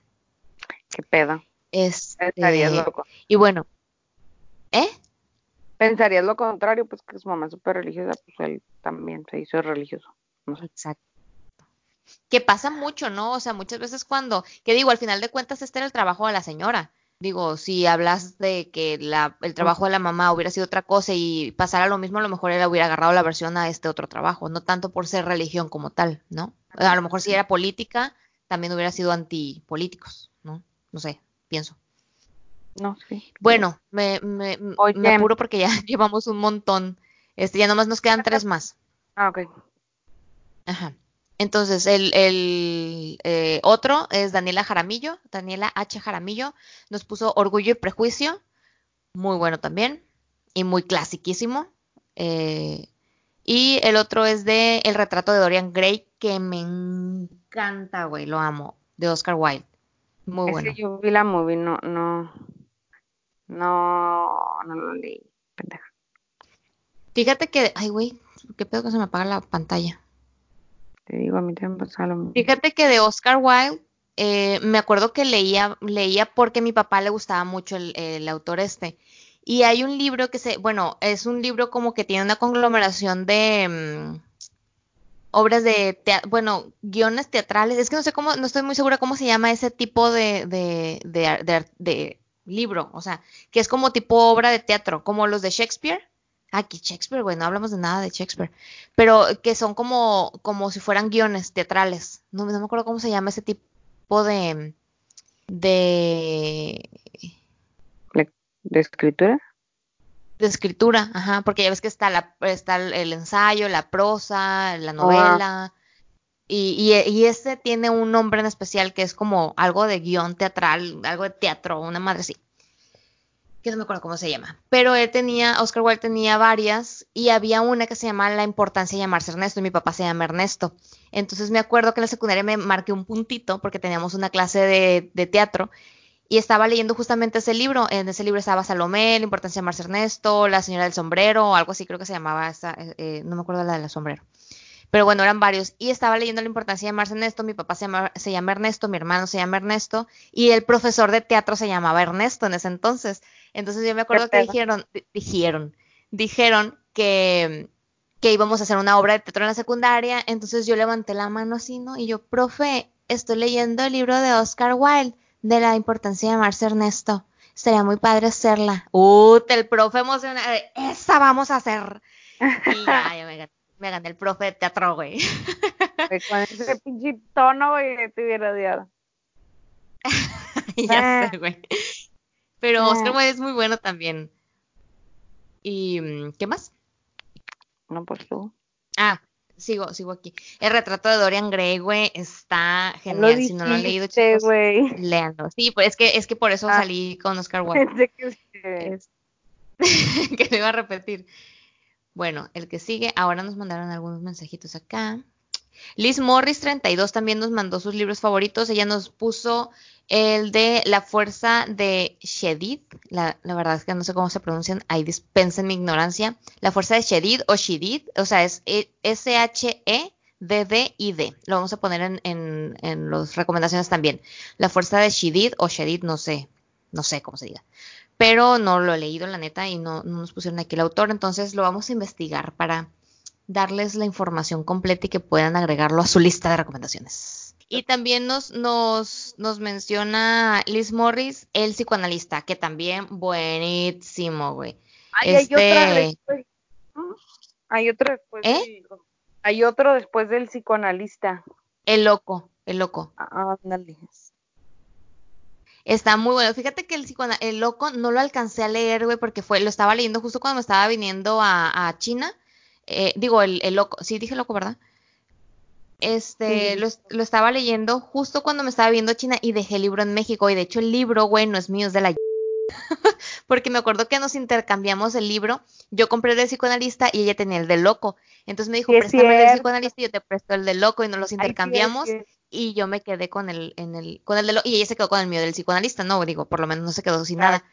Qué pedo. Este, Pensarías loco. y bueno, ¿eh? Pensarías lo contrario, pues que su mamá es súper religiosa, pues él también se hizo religioso. No sé. Exacto. Que pasa mucho, ¿no? O sea, muchas veces cuando, que digo, al final de cuentas este era el trabajo de la señora. Digo, si hablas de que la, el trabajo de la mamá hubiera sido otra cosa y pasara lo mismo, a lo mejor él hubiera agarrado la versión a este otro trabajo, no tanto por ser religión como tal, ¿no? A lo mejor si era política, también hubiera sido antipolíticos, ¿no? No sé, pienso. No, sí. Bueno, me, me, me apuro porque ya llevamos un montón. Este, ya nomás nos quedan tres más. Ah, ok. Ajá. Entonces, el, el eh, otro es Daniela Jaramillo, Daniela H. Jaramillo, nos puso Orgullo y Prejuicio, muy bueno también, y muy clasiquísimo. Eh, y el otro es de El retrato de Dorian Gray, que me encanta, güey, lo amo, de Oscar Wilde. Muy Ese bueno. yo vi la movie, no, no, no, no lo leí, pendeja. Fíjate que, ay, güey, qué pedo que se me apaga la pantalla. Te digo, a mí también pasaba lo mismo. Fíjate que de Oscar Wilde, eh, me acuerdo que leía, leía porque a mi papá le gustaba mucho el, el autor este. Y hay un libro que se, bueno, es un libro como que tiene una conglomeración de mm, obras de, bueno, guiones teatrales. Es que no sé cómo, no estoy muy segura cómo se llama ese tipo de, de, de, de de libro. O sea, que es como tipo obra de teatro, como los de Shakespeare. Aquí Shakespeare, güey, no hablamos de nada de Shakespeare. Pero que son como, como si fueran guiones teatrales. No, no me acuerdo cómo se llama ese tipo de, de, ¿De escritura? de escritura, ajá, porque ya ves que está la, está el, el ensayo, la prosa, la novela. Y, y, y este tiene un nombre en especial que es como algo de guion teatral, algo de teatro, una madre así. Que no me acuerdo cómo se llama. Pero él tenía, Oscar Wilde tenía varias y había una que se llama La importancia de llamarse Ernesto y mi papá se llama Ernesto. Entonces me acuerdo que en la secundaria me marqué un puntito porque teníamos una clase de, teatro y estaba leyendo justamente ese libro. En ese libro estaba Salomé, La importancia de llamarse Ernesto, La señora del sombrero, o algo así creo que se llamaba esa, eh, no me acuerdo la del sombrero. Pero bueno, eran varios. Y estaba leyendo la importancia de llamarse Ernesto. Mi papá se llama, se llama Ernesto, mi hermano se llama Ernesto. Y el profesor de teatro se llamaba Ernesto en ese entonces. Entonces yo me acuerdo que dijeron, di- dijeron, dijeron que, que íbamos a hacer una obra de teatro en la secundaria. Entonces yo levanté la mano así, ¿no? Y yo, profe, estoy leyendo el libro de Oscar Wilde de la importancia de llamarse Ernesto. Estaría muy padre hacerla. Uh, el profe emocionado. Esa vamos a hacer. Y ya, ya me gané, me gané el profe de teatro, güey. Con ese pinche tono, güey, te hubiera odiado. ya Ah. sé, güey. Pero Ah. Oscar Wilde es muy bueno también. ¿Y mm, qué más? No, pues tú. Ah, sigo, sigo aquí. El retrato de Dorian Gray, güey, está genial. Si no lo han leído, chicos, güey. léanlo. Sí, pues es que, es que por eso Ah. salí con Oscar Wilde. Que que lo iba a repetir. Bueno, el que sigue, ahora nos mandaron algunos mensajitos acá. Liz Morris 32 también nos mandó sus libros favoritos. Ella nos puso el de La Fuerza de Shedid. La, la verdad es que no sé cómo se pronuncian. Ahí dispensen mi ignorancia. La Fuerza de Shedid o Shedid. O sea, es E- S-H-E-D-D-I-D. Lo vamos a poner en, en, en las recomendaciones también. La Fuerza de Shedid o Shedid, no sé. No sé cómo se diga. Pero no lo he leído, la neta, y no, no nos pusieron aquí el autor, entonces lo vamos a investigar para darles la información completa y que puedan agregarlo a su lista de recomendaciones. Y también nos, nos, nos menciona Liz Morris, el psicoanalista, que también buenísimo, güey. Ay, hay otra Este. Hay otro después. ¿Eh? del- hay otro después del psicoanalista. el loco, el loco. Ah, ándale. Está muy bueno. Fíjate que el el loco no lo alcancé a leer, güey, porque fue, lo estaba leyendo justo cuando me estaba viniendo a, a China. Eh, digo, el, el loco, sí dije loco, ¿verdad? Este, Sí. lo, es- lo estaba leyendo justo cuando me estaba viendo a China y dejé el libro en México. Y de hecho el libro, güey, no es mío, es de la porque me acuerdo que nos intercambiamos el libro. Yo compré el del psicoanalista y ella tenía el del loco. Entonces me dijo, Sí, préstame el del psicoanalista y yo te presto el del loco y nos los Ay, sí, intercambiamos que- y yo me quedé con el, en el, con el de lo, y ella se quedó con el mío del psicoanalista, no, digo, por lo menos no se quedó sin nada.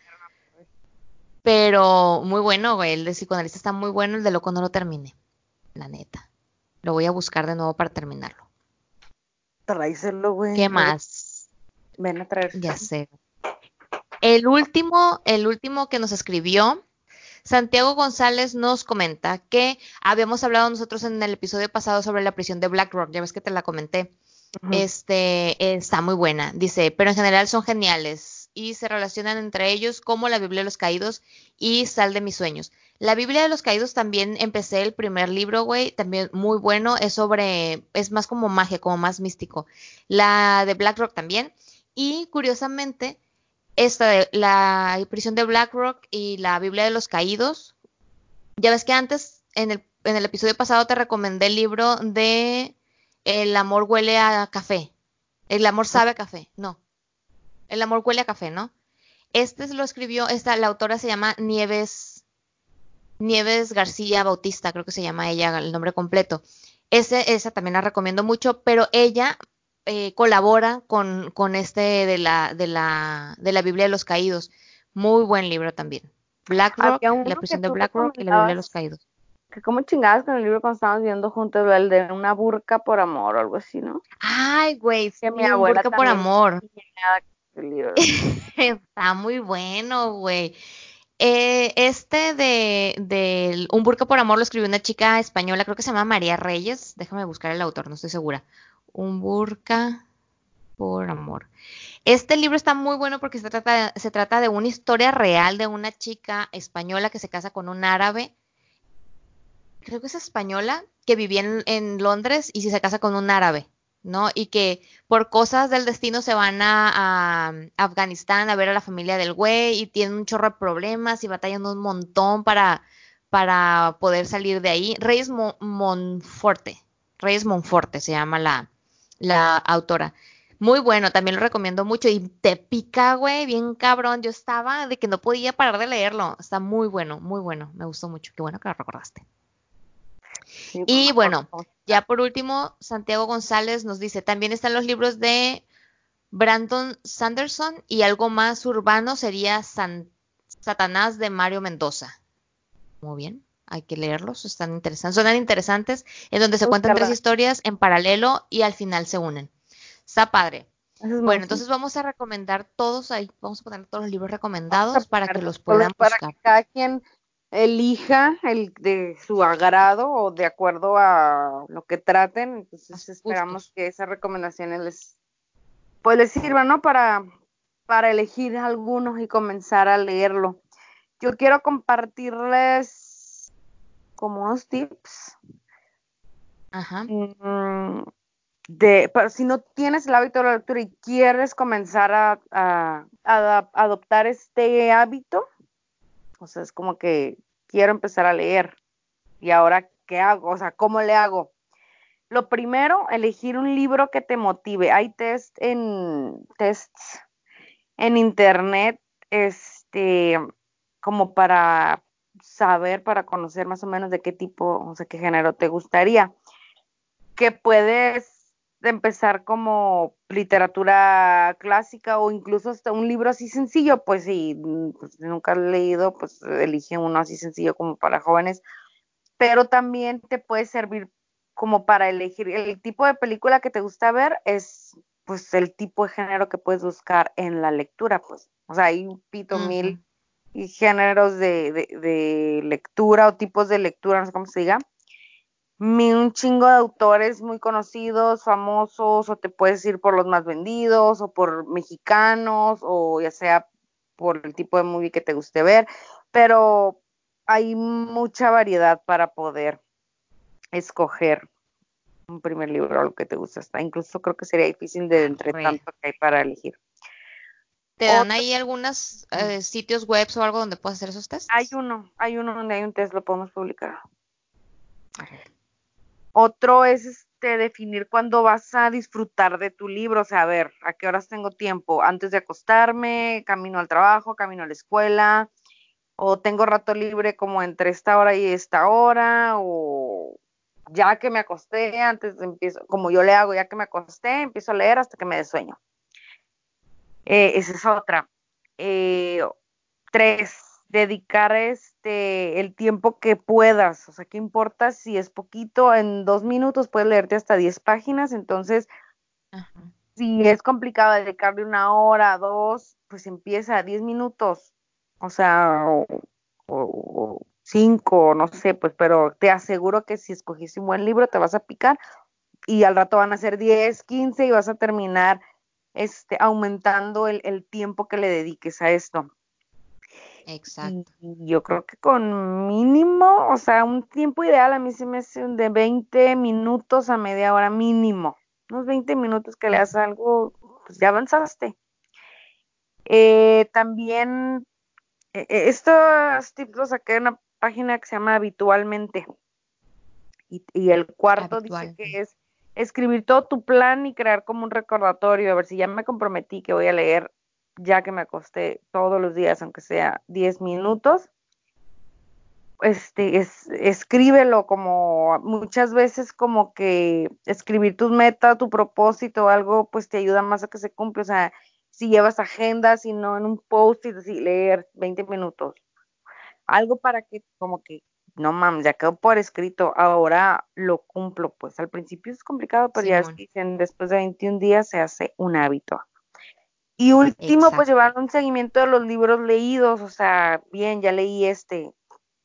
Pero muy bueno, güey, el de psicoanalista está muy bueno, el de loco no lo terminé, la neta. Lo voy a buscar de nuevo para terminarlo. Tráeselo, güey. ¿Qué más? Ven a traer. Ya sé. El último, el último que nos escribió, Santiago González nos comenta que habíamos hablado nosotros en el episodio pasado sobre la prisión de Black Rock, ya ves que te la comenté. Este está muy buena, dice, pero en general son geniales y se relacionan entre ellos como la Biblia de los Caídos y Sal de mis sueños. La Biblia de los Caídos también empecé el primer libro, güey, también muy bueno, es sobre, es más como magia, como más místico. La de Black Rock también. Y curiosamente, esta de la prisión de Black Rock y la Biblia de los Caídos, ya ves que antes, en el, en el episodio pasado te recomendé el libro de El amor huele a café. El amor sabe a café, no. El amor huele a café, ¿no? Este lo escribió, esta, la autora se llama Nieves, Nieves García Bautista, creo que se llama ella, el nombre completo. Ese, esa también la recomiendo mucho, pero ella eh, colabora con, con este de la, de, la, de la Biblia de los Caídos. Muy buen libro también. Black Rock, Había uno la prisión de tú Black Rock y la Biblia de los. Caídos. Que como chingadas con el libro cuando estábamos viendo juntos, el de una burca por amor o algo así, ¿no? Ay, güey, sí, mi un abuela burka por amor. libro. Está muy bueno, güey. Eh, este de, de Un burka por amor lo escribió una chica española, creo que se llama María Reyes. Déjame buscar el autor, no estoy segura. Un burka por amor. Este libro está muy bueno porque se trata, se trata de una historia real de una chica española que se casa con un árabe. Creo que es española, que vivía en, en Londres y se casa con un árabe, ¿no? Y que por cosas del destino se van a, Afganistán a ver a la familia del güey y tienen un chorro de problemas y batallan un montón para, para poder salir de ahí. Reyes Mo- Monforte, Reyes Monforte se llama la, la autora. Muy bueno, también lo recomiendo mucho y te pica, güey, bien cabrón. Yo estaba de que no podía parar de leerlo. Está muy bueno, muy bueno. Me gustó mucho. Qué bueno que lo recordaste. Sí, Y bueno, ya por último, Santiago González nos dice, también están los libros de Brandon Sanderson y algo más urbano sería San- Satanás de Mario Mendoza. Muy bien, hay que leerlos, están interesantes, suenan interesantes, en donde se cuentan tres historias en paralelo y al final se unen. Está padre. Es Bueno, entonces vamos a recomendar todos ahí, vamos a poner todos los libros recomendados para que los puedan para buscar. que cada quien elija el de su agrado o de acuerdo a lo que traten. Entonces esperamos que esas recomendaciones les pues les sirvan, ¿no? Para, para elegir algunos y comenzar a leerlo. Yo quiero compartirles como unos tips Ajá. mm, de, pero si no tienes el hábito de la lectura y quieres comenzar a, a- a adoptar este hábito, o sea, es como que quiero empezar a leer. ¿Y ahora qué hago? O sea, ¿cómo le hago? Lo primero, elegir un libro que te motive. Hay test en tests en internet, este, como para saber, para conocer más o menos de qué tipo, o sea, qué género te gustaría. Que puedes empezar como literatura clásica o incluso hasta un libro así sencillo, pues si mm, pues, nunca has leído, pues elige uno así sencillo como para jóvenes, pero también te puede servir como para elegir el tipo de película que te gusta ver es pues el tipo de género que puedes buscar en la lectura, pues, o sea, hay un pito mil Ujú. géneros de, de, de, lectura o tipos de lectura, no sé cómo se diga. Un chingo de autores muy conocidos, famosos, o te puedes ir por los más vendidos, o por mexicanos, o ya sea por el tipo de movie que te guste ver, pero hay mucha variedad para poder escoger un primer libro, lo que te gusta. Hasta incluso creo que sería difícil de entre tanto que hay para elegir. ¿Te dan ahí algunos eh, sitios web o algo donde puedas hacer esos tests? Hay uno, hay uno donde hay un test, lo podemos publicar. Otro es este, definir cuándo vas a disfrutar de tu libro, o sea, a ver, a qué horas tengo tiempo, antes de acostarme, camino al trabajo, camino a la escuela, o tengo rato libre como entre esta hora y esta hora, o ya que me acosté, antes de empiezo, como yo le hago, ya que me acosté, empiezo a leer hasta que me dé sueño. Eh, esa es otra. Eh, tres, dedicar este el tiempo que puedas. O sea, ¿qué importa si es poquito? En dos minutos puedes leerte hasta diez páginas. Entonces, si es complicado dedicarle una hora, dos, pues empieza a diez minutos. O sea, o cinco, no sé, pues, pero te aseguro que si escogiste un buen libro te vas a picar y al rato van a ser 10, 15 y vas a terminar este, aumentando el, el tiempo que le dediques a esto. Exacto. Y yo creo que con mínimo, o sea, un tiempo ideal a mí se me hace de 20 minutos a media hora mínimo. Unos 20 minutos que leas algo, pues ya avanzaste. Eh, también, eh, estos tips los saqué de una página que se llama Habitualmente. Y, y el cuarto dice que es escribir todo tu plan y crear como un recordatorio, a ver si ya me comprometí que voy a leer ya que me acosté todos los días, aunque sea 10 minutos. Este, es, escríbelo como muchas veces como que escribir tus metas, tu propósito, algo, pues te ayuda más a que se cumpla. O sea, si llevas agenda, si no en un post y leer 20 minutos, algo para que como que, no mames, ya quedó por escrito, ahora lo cumplo, pues al principio es complicado, pero ya dicen, después de 21 días se hace un hábito. Y último, pues llevar un seguimiento de los libros leídos, o sea, bien, ya leí este,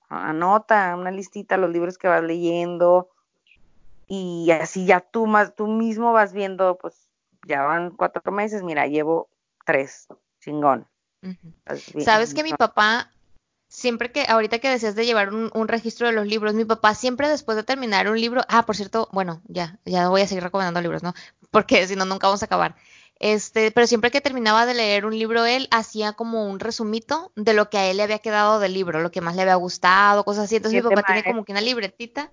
anota una listita los libros que vas leyendo y así ya tú más, tú mismo vas viendo, pues ya van cuatro meses, mira, llevo tres, chingón. Sabes que mi papá siempre que, ahorita que decías de llevar un, registro de los libros, mi papá siempre después de terminar un libro, ah, por cierto, bueno, ya, ya voy a seguir recomendando libros, ¿no? Porque si no, nunca vamos a acabar. Este, pero siempre que terminaba de leer un libro, él hacía como un resumito de lo que a él le había quedado del libro, lo que más le había gustado, cosas así. Entonces mi papá tiene como que una libretita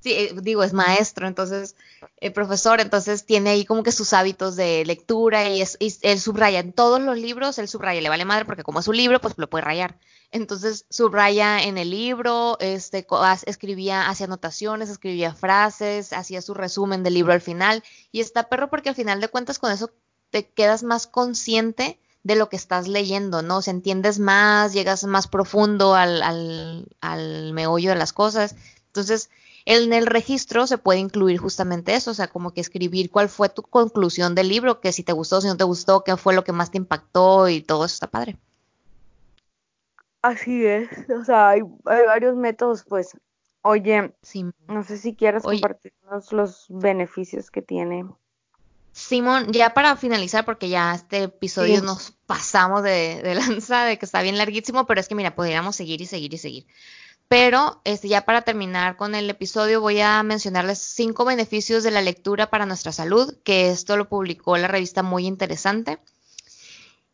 Sí, eh, digo, es maestro, entonces, el profesor, entonces tiene ahí como que sus hábitos de lectura y, es, él subraya en todos los libros, él subraya, le vale madre porque como es un libro, pues lo puede rayar. Entonces subraya en el libro, este, escribía, hacía anotaciones, escribía frases, hacía su resumen del libro al final y está perro porque al final de cuentas con eso te quedas más consciente de lo que estás leyendo, ¿no? O sea, entiendes más, llegas más profundo al, al, al meollo de las cosas. Entonces, en el registro se puede incluir justamente eso, o sea, como que escribir cuál fue tu conclusión del libro, que si te gustó, si no te gustó, qué fue lo que más te impactó y todo eso está padre. Así es, o sea, hay, varios métodos, pues. Oye, no sé si quieres compartirnos los beneficios que tiene. Simón, ya para finalizar, porque ya este episodio nos pasamos de, de lanza, de que está bien larguísimo, pero es que mira, podríamos seguir y seguir y seguir. Pero este, ya para terminar con el episodio voy a mencionarles cinco beneficios de la lectura para nuestra salud, que esto lo publicó la revista Muy Interesante.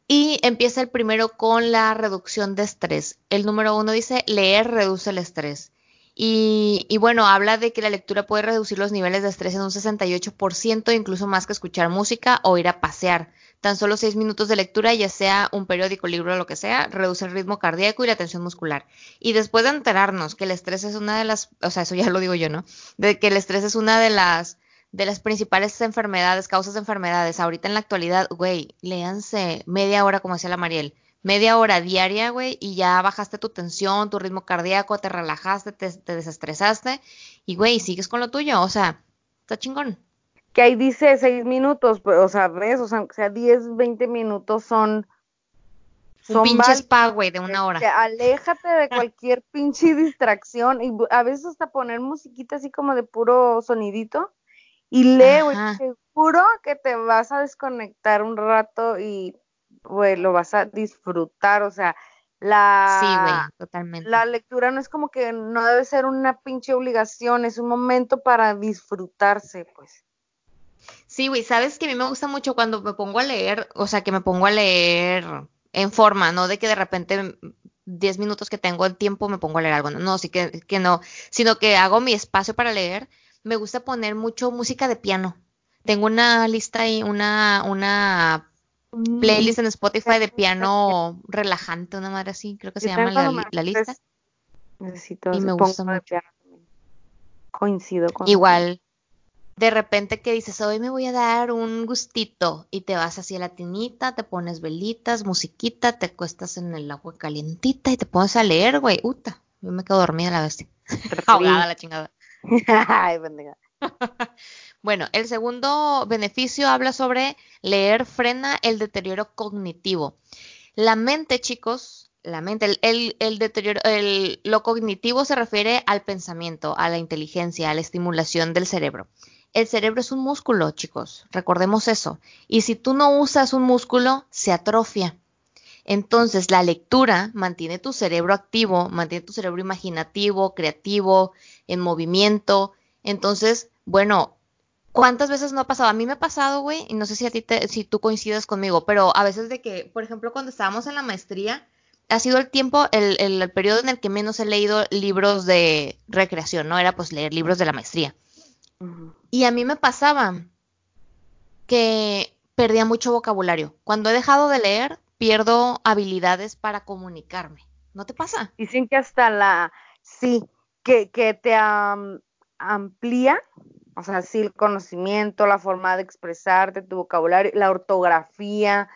Y empieza el primero con la reducción de estrés. El número uno dice, leer reduce el estrés. Y, y, bueno, habla de que la lectura puede reducir los niveles de estrés en un 68%, incluso más que escuchar música o ir a pasear. Tan solo seis minutos de lectura, ya sea un periódico, libro o lo que sea, reduce el ritmo cardíaco y la tensión muscular. Y después de enterarnos que el estrés es una de las, o sea, eso ya lo digo yo, ¿no? De que el estrés es una de las de las principales enfermedades, causas de enfermedades. Ahorita en la actualidad, güey, léanse media hora, como decía la Mariel, media hora diaria, güey, y ya bajaste tu tensión, tu ritmo cardíaco, te relajaste, te, te desestresaste, y güey, sigues con lo tuyo, o sea, está chingón que ahí dice seis minutos, pues, o sea, ves, o sea, aunque sea 10, 20 minutos son Un son pinche válidos. spa, güey, de una hora. Este, aléjate de cualquier pinche distracción y a veces hasta poner musiquita así como de puro sonidito y lee, güey, seguro que te vas a desconectar un rato y, güey, lo vas a disfrutar, o sea, la, Sí, güey, totalmente. la lectura no es como que no debe ser una pinche obligación, es un momento para disfrutarse, pues. Sí, güey, sabes que a mí me gusta mucho cuando me pongo a leer, o sea, que me pongo a leer en forma, no de que de repente 10 minutos que tengo el tiempo me pongo a leer algo, no, no, sí que, que no, sino que hago mi espacio para leer. Me gusta poner mucho música de piano. Tengo una lista ahí, una, una playlist en Spotify de piano relajante, una madre así, creo que se llama la, lista. Necesito, Y me gusta mucho. piano. Coincido con Igual, de repente que dices, hoy me voy a dar un gustito y te vas así a la tinita, te pones velitas, musiquita, te acuestas en el agua calientita y te pones a leer, güey. Uta, yo me quedo dormida la bestia. Ahogada la chingada. Ay. Bueno, el segundo beneficio habla sobre leer frena el deterioro cognitivo. La mente, chicos, la mente, el, el- deterioro, el- lo cognitivo se refiere al pensamiento, a la inteligencia, a la estimulación del cerebro. El cerebro es un músculo, chicos, recordemos eso. Y si tú no usas un músculo, se atrofia. Entonces, la lectura mantiene tu cerebro activo, mantiene tu cerebro imaginativo, creativo, en movimiento. Entonces, bueno, ¿cuántas veces no ha pasado? A mí me ha pasado, güey, y no sé si a ti te, si tú coincides conmigo, pero a veces de que, por ejemplo, cuando estábamos en la maestría, ha sido el tiempo, el, el, el periodo en el que menos he leído libros de recreación, ¿no? Era pues leer libros de la maestría. Y a mí me pasaba que perdía mucho vocabulario. Cuando he dejado de leer, pierdo habilidades para comunicarme. ¿No te pasa? Dicen que hasta la, sí, que, que te am- amplía, o sea, sí, el conocimiento, la forma de expresarte, tu vocabulario, la ortografía,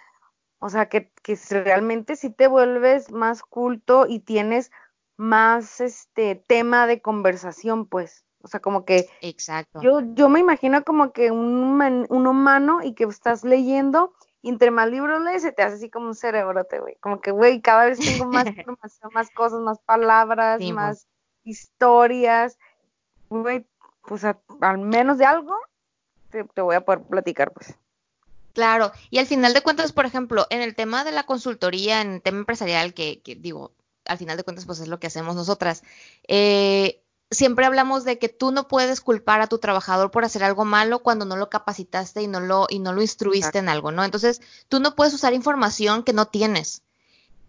o sea, que, que realmente sí te vuelves más culto y tienes más este tema de conversación, pues, o sea, como que Exacto. yo, yo me imagino como que un, human- un humano y que estás leyendo, y entre más libros lees, se te hace así como un cerebrote, güey. Como que, güey, cada vez tengo más información, más cosas, más palabras, Sí, más historias. Güey, pues al menos de algo te, voy a poder platicar, pues. Claro, y al final de cuentas, por ejemplo, en el tema de la consultoría, en el tema empresarial, que, que digo, al final de cuentas, pues es lo que hacemos nosotras, eh, siempre hablamos de que tú no puedes culpar a tu trabajador por hacer algo malo cuando no lo capacitaste y no lo, y no lo instruiste en algo, ¿no? Entonces, tú no puedes usar información que no tienes.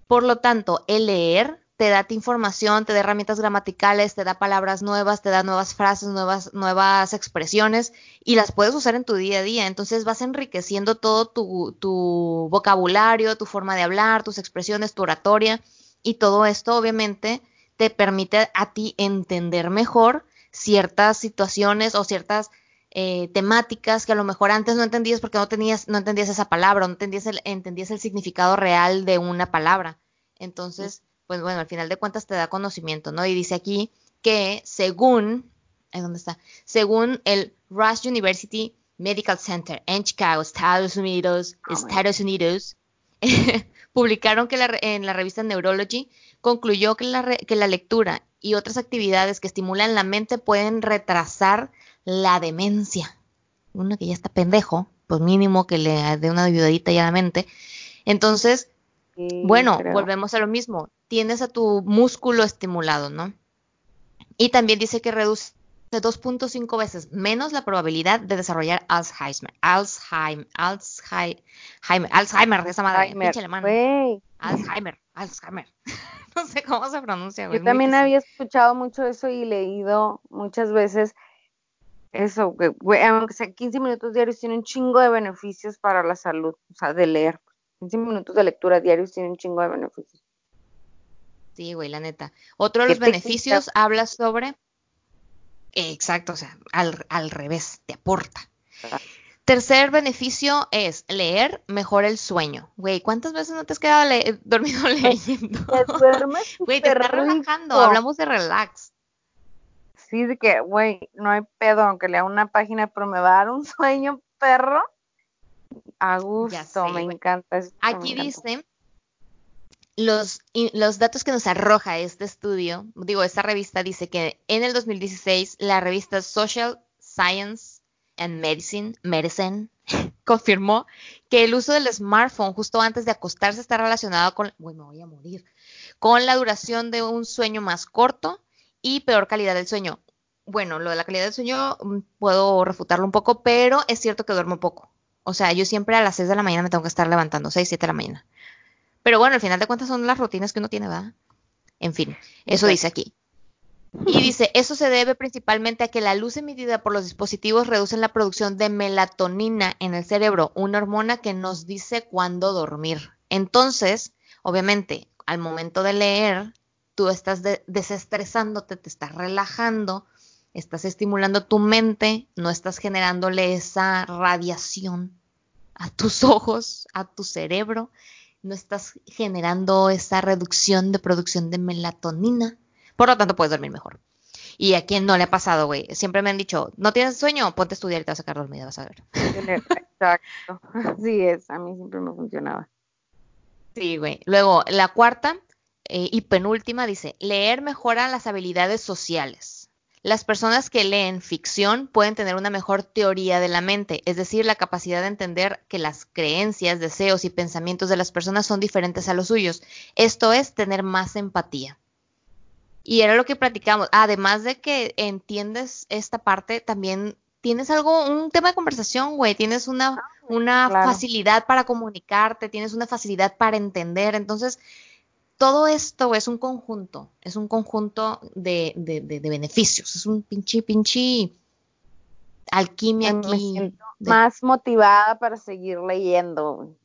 Por lo tanto, el leer te da información, te da herramientas gramaticales, te da palabras nuevas, te da nuevas frases, nuevas, nuevas expresiones y las puedes usar en tu día a día. Entonces vas enriqueciendo todo tu, tu vocabulario, tu forma de hablar, tus expresiones, tu oratoria y todo esto obviamente te permite a ti entender mejor ciertas situaciones o ciertas eh, temáticas que a lo mejor antes no entendías porque no tenías, no entendías esa palabra, no entendías el, entendías el significado real de una palabra. Entonces, pues bueno, al final de cuentas te da conocimiento, ¿no? Y dice aquí que según, ¿ahí dónde está? Según el Rush University Medical Center en Chicago, Estados Unidos, Oh, my Estados Unidos, publicaron que la en la revista Neurology concluyó que la, que la lectura y otras actividades que estimulan la mente pueden retrasar la demencia. Uno que ya está pendejo, pues mínimo que le dé una ayudadita ya a la mente. Entonces, Sí, bueno, creo. volvemos a lo mismo. Tienes a tu músculo estimulado, ¿no? Y también dice que reduce 2.5 veces menos la probabilidad de desarrollar Alzheimer. Alzheimer, Alzheimer, Alzheimer, Alzheimer, esa madre, Alzheimer, pinche alemán. güey. Alzheimer, Alzheimer. no sé cómo se pronuncia, güey. Yo también había escuchado mucho eso y leído muchas veces eso, güey, aunque sea 15 minutos diarios, tiene un chingo de beneficios para la salud, o sea, de leer. 15 minutos de lectura diarios tiene un chingo de beneficios. Sí, güey, la neta. Otro de ¿Qué los te quita? beneficios habla sobre. Exacto, o sea, al, al revés, te aporta. Tercer beneficio es leer mejora el sueño. Güey, ¿cuántas veces no te has quedado le- dormido leyendo? Te duermes Güey, te está relajando. Hablamos de relax. Sí, de que, güey, no hay pedo, aunque lea una página, pero me va a dar un sueño, perro. A gusto, sé, me encanta. me Aquí encanta. dice los, los datos que nos arroja este estudio, digo, esta revista dice que en el 2016 la revista Social Science and Medicine, Medicine confirmó que el uso del smartphone justo antes de acostarse está relacionado con, voy a morir, con la duración de un sueño más corto y peor calidad del sueño. Bueno, lo de la calidad del sueño mm, puedo refutarlo un poco, pero es cierto que duermo poco. O sea, yo siempre a las 6 de la mañana me tengo que estar levantando, 6, 7 de la mañana. Pero bueno, al final de cuentas son las rutinas que uno tiene, ¿verdad? En fin, eso dice aquí. Y dice, eso se debe principalmente a que la luz emitida por los dispositivos reduce la producción de melatonina en el cerebro, una hormona que nos dice cuándo dormir. Entonces, obviamente, al momento de leer, tú estás desestresándote, te estás relajando, estás estimulando tu mente, no estás generándole esa radiación a tus ojos, a tu cerebro, no estás generando esa reducción de producción de melatonina por lo tanto, puedes dormir mejor. Y a quien no le ha pasado, güey. Siempre me han dicho, ¿no tienes sueño? Ponte a estudiar y te vas a sacar dormida, vas a ver. Exacto. Así es. A mí siempre me funcionaba. Sí, güey. Luego, la cuarta eh, y penúltima dice, leer mejora las habilidades sociales. Las personas que leen ficción pueden tener una mejor teoría de la mente, es decir, la capacidad de entender que las creencias, deseos y pensamientos de las personas son diferentes a los suyos. Esto es tener más empatía. Y era lo que platicamos. Además de que entiendes esta parte, también tienes algo, un tema de conversación, güey. Tienes una, ah, una facilidad para comunicarte, tienes una facilidad para entender. Entonces, todo esto es un conjunto, es un conjunto de, de, de, beneficios. Es un pinche, pinche alquimia aquí. más motivada para seguir leyendo.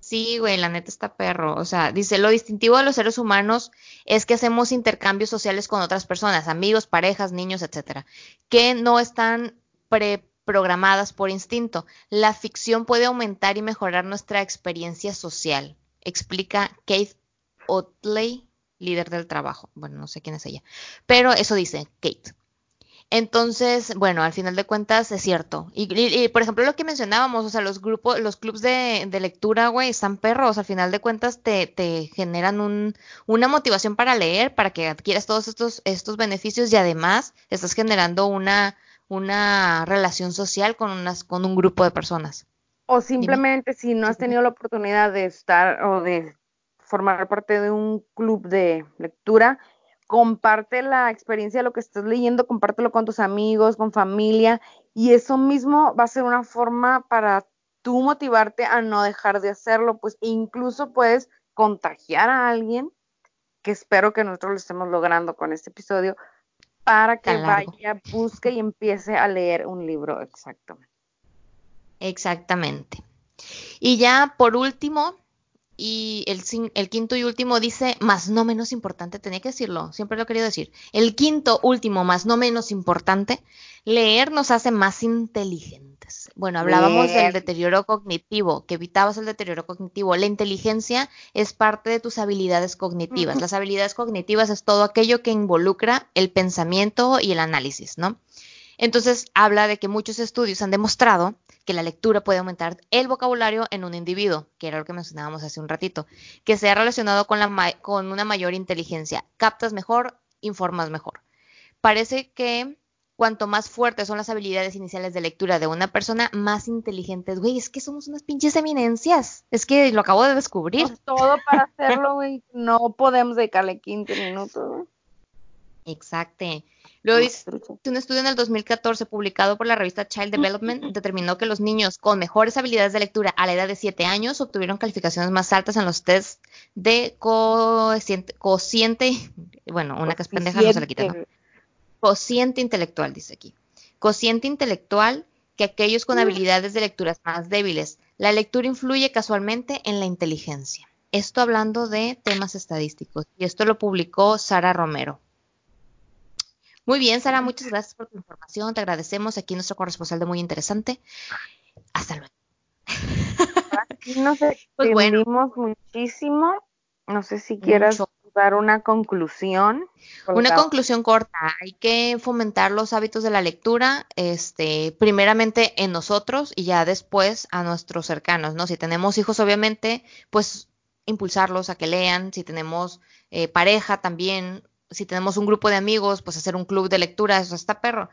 Sí, güey, la neta está perro. O sea, dice, lo distintivo de los seres humanos es que hacemos intercambios sociales con otras personas, amigos, parejas, niños, etcétera, que no están preprogramadas por instinto. La ficción puede aumentar y mejorar nuestra experiencia social, explica Kate Otley, líder del trabajo. Bueno, no sé quién es ella, pero eso dice Kate. Entonces, bueno, al final de cuentas es cierto. Y, por ejemplo, lo que mencionábamos, o sea, los grupos, los clubs de, lectura, güey, están perros. Al final de cuentas te, te generan un, una motivación para leer, para que adquieras todos estos, estos beneficios y además estás generando una, una relación social con, unas, con un grupo de personas. O simplemente si no has tenido la oportunidad de estar o de formar parte de un club de lectura, comparte la experiencia de lo que estás leyendo, compártelo con tus amigos, con familia, y eso mismo va a ser una forma para tú motivarte a no dejar de hacerlo, pues incluso puedes contagiar a alguien, que espero que nosotros lo estemos logrando con este episodio, para que vaya, busque y empiece a leer un libro, exactamente. Exactamente. Y ya por último, y el, el, quinto y último dice, más no menos importante, tenía que decirlo, siempre lo he querido decir. El quinto, último, más no menos importante, leer nos hace más inteligentes. Bueno, hablábamos del deterioro cognitivo, que evitabas el deterioro cognitivo. La inteligencia es parte de tus habilidades cognitivas. Las habilidades cognitivas es todo aquello que involucra el pensamiento y el análisis, ¿no? Entonces, habla de que muchos estudios han demostrado que la lectura puede aumentar el vocabulario en un individuo, que era lo que mencionábamos hace un ratito, que sea relacionado con, la con una mayor inteligencia. Captas mejor, informas mejor. Parece que cuanto más fuertes son las habilidades iniciales de lectura de una persona, más inteligentes. Güey, es que somos unas pinches eminencias. Es que lo acabo de descubrir. todo para hacerlo, güey. No podemos dedicarle 15 minutos. Exacto. Luego dice, un estudio en el 2014 publicado por la revista Child Development determinó que los niños con mejores habilidades de lectura a la edad de 7 años obtuvieron calificaciones más altas en los tests de cociente, bueno, una que es pendeja no se le quita, ¿no? Cociente intelectual, dice aquí. Cociente intelectual que aquellos con habilidades de lecturas más débiles. La lectura influye casualmente en la inteligencia. Esto hablando de temas estadísticos. Y esto lo publicó Sara Romero. Muy bien, Sara, muchas gracias por tu información. Te agradecemos. Aquí nuestro corresponsal de muy interesante. Hasta luego. nos pues muchísimo. No sé si quieras dar una conclusión. Una conclusión corta. Hay que fomentar los hábitos de la lectura, este, primeramente en nosotros y ya después a nuestros cercanos, ¿no? Si tenemos hijos, obviamente, pues impulsarlos a que lean, si tenemos eh, pareja también, si tenemos un grupo de amigos, pues hacer un club de lectura, eso está perro.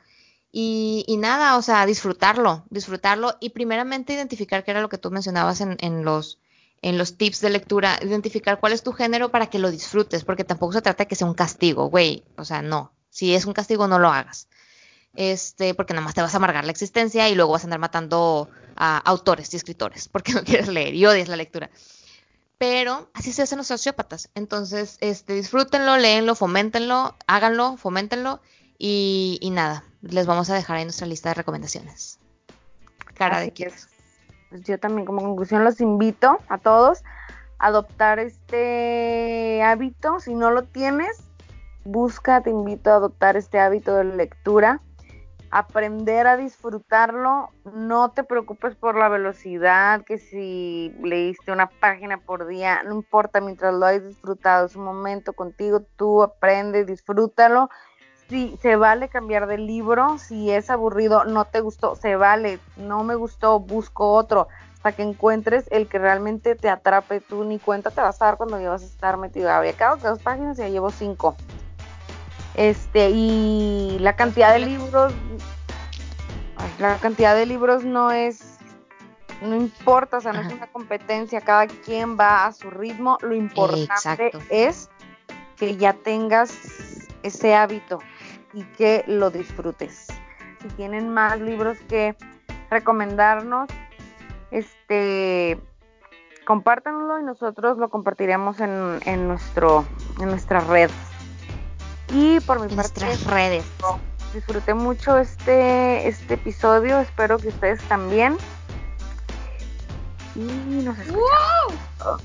Y, y, nada, o sea, disfrutarlo, disfrutarlo y primeramente identificar qué era lo que tú mencionabas en, en, los, en los tips de lectura, identificar cuál es tu género para que lo disfrutes, porque tampoco se trata de que sea un castigo, güey, o sea, no, si es un castigo no lo hagas, este, porque nada más te vas a amargar la existencia y luego vas a andar matando a autores y escritores, porque no quieres leer y odias la lectura. Pero así se hacen los sociópatas. Entonces, este, disfrútenlo, léenlo, foméntenlo, háganlo, foméntenlo y, y nada, les vamos a dejar ahí nuestra lista de recomendaciones. Cara Así de quién. es. Pues yo también como conclusión los invito a todos a adoptar este hábito. Si no lo tienes, busca, te invito a adoptar este hábito de lectura. Aprender a disfrutarlo. No te preocupes por la velocidad, que si leíste una página por día, no importa, mientras lo hayas disfrutado, es un momento contigo, tú aprende, disfrútalo Sí, se vale cambiar de libro, si es aburrido, no te gustó, se vale, no me gustó, busco otro, hasta que encuentres el que realmente te atrape, tú ni cuenta te vas a dar cuando ya vas a estar metido. Había que dos páginas y ya llevo cinco. Este, y la cantidad de libros, la cantidad de libros no es, no importa, o sea, no Ajá. es una competencia, cada quien va a su ritmo, lo importante Exacto. es que ya tengas ese hábito y que lo disfrutes. Si tienen más libros que recomendarnos, este compártanlo y nosotros lo compartiremos en, en nuestro en nuestra red. Y por mi En parte nuestras redes. disfruté mucho este este episodio, espero que ustedes también. Y nos escuchamos.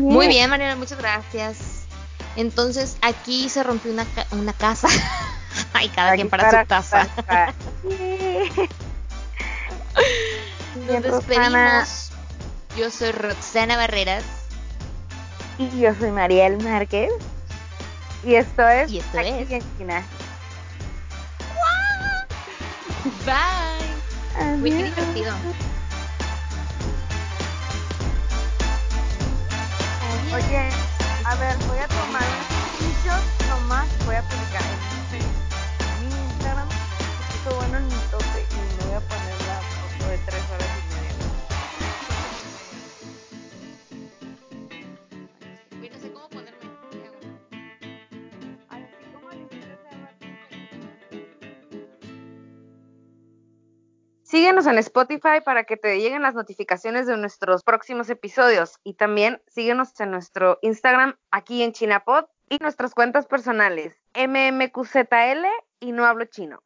Muy bien, Mariana, muchas gracias. Entonces, aquí se rompió una, ca- una casa. Ay, cada quien para, su casa. casa. Nos despedimos. Yo soy Roxana Barreras. Y yo soy Mariel Márquez. Y esto es, Y esto Aquí es- en China. Bye. Muy divertido. Oye, a ver, voy a tomar un screenshot nomás. Voy a publicar en en mi Instagram. Puso bueno el mitote y me voy a poner la foto de tres horas Síguenos en Spotify para que te lleguen las notificaciones de nuestros próximos episodios y también síguenos en nuestro Instagram aquí en Chinapod y nuestras cuentas personales mmqzl y no hablo chino.